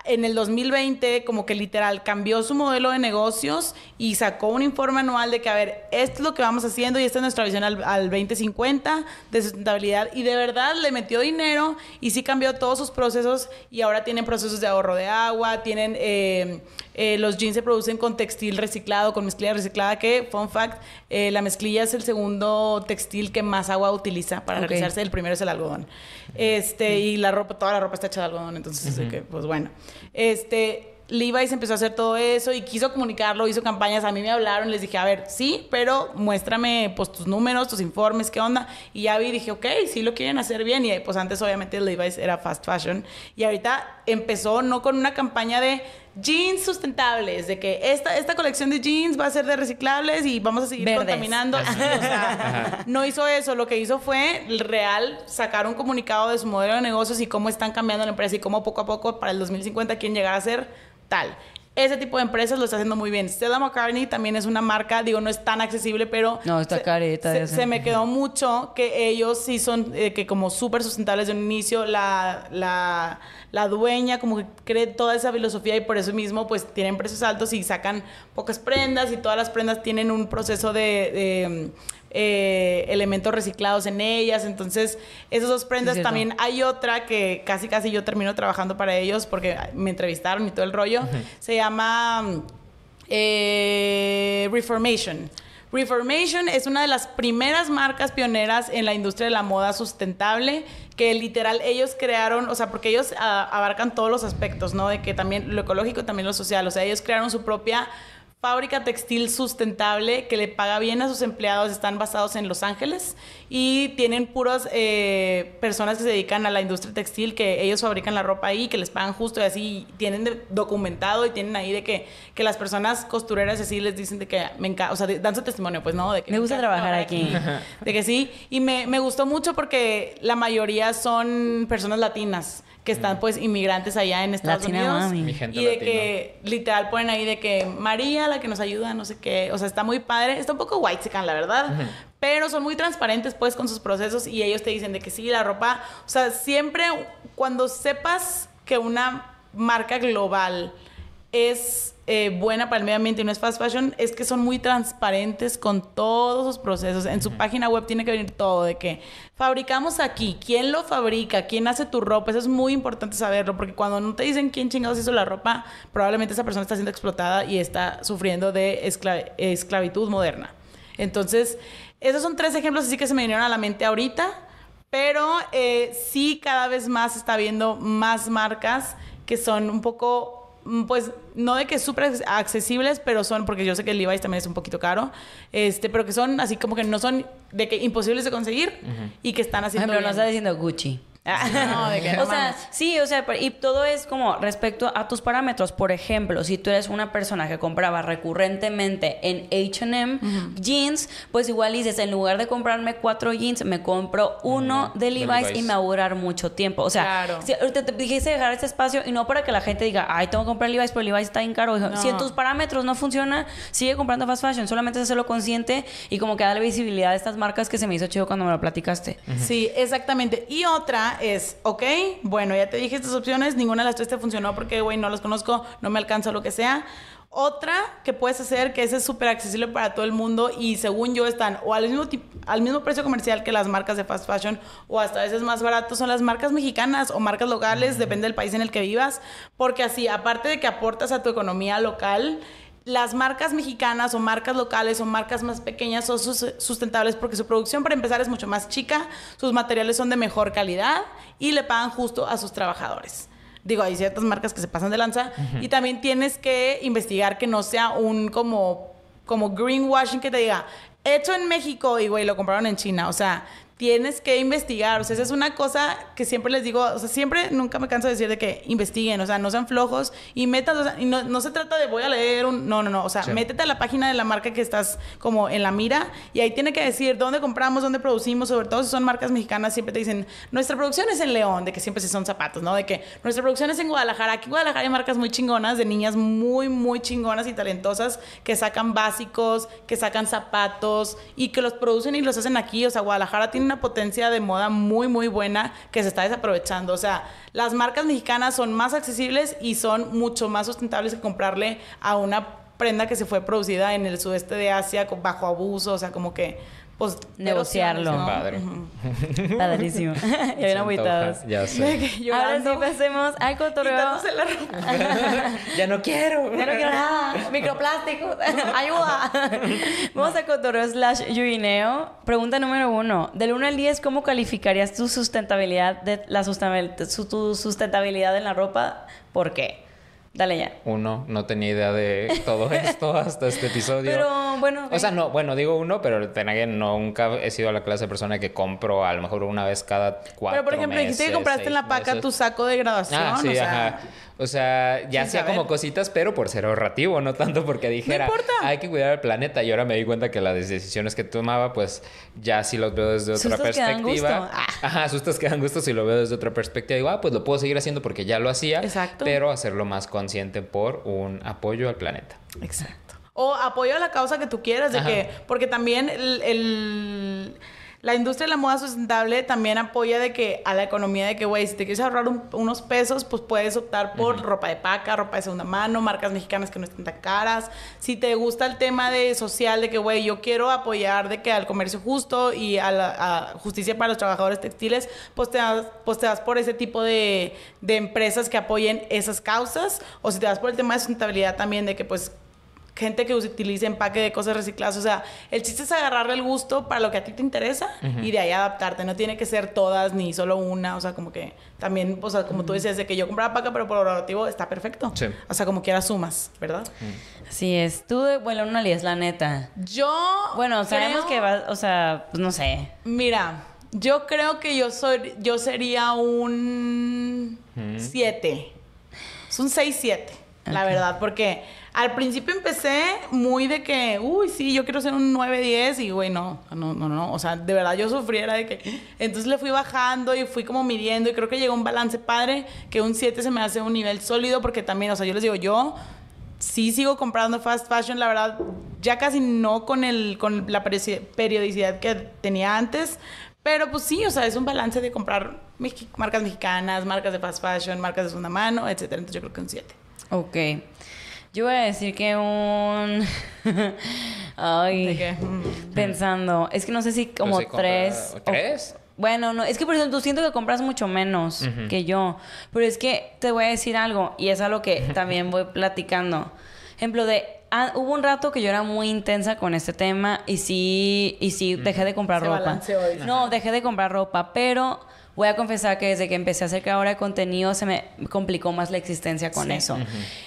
En el 2020, como que literal cambió su modelo de negocios y sacó un informe anual de que, a ver, esto es lo que vamos haciendo y esta es nuestra visión al, al 2050 de sustentabilidad. Y de verdad le metió dinero y sí cambió todos sus procesos y ahora tienen procesos de ahorro de agua, tienen eh, eh, los jeans se producen con textil reciclado, con mezclilla reciclada, que, fun fact, eh, la mezclilla es el segundo textil que más agua utiliza para Ok. realizarse. El primero es el algodón. Este, y la ropa, toda la ropa está hecha de algodón, entonces, pues bueno. Este, Levi's empezó a hacer todo eso y quiso comunicarlo, hizo campañas. A mí me hablaron, les dije, a ver, sí, pero muéstrame pues tus números, tus informes, qué onda. Y ya vi dije, ok, sí lo quieren hacer bien. Y pues antes, obviamente, Levi's era fast fashion. Y ahorita empezó no con una campaña de jeans sustentables, de que esta, esta colección de jeans va a ser de reciclables y vamos a seguir Verdes. contaminando. Así, o sea, no hizo eso. Lo que hizo fue real sacar un comunicado de su modelo de negocios y cómo están cambiando la empresa y cómo poco a poco para el 2050 quieren llegar a ser tal. Ese tipo de empresas lo está haciendo muy bien. Stella McCartney también es una marca, digo, no es tan accesible, pero... No, está se- careta Se, me quedó mucho que ellos sí son, eh, que como súper sustentables de un inicio, la, la, la dueña como que cree toda esa filosofía y por eso mismo pues tienen precios altos y sacan pocas prendas y todas las prendas tienen un proceso de... de, eh, elementos reciclados en ellas, entonces esas dos prendas también hay otra que casi casi yo termino trabajando para ellos porque me entrevistaron y todo el rollo. Se llama eh, Reformation. Reformation es una de las primeras marcas pioneras en la industria de la moda sustentable que literal ellos crearon, o sea, porque ellos ah, abarcan todos los aspectos, ¿no? De que también lo ecológico, también lo social, o sea, ellos crearon su propia fábrica textil sustentable que le paga bien a sus empleados, están basados en Los Ángeles y tienen puras eh, personas que se dedican a la industria textil, que ellos fabrican la ropa ahí, que les pagan justo y así, tienen documentado y tienen ahí de que, que las personas costureras así les dicen de que me encanta, o sea, de- dan su testimonio, pues, ¿no? De que Me gusta trabajar aquí. De que sí, y me, me gustó mucho porque la mayoría son personas latinas que están pues inmigrantes allá en Estados Latina Unidos. mami. Mi gente Y de que literal ponen ahí de que María, la que nos ayuda, no sé qué. O sea, está muy padre. Está un poco white la verdad. Pero son muy transparentes pues con sus procesos y ellos te dicen de que sí, la ropa. O sea, siempre cuando sepas que una marca global es eh, buena para el medio ambiente y no es fast fashion, es que son muy transparentes con todos sus procesos. En su página web tiene que venir todo de que fabricamos aquí, quién lo fabrica, quién hace tu ropa. Eso es muy importante saberlo porque cuando no te dicen quién chingados hizo la ropa, probablemente esa persona está siendo explotada y está sufriendo de escla- esclavitud moderna. Entonces, esos son tres ejemplos así que se me vinieron a la mente ahorita. Pero eh, sí, cada vez más está viendo más marcas que son un poco, pues, no de que súper accesibles, pero son, porque yo sé que el Levi's también es un poquito caro, este, pero que son así como que no son de que imposibles de conseguir y que están Por haciendo ejemplo, no bien. está diciendo Gucci. No, de que o sea, sí, o sea, y todo es como respecto a tus parámetros. Por ejemplo, si tú eres una persona que compraba recurrentemente en H&M jeans, pues igual dices, en lugar de comprarme cuatro jeans, me compro uno de de Levi's, y me va a durar mucho tiempo. O sea, Claro. si ahorita te dijiste dejar este espacio y no para que la gente diga, ay, tengo que comprar Levi's, pero Levi's está bien caro. No. Si en tus parámetros no funciona, sigue comprando fast fashion. Solamente es hacerlo consciente y como que darle visibilidad a estas marcas que se me hizo chido cuando me lo platicaste. Sí, exactamente. Y otra es, ok, bueno, ya te dije estas opciones, ninguna de las tres te funcionó porque, güey, no las conozco, no me alcanza lo que sea. Otra que puedes hacer, que ese es súper accesible para todo el mundo y según yo están o al mismo, al mismo precio comercial que las marcas de fast fashion o hasta a veces más baratos, son las marcas mexicanas o marcas locales, depende del país en el que vivas, porque así, aparte de que aportas a tu economía local, las marcas mexicanas o marcas locales o marcas más pequeñas son sus- sustentables porque su producción para empezar es mucho más chica, sus materiales son de mejor calidad y le pagan justo a sus trabajadores. Digo, hay ciertas marcas que se pasan de lanza y también tienes que investigar que no sea un como, como greenwashing que te diga, hecho en México y güey, lo compraron en China. O sea, tienes que investigar. O sea, esa es una cosa que siempre les digo, o sea, siempre, nunca me canso de decir de que investiguen, o sea, no sean flojos y metan, o sea, y no, no se trata de voy a leer un, no, no, no, o sea, Sí. métete a la página de la marca que estás como en la mira y ahí tiene que decir dónde compramos, dónde producimos, sobre todo si son marcas mexicanas, siempre te dicen, nuestra producción es en León, de que siempre sí son zapatos, ¿no? De que nuestra producción es en Guadalajara. Aquí en Guadalajara hay marcas muy chingonas, de niñas muy, muy chingonas y talentosas que sacan básicos, que sacan zapatos y que los producen y los hacen aquí. O sea, Guadalajara tiene una potencia de moda muy, muy buena que se está desaprovechando. O sea, las marcas mexicanas son más accesibles y son mucho más sustentables que comprarle a una prenda que se fue producida en el sudeste de Asia bajo abuso. O sea, como que, pues... Negociarlo. ¿no? Padre. Ujú. Padrísimo. ya bien agüitados. Ya sé. Ahora sí pasemos al cotorreo. quitándose la ropa. ya no quiero. Ya no quiero nada. Microplásticos. Ayuda. Vamos a cotorreo slash yurineo. Pregunta número uno. Del 1 al 10, ¿cómo calificarías tu sustentabilidad de la tu sustentabilidad en la ropa? ¿Por qué? Dale ya. Uno, no tenía idea de todo esto hasta este episodio. Pero bueno. O sea, no, bueno, digo uno, pero no, nunca he sido la clase de persona que compro a lo mejor una vez cada cuatro Pero por ejemplo, dijiste que meses, compraste en la paca meses. tu saco de graduación. Ah, sí, o sea, ajá. O sea, ya hacía como cositas, pero por ser ahorrativo, no tanto porque dijera, importa. hay que cuidar el planeta. Y ahora me di cuenta que las decisiones que tomaba, pues ya sí los veo desde otra Sustos que dan perspectiva. gusto. Ah. Ajá, sustos que dan gusto si lo veo desde otra perspectiva. Digo, ah, pues lo puedo seguir haciendo porque ya lo hacía. Exacto. Pero hacerlo más consciente por un apoyo al planeta. Exacto. O apoyo a la causa que tú quieras, de Ajá. que, porque también el, el- la industria de la moda sustentable también apoya de que a la economía de que, güey, si te quieres ahorrar un- unos pesos, pues puedes optar por ropa de paca, ropa de segunda mano, marcas mexicanas que no estén tan caras. Si te gusta el tema de social, de que, güey, yo quiero apoyar de que al comercio justo y a la a justicia para los trabajadores textiles, pues te das, pues te das por ese tipo de, de empresas que apoyen esas causas. O si te das por el tema de sustentabilidad también, de que, pues, gente que utilice empaque de cosas recicladas. O sea, el chiste es agarrarle el gusto para lo que a ti te interesa y de ahí adaptarte. No tiene que ser todas ni solo una. O sea, como que también, o sea, como tú decías, de que yo compraba paca, pero por orativo está perfecto. Sí. O sea, como quieras sumas, ¿verdad? Así es. Tú, de- bueno, una 10, la neta. Yo. Bueno, sabemos creo- que vas, o sea, pues no sé. Mira, yo creo que yo soy, yo sería un 7. Es un 6-7, la verdad, porque al principio empecé muy de que, uy, sí, yo quiero ser un 9-10 y, güey, no, no, no, no, o sea, de verdad yo sufriera de que, entonces le fui bajando y fui como midiendo y creo que llegó un balance padre, que un 7 se me hace un nivel sólido porque también, o sea, yo les digo, yo sí sigo comprando fast fashion, la verdad, ya casi no con, el, con la periodici- periodicidad que tenía antes, pero pues sí, o sea, es un balance de comprar marcas mexicanas, marcas de fast fashion, marcas de segunda mano, etcétera. Entonces yo creo que un 7. Ok. Yo voy a decir que un. Ay. De Pensando. Es que no sé si como compra- tres. o- ¿Tres? Bueno, no, es que por ejemplo, siento que compras mucho menos que yo. Pero es que te voy a decir algo, y es algo que también voy platicando. Ejemplo de. ah, hubo un rato que yo era muy intensa con este tema y sí, y sí dejé de comprar Se ropa. No, dejé de comprar ropa, pero voy a confesar que desde que empecé a hacer creadora de contenido se me complicó más la existencia con Sí. eso.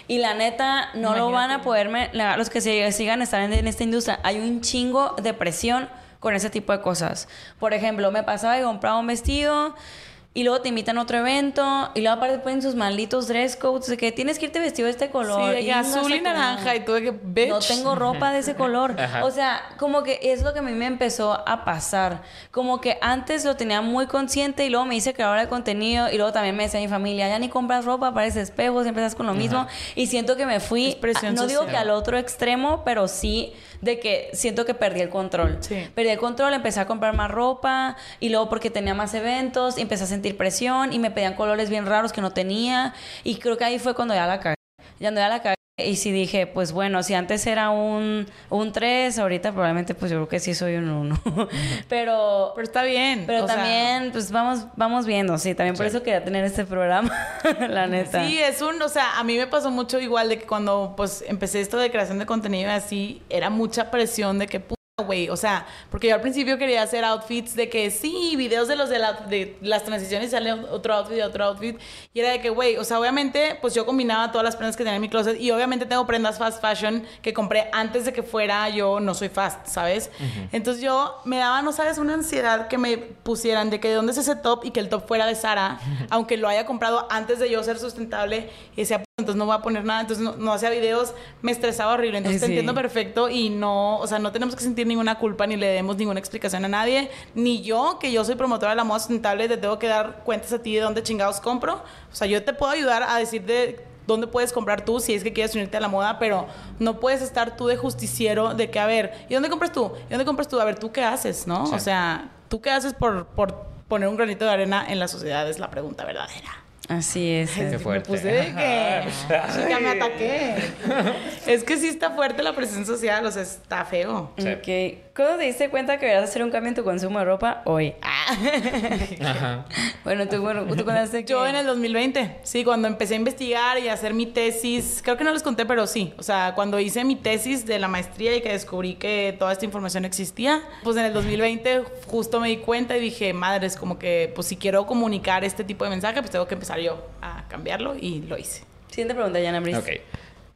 Y la neta, no lo van a poderme, la- los que se- sigan estar en, en esta industria, hay un chingo de presión con ese tipo de cosas. Por ejemplo, me pasaba que compraba un vestido Y luego te invitan a otro evento. Y luego aparte ponen sus malditos dress codes. De que tienes que irte vestido de este color. Sí, de que azul y no sé qué. naranja. Y tú de que, bitch. No tengo ropa de ese color. Ajá. O sea, como que es lo que a mí me empezó a pasar. Como que antes lo tenía muy consciente y luego me hice creadora de contenido y luego también me decía mi familia, ya ni compras ropa, pareces espejo, siempre estás con lo mismo. Y siento que me fui, presión no digo social. que al otro extremo, pero sí de que siento que perdí el control. Sí. Perdí el control, empecé a comprar más ropa y luego porque tenía más eventos, y empecé a sentir presión y me pedían colores bien raros que no tenía y creo que ahí fue cuando ya la cagué. Ya no ya la cagué y sí dije, pues bueno, si antes era un, un 3, ahorita probablemente pues yo creo que sí soy un 1. pero Pero está bien. pero o sea, también pues vamos vamos viendo, sí, también por Sí. eso quería tener este programa, la neta. Sí, es un, o sea, a mí me pasó mucho igual de que cuando pues empecé esto de creación de contenido y así, era mucha presión de que güey, o sea, porque yo al principio quería hacer outfits de que sí, videos de los de, la- de las transiciones y sale otro outfit y otro outfit. Y era de que, güey, o sea, obviamente pues yo combinaba todas las prendas que tenía en mi closet y obviamente tengo prendas fast fashion que compré antes de que fuera yo no soy fast, ¿sabes? Entonces yo me daba, no sabes, una ansiedad que me pusieran de que de dónde es ese top y que el top fuera de Sara, aunque lo haya comprado antes de yo ser sustentable y decía, "P- entonces no voy a poner nada, entonces no, no hacía videos, me estresaba horrible, entonces te Sí. entiendo perfecto y no, o sea, no tenemos que sentir ninguna culpa ni le demos ninguna explicación a nadie, ni yo, que yo soy promotora de la moda sustentable, te tengo que dar cuentas a ti de dónde chingados compro, o sea, yo te puedo ayudar a decirte dónde puedes comprar tú si es que quieres unirte a la moda, pero no puedes estar tú de justiciero de que, a ver, ¿y dónde compras tú? ¿Y dónde compras tú? A ver, ¿tú qué haces, no? Sí. O sea, ¿tú qué haces por, por poner un granito de arena en la sociedad? Es la pregunta verdadera. Así es. Qué Me fuerte. puse de que... Chica, me ataqué. es que sí está fuerte la presión social, o sea, está feo. Sí. Ok. ¿Cuándo te diste cuenta que deberías hacer un cambio en tu consumo de ropa? Hoy. Ajá. Bueno, tú, bueno, tú que... Yo en el 2020, sí, cuando empecé a investigar y a hacer mi tesis, creo que no les conté, pero sí, o sea, cuando hice mi tesis de la maestría y que descubrí que toda esta información existía, pues en el 2020 justo me di cuenta y dije, madres, como que, pues si quiero comunicar este tipo de mensaje, pues tengo que empezar yo a cambiarlo y lo hice. Siguiente pregunta, Yana Brice. Ok.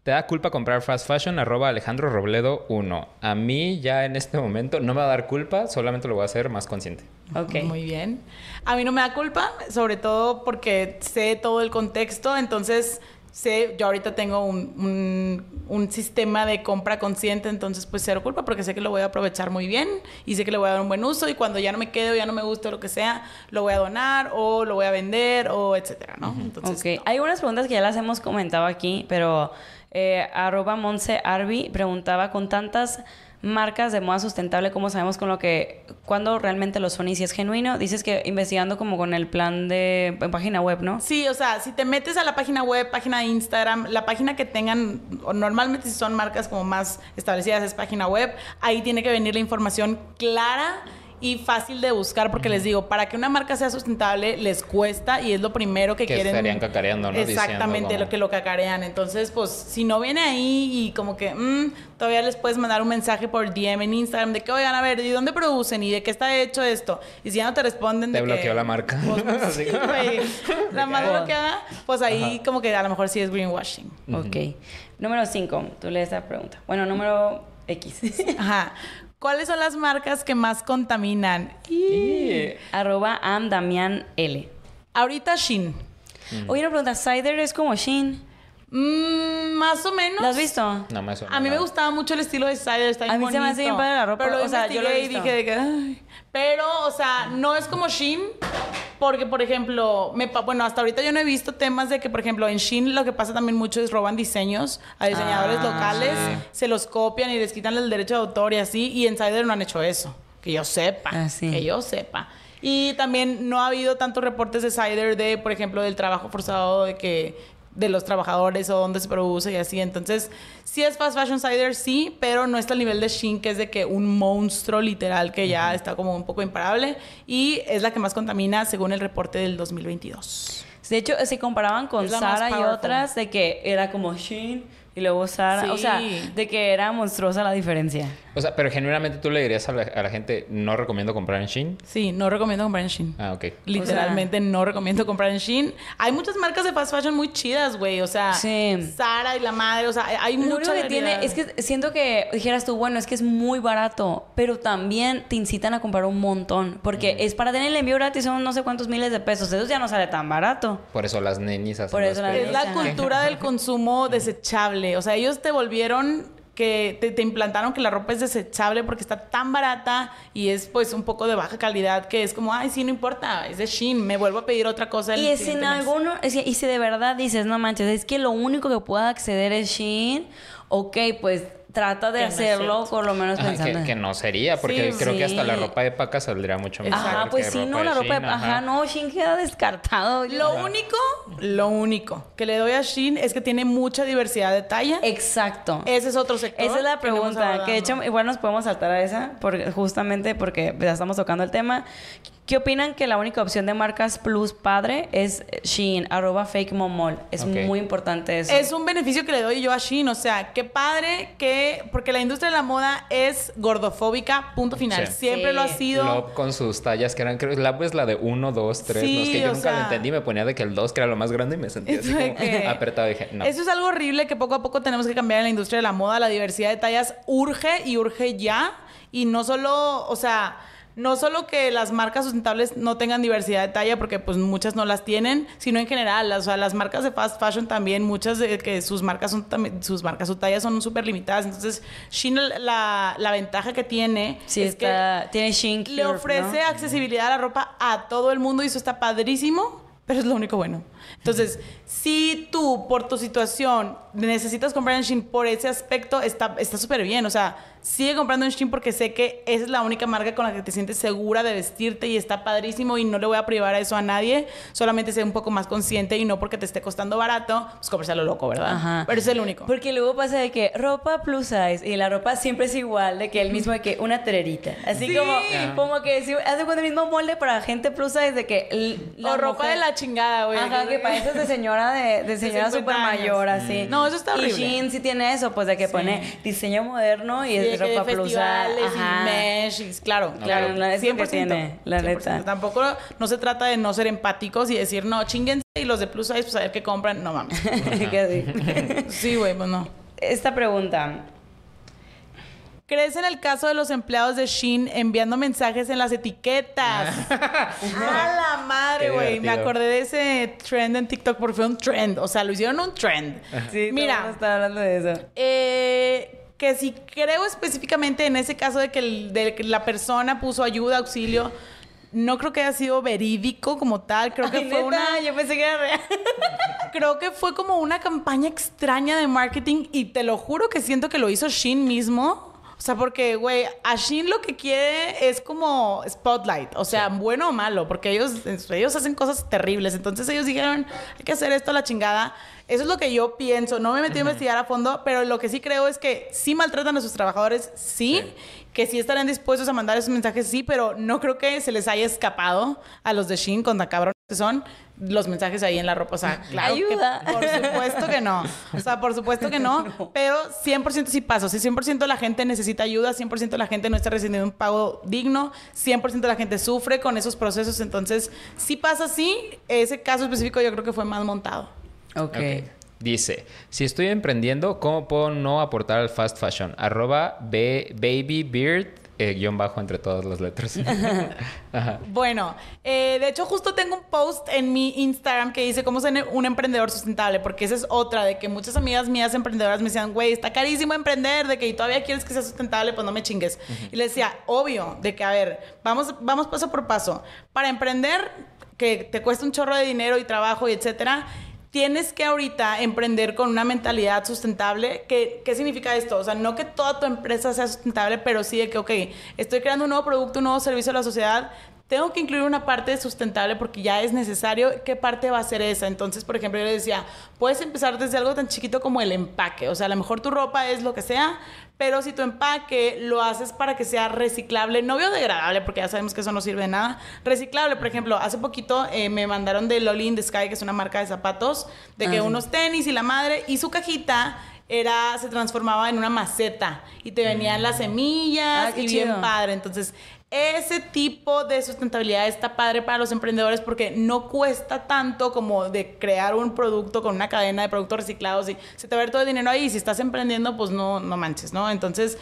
¿Te da culpa comprar fast fashion? Arroba Alejandro Robledo 1. A mí ya en este momento no me va a dar culpa, solamente lo voy a hacer más consciente. Ok. Muy bien. A mí no me da culpa, sobre todo porque sé todo el contexto, entonces sé, yo ahorita tengo un, un- un sistema de compra consciente, entonces pues cero culpa porque sé que lo voy a aprovechar muy bien y sé que le voy a dar un buen uso y cuando ya no me quede o ya no me gusta o lo que sea, lo voy a donar o lo voy a vender o etcétera, ¿no? Entonces, Ok, no. hay unas preguntas que ya las hemos comentado aquí, pero eh, arroba Monse Arby preguntaba con tantas marcas de moda sustentable, ¿cómo sabemos con lo que, cuándo realmente lo son y si es genuino? Dices que investigando como con el plan de en página web, ¿no? Sí, o sea, si te metes a la página web, página de Instagram, la página que tengan, o normalmente si son marcas como más establecidas es página web, ahí tiene que venir la información clara y fácil de buscar, porque les digo, para que una marca sea sustentable les cuesta y es lo primero que, Que quieren. estarían cacareando, ¿no? Exactamente, como- lo que lo cacarean. Entonces, pues, si no viene ahí y como que mm, todavía les puedes mandar un mensaje por DM en Instagram de que, oigan, a ver, ¿y dónde producen? ¿Y de qué está hecho esto? Y si ya no te responden Te de que... bloqueó la marca. Pues, sí. La más bloqueada, pues ahí como que a lo mejor sí es greenwashing. Ok. Número 5, tú lees esta pregunta. Bueno, número X. Ajá. ¿Cuáles son las marcas que más contaminan? Y- arroba am Damián L. Ahorita Shin. Oye, una pregunta, ¿Cider es como Shein? Mm, más o menos. ¿Lo has visto? No me suena A mí me gustaba mucho el estilo de Cider, está bien A mí se me hace bien padre la ropa, Pero lo o sea, yo lo he y dije de que, ay. Pero, o sea, no es como Shein, porque, por ejemplo, me bueno, hasta ahorita yo no he visto temas de que, por ejemplo, en Shein lo que pasa también mucho es roban diseños a diseñadores Ah, locales, sí. se los copian y les quitan el derecho de autor y así, y en Cider no han hecho eso, que yo sepa, Ah, sí. que yo sepa. Y también no ha habido tantos reportes de Cider de, por ejemplo, del trabajo forzado de que de los trabajadores o dónde se produce y así. Entonces, sí es fast fashion cider, sí, pero no está al nivel de Shein, que es de que un monstruo literal que ya está como un poco imparable y es la que más contamina según el reporte del 2022. De hecho, se comparaban con Sara y otras de que era como Shein y luego Sara. O sea, de que era monstruosa la diferencia. O sea, pero genuinamente tú le dirías a la, a la gente, no recomiendo comprar en Shein. Sí, no recomiendo comprar en Shein. Ah, ok. Literalmente no recomiendo comprar en Shein. Hay muchas marcas de fast fashion muy chidas, güey. O sea, Sí. Sara y la madre, o sea, hay- Lo mucha único que tiene es que siento que dijeras tú, bueno, es que es muy barato, pero también te incitan a comprar un montón, porque es para tener el envío gratis, son no sé cuántos miles de pesos, eso ya no sale tan barato. Por eso las nenis hacen Por eso las. Es la cultura del consumo desechable. O sea, ellos te volvieron que te, te implantaron que la ropa es desechable porque está tan barata y es pues un poco de baja calidad que es como, ay, sí, no importa, es de Shein, me vuelvo a pedir otra cosa. Y en mes". alguno, y si de verdad dices, no manches, es que lo único que pueda acceder es Shein, ok, pues trata de no hacerlo por lo menos Ajá, pensando. que, no sería, porque Sí, creo que hasta la ropa de paca saldría mucho mejor. Ajá, pues que sí, no, la ropa de... Shein, Ajá, no, Shein queda descartado. Lo único, lo único que le doy a Shein es que tiene mucha diversidad de talla. Exacto. Ese es otro sector. Esa es la pregunta, que de hecho igual nos podemos saltar a esa, porque, justamente porque ya estamos tocando el tema. ¿Qué opinan que la única opción de marcas plus padre es Shein, arroba fake momol? Es muy importante eso. Es un beneficio que le doy yo a Shein, o sea, qué padre que, porque la industria de la moda es gordofóbica, punto final. Sí. Siempre Sí. lo ha sido. Love con sus tallas que eran, creo, la es la de 1, 2, 3. Sí, no, es que yo nunca lo sea- entendí, me ponía de que el 2 que era lo más grande y me sentía así como apretado. Dije, no. Eso es algo horrible que poco a poco tenemos que cambiar en la industria de la moda. La diversidad de tallas urge y urge ya. Y no solo, o sea, no solo que las marcas sustentables no tengan diversidad de talla, porque pues muchas no las tienen, sino en general, o sea, las marcas de fast fashion también, muchas de que sus marcas son también, sus marcas, sus tallas son súper limitadas. Entonces, Shein la, la ventaja que tiene Sí, es que tiene Shein le ofrece ¿no? accesibilidad a la ropa a todo el mundo y eso está padrísimo, pero es lo único bueno. Entonces, si tú por tu situación necesitas comprar en Shein por ese aspecto, está está súper bien. O sea, sigue comprando en Shein porque sé que esa es la única marca con la que te sientes segura de vestirte y está padrísimo y no le voy a privar a eso a nadie. Solamente sé un poco más consciente y no porque te esté costando barato, pues comprarse a lo loco, ¿verdad? Ajá. Pero es el único. Porque luego pasa de que ropa plus size y la ropa siempre es igual, de que el mismo de que una tererita. Así Sí. como, como que si hace con el mismo molde para gente plus size de que la o ropa mujer- de la chingada, güey. Ajá, que pareces de señora de, de señora 50 super años. mayor, así. No, eso está Y horrible. Shein sí tiene eso, pues de que Sí. pone diseño moderno y Sí, es ropa plus size. festivales Ajá. y mesh, y- claro, Claro, claro, la- es lo que tiene, la 100%. neta. Tampoco no se trata de no ser empáticos y decir, no, chinguense y los de plus size, pues a ver qué compran, no mames. Sí, güey, pues no. Esta pregunta. ¿Crees en el caso de los empleados de Shein enviando mensajes en las etiquetas? ¡A la madre, güey! Me acordé de ese trend en TikTok porque fue un trend. O sea, lo hicieron un trend. Sí, Mira, está hablando de eso. Eh, que si creo específicamente en ese caso de que, el- de que la persona puso ayuda, auxilio, no creo que haya sido verídico como tal. Creo que Ay, fue neta, una. yo pensé que era real. Creo que fue como una campaña extraña de marketing y te lo juro que siento que lo hizo Shein mismo. O sea, porque, güey, a Shein lo que quiere es como spotlight, o sea, bueno o malo, porque ellos, ellos hacen cosas terribles. Entonces ellos dijeron, hay que hacer esto a la chingada. Eso es lo que yo pienso. No me metí a investigar a fondo, pero lo que sí creo es que sí maltratan a sus trabajadores, sí, que sí estarán dispuestos a mandar esos mensajes, sí, pero no creo que se les haya escapado a los de Shein con cabrones que son los mensajes ahí en la ropa. O sea, claro que Ayuda. por supuesto que no. O sea, por supuesto que no. Pero 100% sí pasa. O sea, 100% la gente necesita ayuda, 100% la gente no está recibiendo un pago digno, 100% la gente sufre con esos procesos. Entonces, sí pasa así. Ese caso específico yo creo que fue más montado. Ok. Ok. Dice, si estoy emprendiendo, ¿cómo puedo no aportar al fast fashion? Arroba B- baby beard, eh, guion bajo entre todas las letras. Ajá. Bueno, eh, de hecho justo tengo un post en mi Instagram que dice cómo ser un emprendedor sustentable, porque esa es otra, de que muchas amigas mías emprendedoras me decían, güey, está carísimo emprender, de que y todavía quieres que sea sustentable, pues no me chingues. Y les decía, obvio, de que a ver, vamos, vamos paso por paso. Para emprender, que te cuesta un chorro de dinero y trabajo y etcétera, tienes que ahorita emprender con una mentalidad sustentable. ¿Qué, ¿Qué significa esto? O sea, no que toda tu empresa sea sustentable, pero sí de que, ok, estoy creando un nuevo producto, un nuevo servicio a la sociedad. Tengo que incluir una parte sustentable porque ya es necesario. ¿Qué parte va a ser esa? Entonces, por ejemplo, yo le decía, puedes empezar desde algo tan chiquito como el empaque. O sea, a lo mejor tu ropa es lo que sea, pero si tu empaque lo haces para que sea reciclable, no biodegradable, porque ya sabemos que eso no sirve de nada. Reciclable, por ejemplo, hace poquito eh, me mandaron de Loli in the Sky, que es una marca de zapatos, de que Ah, unos tenis y la madre, y su cajita era, se transformaba en una maceta y te venían las semillas Ah, y bien padre. Entonces, ese tipo de sustentabilidad está padre para los emprendedores porque no cuesta tanto como de crear un producto con una cadena de productos reciclados y se te va a ver todo el dinero ahí y si estás emprendiendo, pues no, no manches, ¿no? Entonces,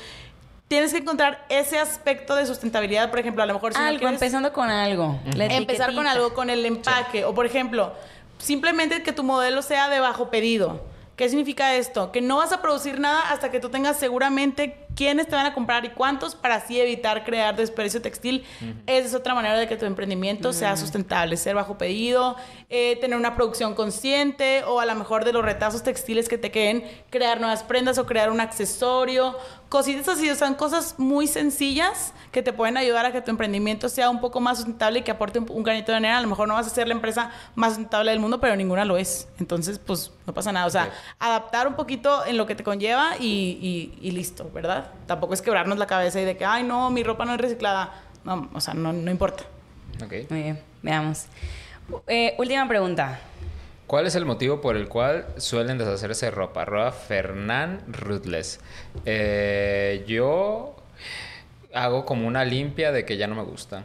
tienes que encontrar ese aspecto de sustentabilidad, por ejemplo, a lo mejor si no quieres- empezando con algo. Empezar con algo, con el empaque. O por ejemplo, simplemente que tu modelo sea de bajo pedido. ¿Qué significa esto? Que no vas a producir nada hasta que tú tengas seguramente quiénes te van a comprar y cuántos para así evitar crear desperdicio textil. Esa es otra manera de que tu emprendimiento sea sustentable, ser bajo pedido, eh, tener una producción consciente o a lo mejor de los retazos textiles que te queden, crear nuevas prendas o crear un accesorio. Cositas así, o sea, cosas muy sencillas que te pueden ayudar a que tu emprendimiento sea un poco más sustentable y que aporte un, un granito de arena. A lo mejor no vas a ser la empresa más sustentable del mundo, pero ninguna lo es. Entonces, pues no pasa nada. O sea, adaptar un poquito en lo que te conlleva y, y- y listo, ¿verdad? Tampoco es quebrarnos la cabeza y de que, ay, no, mi ropa no es reciclada. No, o sea, no, no importa. Ok. Muy bien, veamos. Eh, última pregunta. ¿Cuál es el motivo por el cual suelen deshacerse de ropa? Arroba Fernán Ruthless. Eh, yo hago como una limpia de que ya no me gusta.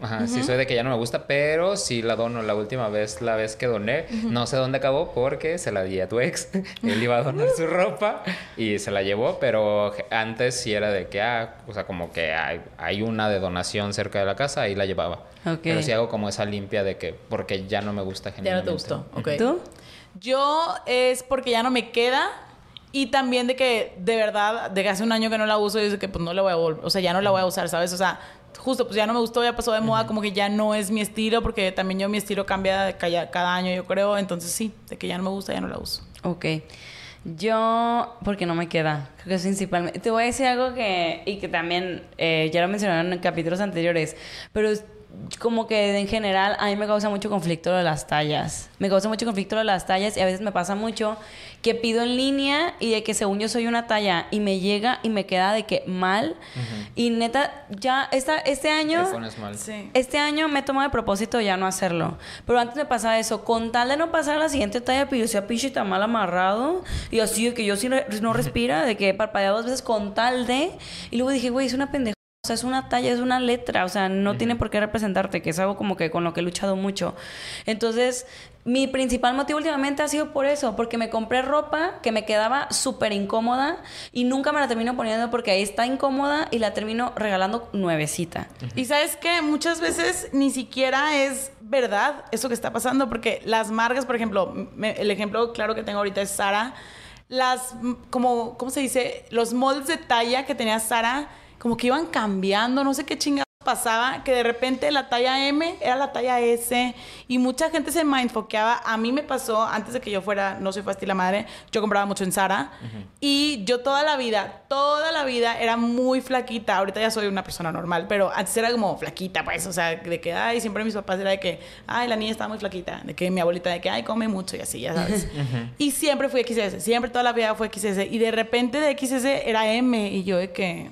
Ajá, sí soy de que ya no me gusta, pero sí la dono. La última vez, la vez que doné, no sé dónde acabó porque se la di a tu ex. Él iba a donar su ropa y se la llevó, pero antes sí era de que, ah, o sea, como que hay, hay una de donación cerca de la casa, ahí la llevaba. Ok. Pero sí hago como esa limpia de que, porque ya no me gusta Ya no te genuinamente. gustó. Ok. ¿Tú? Yo es porque ya no me queda y también de que de verdad, de que hace un año que no la uso y de que pues no la voy a volver, o sea, ya no la voy a usar, ¿sabes? O sea, justo pues ya no me gustó, ya pasó de moda, como que ya no es mi estilo porque también yo mi estilo cambia cada, cada año, yo creo, entonces sí, de que ya no me gusta, ya no la uso. Ok. Yo, porque no me queda, creo que es principalmente. Te voy a decir algo que, y que también eh, ya lo mencionaron en capítulos anteriores, pero como que en general a mí me causa mucho conflicto lo de las tallas. Me causa mucho conflicto lo de las tallas y a veces me pasa mucho que pido en línea y de que según yo soy una talla y me llega y me queda de que mal. Y neta, ya esta, este año... Pones mal. Sí. Este año me he tomado de propósito ya no hacerlo. Pero antes me pasaba eso. Con tal de no pasar a la siguiente talla, pero yo sea pinche tan mal amarrado. Y así de que yo sí no respira, de que parpadea dos veces con tal de. Y luego dije, güey, es una pendeja. O sea, es una talla, es una letra. O sea, no tiene por qué representarte, que es algo como que con lo que he luchado mucho. Entonces, mi principal motivo últimamente ha sido por eso. Porque me compré ropa que me quedaba súper incómoda y nunca me la termino poniendo porque ahí está incómoda y la termino regalando nuevecita. Y sabes que muchas veces ni siquiera es verdad eso que está pasando, porque las marcas, por ejemplo, me- el ejemplo claro que tengo ahorita es Sara, las, como, ¿cómo se dice? Los moldes de talla que tenía Sara, como que iban cambiando, no sé qué chingados pasaba, que de repente la talla M era la talla S y mucha gente se mindfoqueaba. A mí me pasó, antes de que yo fuera, no soy fácil la madre, yo compraba mucho en Sara y yo toda la vida, toda la vida era muy flaquita. Ahorita ya soy una persona normal, pero antes era como flaquita, pues, o sea, de que, ay, siempre mis papás era de que, ay, la niña está muy flaquita, de que mi abuelita de que, ay, come mucho y así, ya sabes. Y siempre fui XS, siempre toda la vida fue XS y de repente de XS era M y yo de que,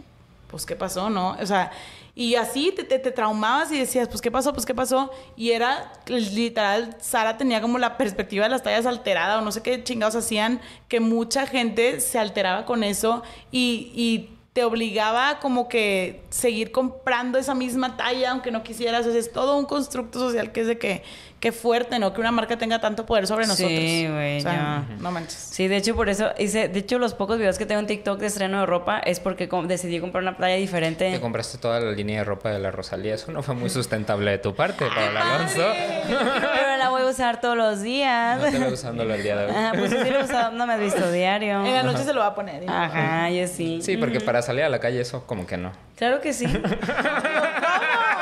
pues, ¿qué pasó, no? O sea, y así te, te, te traumabas y decías, pues, ¿qué pasó? Pues, ¿qué pasó? Y era, literal, Sara tenía como la perspectiva de las tallas alterada o no sé qué chingados hacían, que mucha gente se alteraba con eso y, y te obligaba como que seguir comprando esa misma talla aunque no quisieras. O sea, es todo un constructo social que es de que, qué fuerte, ¿no? Que una marca tenga tanto poder sobre Sí, nosotros. güey, O sea, no manches. Sí, de hecho, por eso hice. De hecho, los pocos videos que tengo en TikTok de estreno de ropa es porque com- decidí comprar una playa Te diferente. compraste toda la línea de ropa de la Rosalía. Eso no fue muy sustentable de tu parte, Paola Alonso. Pero la voy a usar todos los días. No te usándolo el día de hoy. Ajá, pues sí lo he usado, no me has visto diario. En la noche se lo va a poner. ¿eh? Ajá, yo sí. Sí, porque para salir a la calle eso como que no. Claro que sí.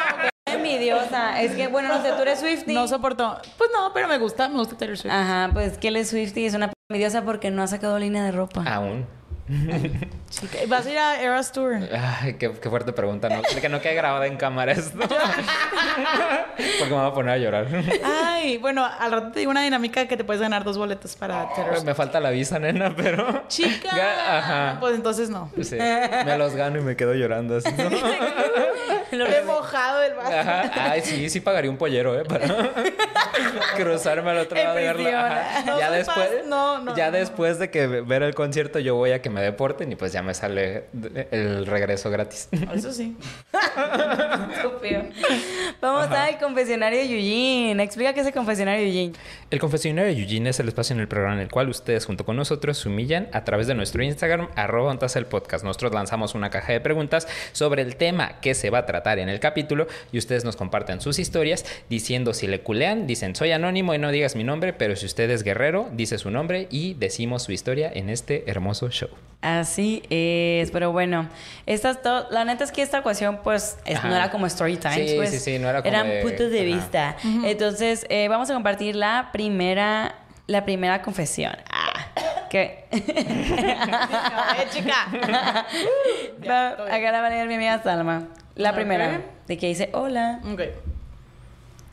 envidiosa. Es que, bueno, no sé, tú eres Swiftie. No soporto. Pues no, pero me gusta, me gusta Taylor Swift. Ajá, pues que él es Swiftie es una p- envidiosa porque no ha sacado línea de ropa. Aún. Chica, ¿Vas a ir a Eras Tour? Ay, qué, qué fuerte pregunta. No, que no quede grabada en cámara esto. Porque me voy a poner a llorar. Ay, bueno, al rato te digo una dinámica que te puedes ganar dos boletos para Swift. Me falta la visa, nena, pero... Chica. Ajá. Pues entonces no. Sí, me los gano y me quedo llorando así. ¿no? Lo He mojado el vaso. Ajá. Ay, sí, sí pagaría un pollero, ¿eh? Para cruzarme al otro lado y verla. prisión. Ajá. No ya después, paz- no, no, ya después de que ver el concierto, yo voy a que me deporten y pues ya me sale el regreso gratis. Eso sí. Estúpido. Vamos al confesionario de Eugene. Explica qué es el confesionario de Eugene. El confesionario de Eugene es el espacio en el programa en el cual ustedes junto con nosotros se humillan a través de nuestro Instagram, arroba ontas el podcast. Nosotros lanzamos una caja de preguntas sobre el tema que se va a tratar en el capítulo y ustedes nos comparten sus historias diciendo si le culean, dicen soy anónimo y no digas mi nombre, pero si usted es guerrero, dice su nombre y decimos su historia en este hermoso show. Así es, pero bueno, estas la neta es que esta ecuación pues es- no era como story times, Sí, pues, sí, sí, no era como eran de- puntos de ajá. vista. Entonces, eh, vamos a compartir la primera la primera confesión. Ah, que eh, chica. Va, acá la va a leer mi amiga Salma. La primera, de que dice, "Hola." Ok.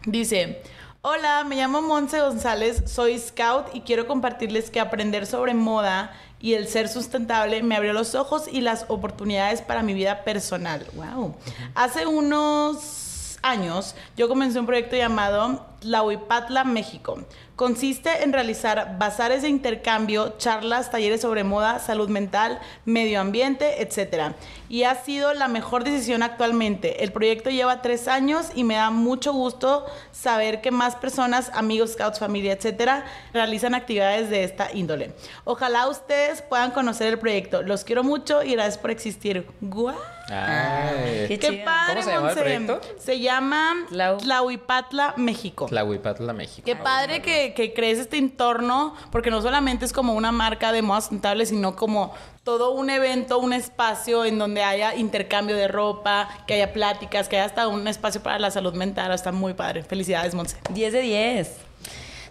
Dice, hola, me llamo Monse González, soy scout y quiero compartirles que aprender sobre moda y el ser sustentable me abrió los ojos y las oportunidades para mi vida personal. Wow. Hace unos años yo comencé un proyecto llamado Tlahuipatla, México. Consiste en realizar bazares de intercambio, charlas, talleres sobre moda, salud mental, medio ambiente, etc. Y ha sido la mejor decisión actualmente. El proyecto lleva tres años y me da mucho gusto saber que más personas, amigos, scouts, familia, etcétera, realizan actividades de esta índole. Ojalá ustedes puedan conocer el proyecto. Los quiero mucho y gracias por existir. ¡Guau! Ay. qué ¡Qué chido. padre, ¿Cómo se llama el Monse! proyecto? Se llama Tlau- Tlahuipatla, México. Tlahuipatla, México. Qué padre que, que crees este entorno, porque no solamente es como una marca de moda sustentable, sino como todo un evento, un espacio en donde haya intercambio de ropa, que haya pláticas, que haya hasta un espacio para la salud mental. Está muy padre. Felicidades, Monse. 10 de 10.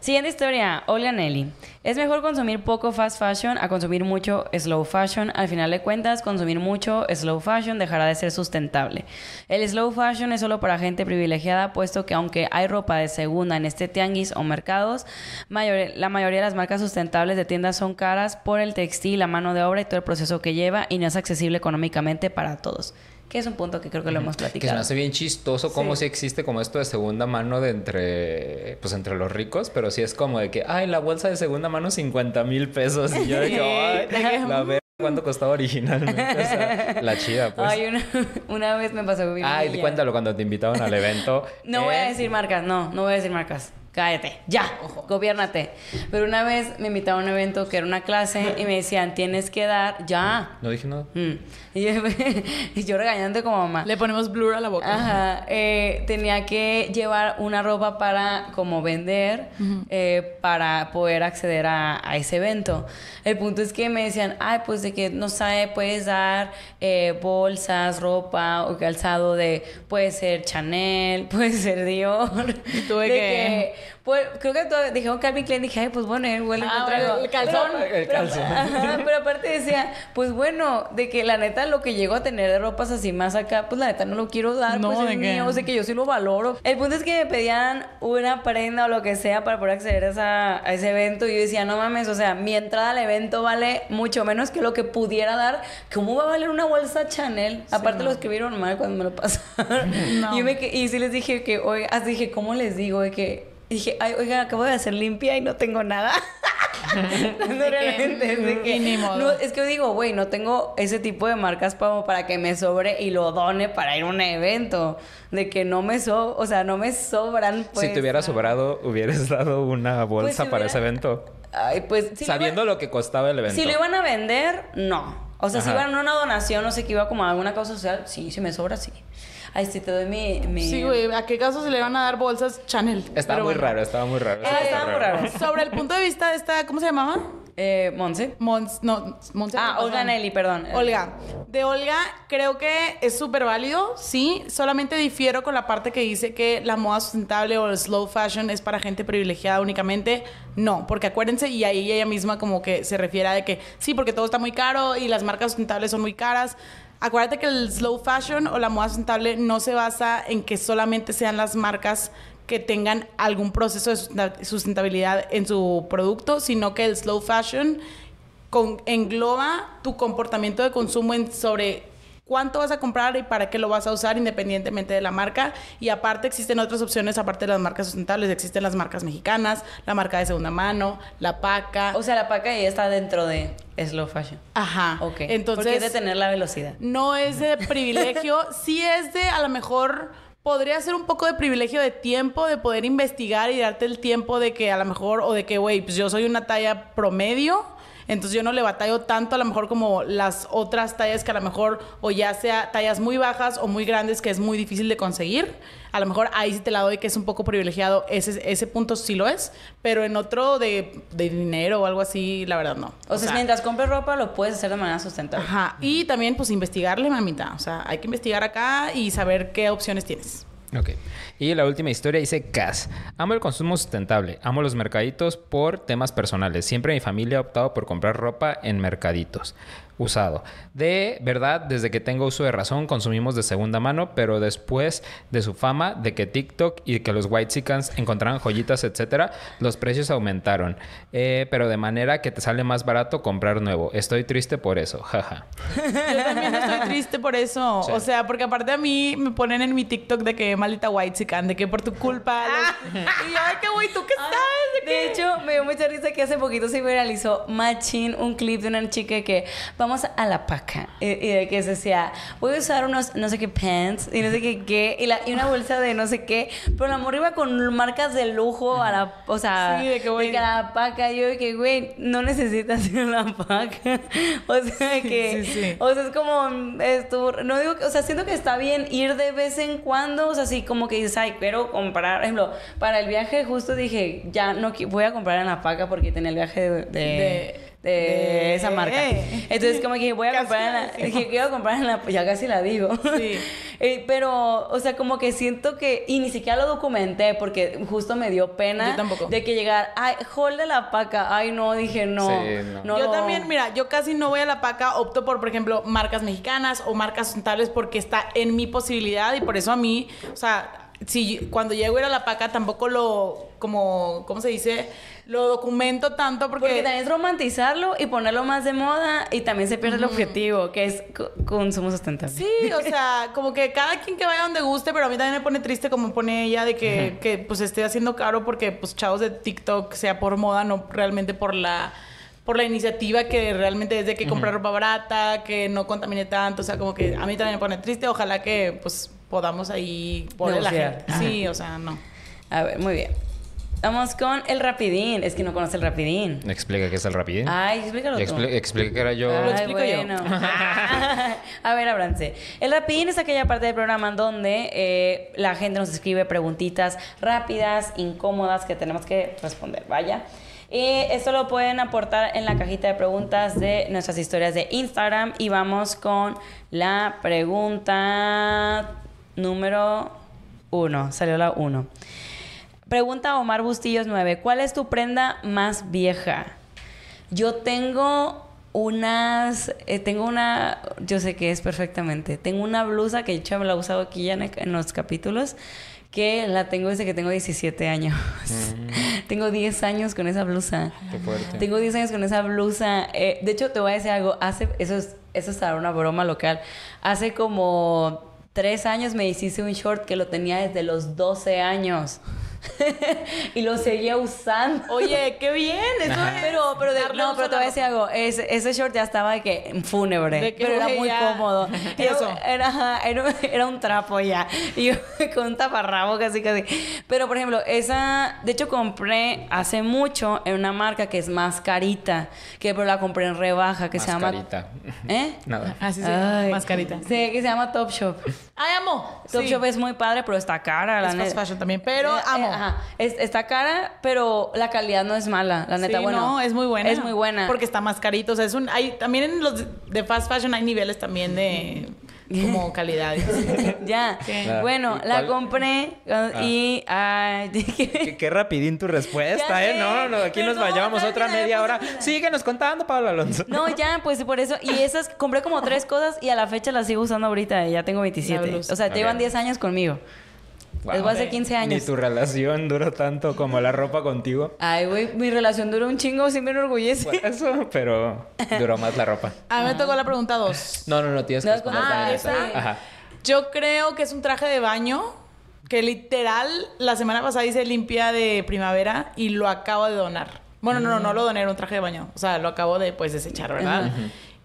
Siguiente historia, Olga Nelly. Es mejor consumir poco fast fashion a consumir mucho slow fashion. Al final de cuentas, consumir mucho slow fashion dejará de ser sustentable. El slow fashion es solo para gente privilegiada, puesto que aunque hay ropa de segunda en este tianguis o mercados, la mayoría de las marcas sustentables de tiendas son caras por el textil, la mano de obra y todo el proceso que lleva y no es accesible económicamente para todos. Que es un punto que creo que lo hemos Que se me platicado. hace bien chistoso cómo si existe como esto de segunda mano de entre, pues entre los ricos, pero sí es como de que, ay, la bolsa de segunda mano 50 mil pesos. Y yo de que, ay, la ver cuánto costaba originalmente. O sea, la chida, pues. Ay, una, una vez me pasó mi Ay, cuéntalo cuando te invitaban al evento. No voy a en- decir marcas, no, no voy a decir marcas. Cállate, ya, gobiérnate. Pero una vez me invitaron a un evento que era una clase y me decían, tienes que dar, ya. No dije nada. Mm. Y, yo, y yo regañando como mamá. Le ponemos blur a la boca. Ajá, eh, tenía que llevar una ropa para como vender eh, para poder acceder a, a ese evento. El punto es que me decían, ay, pues de que no sabe, puedes dar eh, bolsas, ropa o calzado de, puede ser Chanel, puede ser Dior. ¿Y tú de qué? que, pues, creo que todo, dijeron Calvin Klein, dije, ay, pues bueno, igual Ah, me traigo. el calzón. Pero- El pero- calzón. Ajá, pero aparte decía, pues bueno, de que la neta lo que llego a tener de ropas así más acá, pues la neta no lo quiero dar, No, pues ¿de es mío, o sea que yo sí lo valoro. El punto es que me pedían una prenda o lo que sea para poder acceder a, esa- a ese evento y yo decía, no mames, o sea, mi entrada al evento vale mucho menos que lo que pudiera dar. ¿Cómo va a valer una bolsa Chanel? Aparte lo escribieron mal cuando me lo pasaron. No. Y, yo me que- y sí les dije que, oiga, así dije, ¿cómo les digo? De que dije, ay, oiga, acabo de hacer limpia y no tengo nada. no realmente es de que, y ni modo. no, es que yo digo, güey, no tengo ese tipo de marcas como para que me sobre y lo done para ir a un evento. De que no me so, o sea, no me sobran. Pues, si te hubiera sobrado, hubieras dado una bolsa si para hubiera- ese evento. Ay, pues. si lo Sabiendo lo que costaba el evento. Si lo iban a vender, no. O sea, si iban a una donación, no sé, que iba como a alguna causa social, sí, si me sobra, sí. Ay, si te doy mi. mi... Sí, güey. ¿A qué caso se le van a dar bolsas Chanel? Estaba Pero muy bueno. raro, estaba muy raro. Ah, estaba muy raro. Sobre el punto de vista de esta, ¿cómo se llamaba? Eh, Monse. Mons, no, Monse. Ah, no, Olga perdón. Nelly, perdón. Olga. De Olga, creo que es súper válido, sí. Solamente difiero con la parte que dice que la moda sustentable o el slow fashion es para gente privilegiada únicamente. No, porque acuérdense, y ahí ella misma como que se refiere a de que sí, porque todo está muy caro y las marcas sustentables son muy caras. Acuérdate que el slow fashion o la moda sustentable no se basa en que solamente sean las marcas que tengan algún proceso de sustenta- sustentabilidad en su producto, sino que el slow fashion engloba tu comportamiento de consumo en sobre cuánto vas a comprar y para qué lo vas a usar independientemente de la marca. Y aparte existen otras opciones, aparte de las marcas sustentables, existen las marcas mexicanas, la marca de segunda mano, la paca. O sea, la paca ya está dentro de slow fashion. Ajá. Ok. Entonces, Porque es de tener la velocidad. no es de privilegio, sí es de a lo mejor podría ser un poco de privilegio de tiempo, de poder investigar y darte el tiempo de que a lo mejor, o de que, güey, pues yo soy una talla promedio. Entonces yo no le batallo tanto a lo mejor como las otras tallas que a lo mejor o ya sea tallas muy bajas o muy grandes que es muy difícil de conseguir. A lo mejor ahí sí te la doy que es un poco privilegiado. Ese, ese punto sí lo es. Pero en otro de, de dinero o algo así, la verdad no. O, sea, mientras compres ropa lo puedes hacer de manera sustentable. Ajá. Y también pues investigarle, mamita. O sea, hay que investigar acá y saber qué opciones tienes. Ok. Y la última historia dice Cas. Amo el consumo sustentable. Amo los mercaditos por temas personales. Siempre mi familia ha optado por comprar ropa en mercaditos. Usado. De verdad, desde que tengo uso de razón, consumimos de segunda mano, pero después de su fama, de que TikTok y que los White Chickens encontraran joyitas, etcétera, los precios aumentaron. Eh, pero de manera que te sale más barato comprar nuevo. Estoy triste por eso. Jaja. Yo también estoy triste por eso. Sí. O sea, porque aparte a mí me ponen en mi TikTok de que maldita white chican, de que por tu culpa. los- Y yo, ay, qué güey, ¿tú qué sabes? ¿De hecho, me dio mucha risa que hace poquito se viralizó Machín, un clip de una chica que vamos a la paca. Y, y de que se decía, voy a usar unos no sé qué pants y no sé qué qué, y, la- y una bolsa de no sé qué. Pero la morra iba con marcas de lujo a la, o sea, Sí, de que, güey. a la paca. Yo de que, güey, no necesitas ir a la paca. O sea, que, sí, sí. o sea, es como, esto, no digo, que- o sea, siento que está bien ir de vez en cuando, o sea, así como que dices, ay, quiero comprar, por ejemplo, para el viaje justo dije, ya no voy a comprar en la paca porque tenía el viaje de, de, De- de de- esa marca. Entonces, como que dije, voy a comprar en la, dije, quiero comprar en la, ya casi la digo. Sí. Eh, pero, o sea, como que siento que, y ni siquiera lo documenté porque justo me dio pena Yo tampoco. de que llegar, ay, hall de la paca, ay, no, dije, no. Sí, no. no yo lo- también, mira, yo casi no voy a la paca, opto por, por ejemplo, marcas mexicanas o marcas sustentables porque está en mi posibilidad y por eso a mí, o sea, si cuando llego a ir a la paca tampoco lo, como, ¿cómo se dice? Lo documento tanto porque... Porque también es romantizarlo y ponerlo más de moda y también se pierde el objetivo, que es co- consumo sustentable. Sí, o sea, como que cada quien que vaya donde guste, pero a mí también me pone triste como pone ella de que, que pues esté haciendo caro porque pues chavos de TikTok sea por moda, no realmente por la por la iniciativa que realmente es de que comprar ropa barata, que no contamine tanto, o sea, como que a mí también me pone triste, ojalá que pues podamos ahí poner la gente. Sí, o sea, no. A ver, muy bien. Vamos con el rapidín. Es que no conoce el rapidín. Explica qué es el rapidín. Ay, explícalo tú. Expli- explica que era yo. Lo Ay, explico yo. a ver, ábranse. El rapidín es aquella parte del programa en donde eh, la gente nos escribe preguntitas rápidas, incómodas que tenemos que responder. Vaya. Y esto lo pueden aportar en la cajita de preguntas de nuestras historias de Instagram. Y vamos con la pregunta número uno. Salió la uno. Pregunta Omar Bustillos 9. ¿Cuál es tu prenda más vieja? Yo tengo unas, eh, tengo una, yo sé que es perfectamente, tengo una blusa que de hecho me la he usado aquí ya en, los capítulos, que la tengo desde que tengo 17 años. tengo 10 años con esa blusa. Qué fuerte. Tengo 10 años con esa blusa. Eh, de hecho, te voy a decir algo. Hace, eso es, eso es una broma local. Hace como 3 años me hiciste un short que lo tenía desde los 12 años. y lo seguía usando. Oye, qué bien, eso Ajá. es Pero, pero, de- no, pero te voy a la decir algo. Ese, ese short ya estaba de que fúnebre. De que, pero era muy ya. cómodo. ¿Y Era, eso? era, era, era un trapo ya. Y yo con un taparrabo casi, casi. Pero, por ejemplo, esa... De hecho, compré hace mucho en una marca que es más carita. Que pero la compré en rebaja, que se llama... Mascarita. ¿Eh? Nada. Así sí, Ay. mascarita. Sí, que se llama Top Shop. Ay, amo. Top Sí. Shop es muy padre, pero está cara, la Es fast neta. fashion también, pero Eh, amo. eh, ajá. Es- está cara, pero la calidad no es mala. La neta, Sí, bueno. no, es muy buena. Es muy buena. Porque está más carito. O sea, es un, hay, también en los de fast fashion hay niveles también de como calidad. ya. Ah, Bueno, ¿y la compré uh, y. ay, Qué, qué rapidín tu respuesta, Ya ¿eh? sé, No, no, aquí nos vayamos ¿sabes otra media hora. Síguenos contando, Pablo Alonso. No, ya, pues por eso. Y esas, compré como tres cosas y a la fecha las sigo usando ahorita. Ya tengo 27. La blusa. O sea, te llevan 10 años conmigo. Voy a hacer 15 Ni años. tu relación duró tanto como la ropa contigo. Ay, güey, mi relación duró un chingo, sí me enorgullece. Por eso, pero duró más la ropa. A mí me tocó la pregunta dos. No, no, no, tienes que responder ah, también esa. esa. Ajá. Yo creo que es un traje de baño que literal la semana pasada hice limpia de primavera y lo acabo de donar. Bueno, no, no, no lo doné, era un traje de baño. O sea, lo acabo de pues desechar, ¿verdad?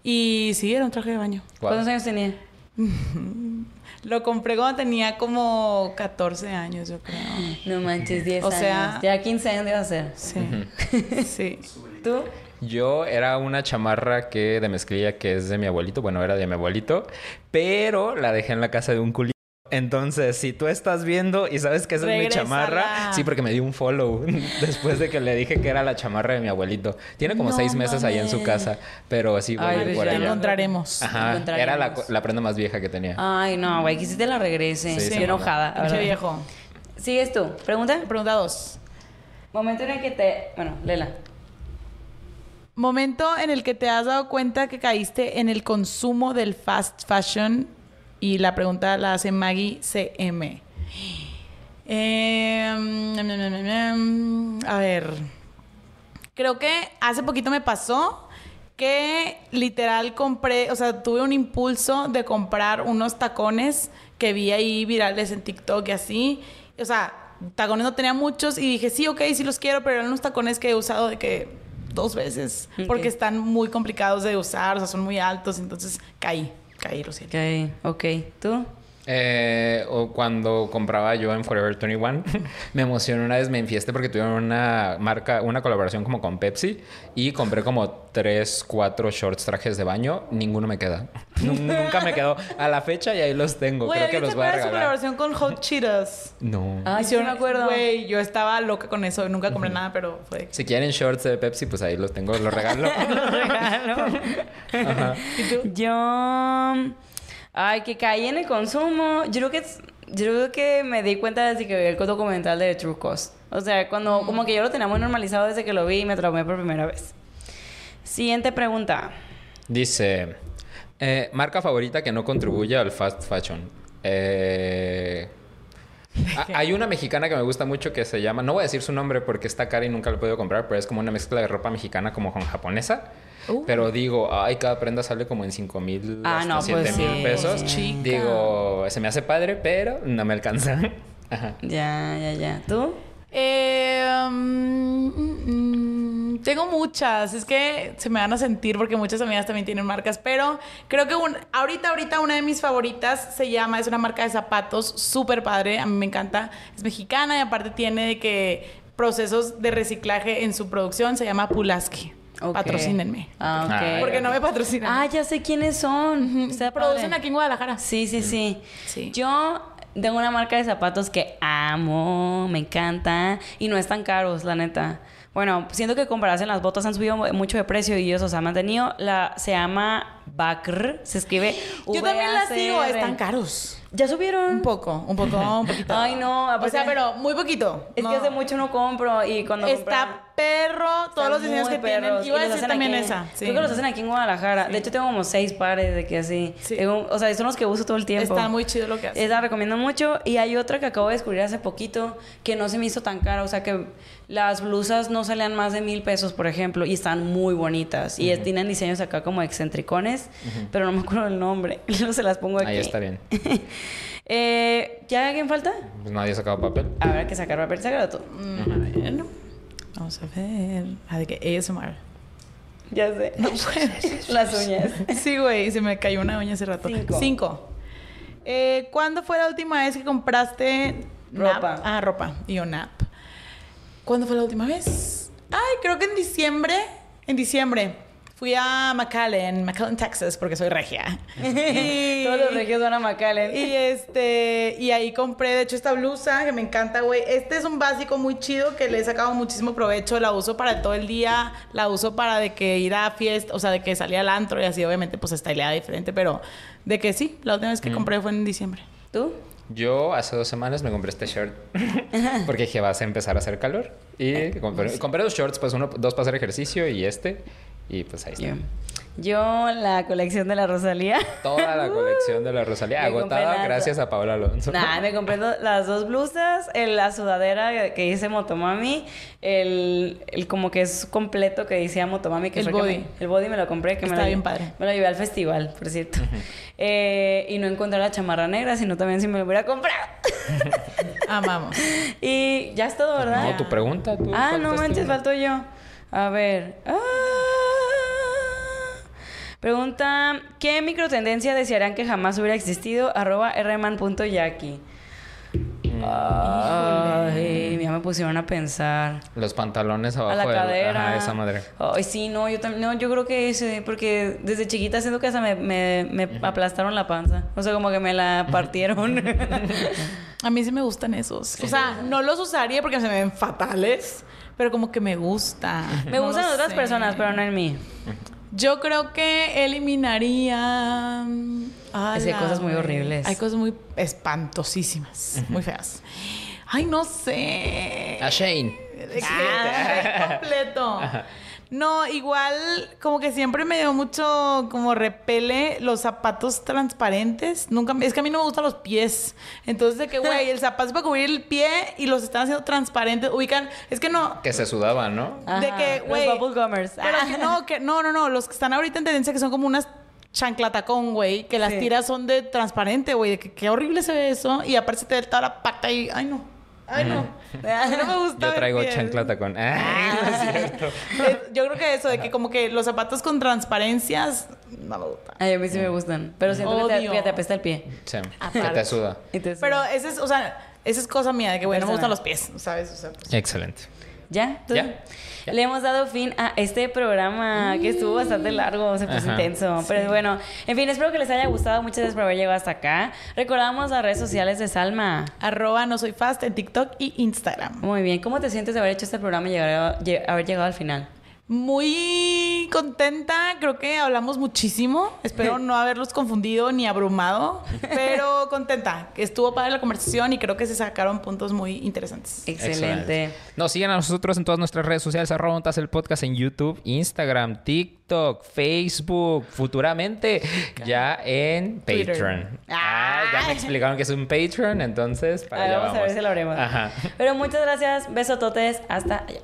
Y sí, era un traje de baño. ¿Cuántos años tenía? Lo compré cuando tenía como 14 años, yo creo. No manches, 10 O años. sea- Ya 15 años iba a ser. Sí. Sí. ¿Tú? Yo era una chamarra que de mezclilla que es de mi abuelito, bueno, era de mi abuelito, pero la dejé en la casa de un culito. Entonces, si tú estás viendo y sabes que esa es mi chamarra, sí, porque me dio un follow después de que le dije que era la chamarra de mi abuelito. Tiene como No seis meses ahí en su casa, pero sí voy Ay, a ir por ella. encontraremos. Ajá, era la, Encontraremos. la prenda más vieja que tenía. Ay, no, güey, que si te la regrese. Sí, Estoy se enojada. verdad. viejo. Sigues tú. Pregunta. Pregunta dos. Momento en el que te. Bueno, Lela. Momento en el que te has dado cuenta que caíste en el consumo del fast fashion y la pregunta la hace Maggie CM. Eh, mm, a ver, creo que hace poquito me pasó que literal compré, o sea, tuve un impulso de comprar unos tacones que vi ahí virales en TikTok y así. O sea, tacones no tenía muchos y dije, sí, ok, sí los quiero, pero eran unos tacones que he usado de que dos veces porque están muy complicados de usar, o sea, son muy altos, entonces caí, caí, lo siento. Ok, ok. ¿Tú? Eh, o cuando compraba yo en Forever 21, me emocioné una vez, me enfiesté porque tuvieron una marca, una colaboración como con Pepsi y compré como tres, cuatro shorts, trajes de baño, ninguno me queda. Nun- Nunca me quedó a la fecha y ahí los tengo. Creo que ¿alguien los voy a de su regalar. colaboración con Hot Cheetos? No. Ay, sí Hicieron- me acuerdo. Güey, yo estaba loca con eso, nunca compré nada, pero fue... Si quieren shorts de Pepsi, pues ahí los tengo, los regalo. Yo. Ay, que caí en el consumo. Yo creo que. Yo creo que me di cuenta desde que vi el documental de True Cost. O sea, cuando como que yo lo tenía muy normalizado desde que lo vi y me traumé por primera vez. Siguiente pregunta. Dice, eh, marca favorita que no contribuye al fast fashion. Eh, hay una mexicana que me gusta mucho que se llama, no voy a decir su nombre porque está cara y nunca lo he podido comprar, pero es como una mezcla de ropa mexicana como con japonesa. Uh. Pero digo, ay, cada prenda sale como en 5 mil Ah, hasta no, 7 pues mil sí. pesos. Chica. Digo, se me hace padre, pero no me alcanza. Ajá. Ya, ya, ya. ¿Tú? Eh, mm, mm, mm, tengo muchas, es que se me van a sentir porque muchas amigas también tienen marcas, pero creo que un, ahorita, ahorita una de mis favoritas se llama, es una marca de zapatos súper padre, a mí me encanta, es mexicana y aparte tiene de que procesos de reciclaje en su producción, se llama Pulaski. Patrocínenme. Ah, ok. Ah, Porque no me patrocinan. Ah, ya sé quiénes son. Está Producen padre. aquí en Guadalajara. Sí, sí, sí. Sí. Yo tengo una marca de zapatos que amo, me encanta y no están caros, la neta. Bueno, siento que comparasen las botas han subido mucho de precio y ellos los han mantenido. La, se llama Bacr, se escribe Yo también las sigo, están caros. ¿Ya subieron? Un poco, un poco, un poquito. Ay, no, O sea, pero muy poquito. Es No. que hace mucho no compro y cuando Está compraba- perro, todos los diseños que perros. tienen. Iba a decir también aquí- esa. Sí. Creo que los hacen aquí en Guadalajara. De hecho, tengo como seis pares de que así. Sí. Tengo- o sea, son los que uso todo el tiempo. Está muy chido lo que hacen. Esa la recomiendo mucho. Y hay otra que acabo de descubrir hace poquito que no se me hizo tan cara. O sea, que las blusas no salían más de mil pesos, por ejemplo, y están muy bonitas. Y es- tienen diseños acá como excentricones, pero no me acuerdo el nombre. No se las pongo aquí. Ahí está bien. Eh, ¿Ya alguien falta? Pues nadie ha sacado papel. Habrá que sacar papel. Mm, a ver. Vamos a ver. Ah, de que ASMR. Ya sé. Las uñas. Sí, güey, se me cayó una uña hace rato. Cinco. Cinco. Eh, ¿Cuándo fue la última vez que compraste nap? Ropa. Ah, ropa. Y yo nap. ¿Cuándo fue la última vez? Ay, creo que en diciembre. En diciembre. Fui a McAllen, McAllen, Texas, porque soy regia. Y- Todos los regios van a McAllen. Y este, y ahí compré, de hecho, esta blusa que me encanta, güey. Este es un básico muy chido que le he sacado muchísimo provecho. La uso para todo el día, la uso para de que ir a fiesta, o sea, de que salía al antro y así, obviamente, pues estileada diferente, pero de que sí, la última vez que compré fue en diciembre. ¿Tú? Yo hace dos semanas me compré este short porque dije vas a empezar a hacer calor y compré, compré dos shorts, pues uno, dos para hacer ejercicio y este y pues ahí está. Yo. Yo, la colección de la Rosalía. Toda la colección de la Rosalía Me agotada las- gracias a Paola Alonso. Nah, me compré do- las dos blusas, el- la sudadera que dice Motomami, el, el como que es completo que decía Motomami. Que El fue que body. me- el body me lo compré. Que me Está lo- bien padre. Me lo llevé al festival, por cierto. Eh, y no encontré la chamarra negra, sino también si me lo hubiera comprado. Amamos. y ya es todo, ¿verdad? No, tu pregunta. Tú Ah, no manches, faltó yo. A ver. Ah. Pregunta, ¿qué microtendencia desearían que jamás hubiera existido? Arroba rman.yaki. Ay, ya me pusieron a pensar. Los pantalones abajo A la del- cadera. Ajá, esa madre. Ay, sí, no, yo también, no, yo creo que ese, porque desde chiquita siento que hasta me, me, me aplastaron la panza. O sea, como que me la partieron. A mí sí me gustan esos. O sea, no los usaría porque se me ven fatales, pero como que me gusta. me No gustan lo otras sé. personas, pero no en mí. Yo creo que eliminaría. mm, hay cosas muy horribles. Hay cosas muy espantosísimas, muy feas. Ay, no sé. A Shane. Que- completo. No, igual como que siempre me dio mucho como repele los zapatos transparentes. Nunca, es que a mí no me gustan los pies. Entonces de que, güey, el zapato es para cubrir el pie y los están haciendo transparentes. Ubican, es que no, Que se sudaba, ¿no? de Ajá, que, los güey. gummers. Pero que no, que no, no, no. Los que están ahorita en tendencia que son como unas chanclatacón, güey. Que las Sí. tiras son de transparente, güey. De que qué horrible se ve eso. Y aparte se te ve toda la pata y. Ay, no. Ay, no. No me gusta. Yo traigo pies. chanclata con. Ay, no es cierto. Eh, Yo creo que eso, de que como que los zapatos con transparencias. No me gusta. Ay, a mí sí me gustan. Pero siento que te, Odio. que te apesta el pie. Sí, que Aparte. te suda. Te- Pero esa es, o sea, esa es cosa mía, de que, güey, no me gustan los pies, ¿sabes? O sea, pues, Excelente. ¿Ya? ¿Tú? Ya. Ya. Le hemos dado fin a este programa que estuvo bastante largo, se puso Ajá. intenso. Pero bueno, en fin, espero que les haya gustado. Muchas gracias por haber llegado hasta acá. Recordamos las redes sociales de Salma. arroba no soy fast en TikTok y Instagram. Muy bien, ¿cómo te sientes de haber hecho este programa y llegar a- haber llegado al final? Muy contenta, creo que hablamos muchísimo. Espero no haberlos confundido ni abrumado, pero contenta. Estuvo padre la conversación y creo que se sacaron puntos muy interesantes. Excelente. Nos siguen a nosotros en todas nuestras redes sociales, arroba Montas el podcast en YouTube, Instagram, TikTok, Facebook, futuramente ya en. Patreon. Ah, ya me explicaron que es un Patreon, entonces para allá vamos a ver si lo haremos. Ajá. Pero muchas gracias, besototes, hasta allá.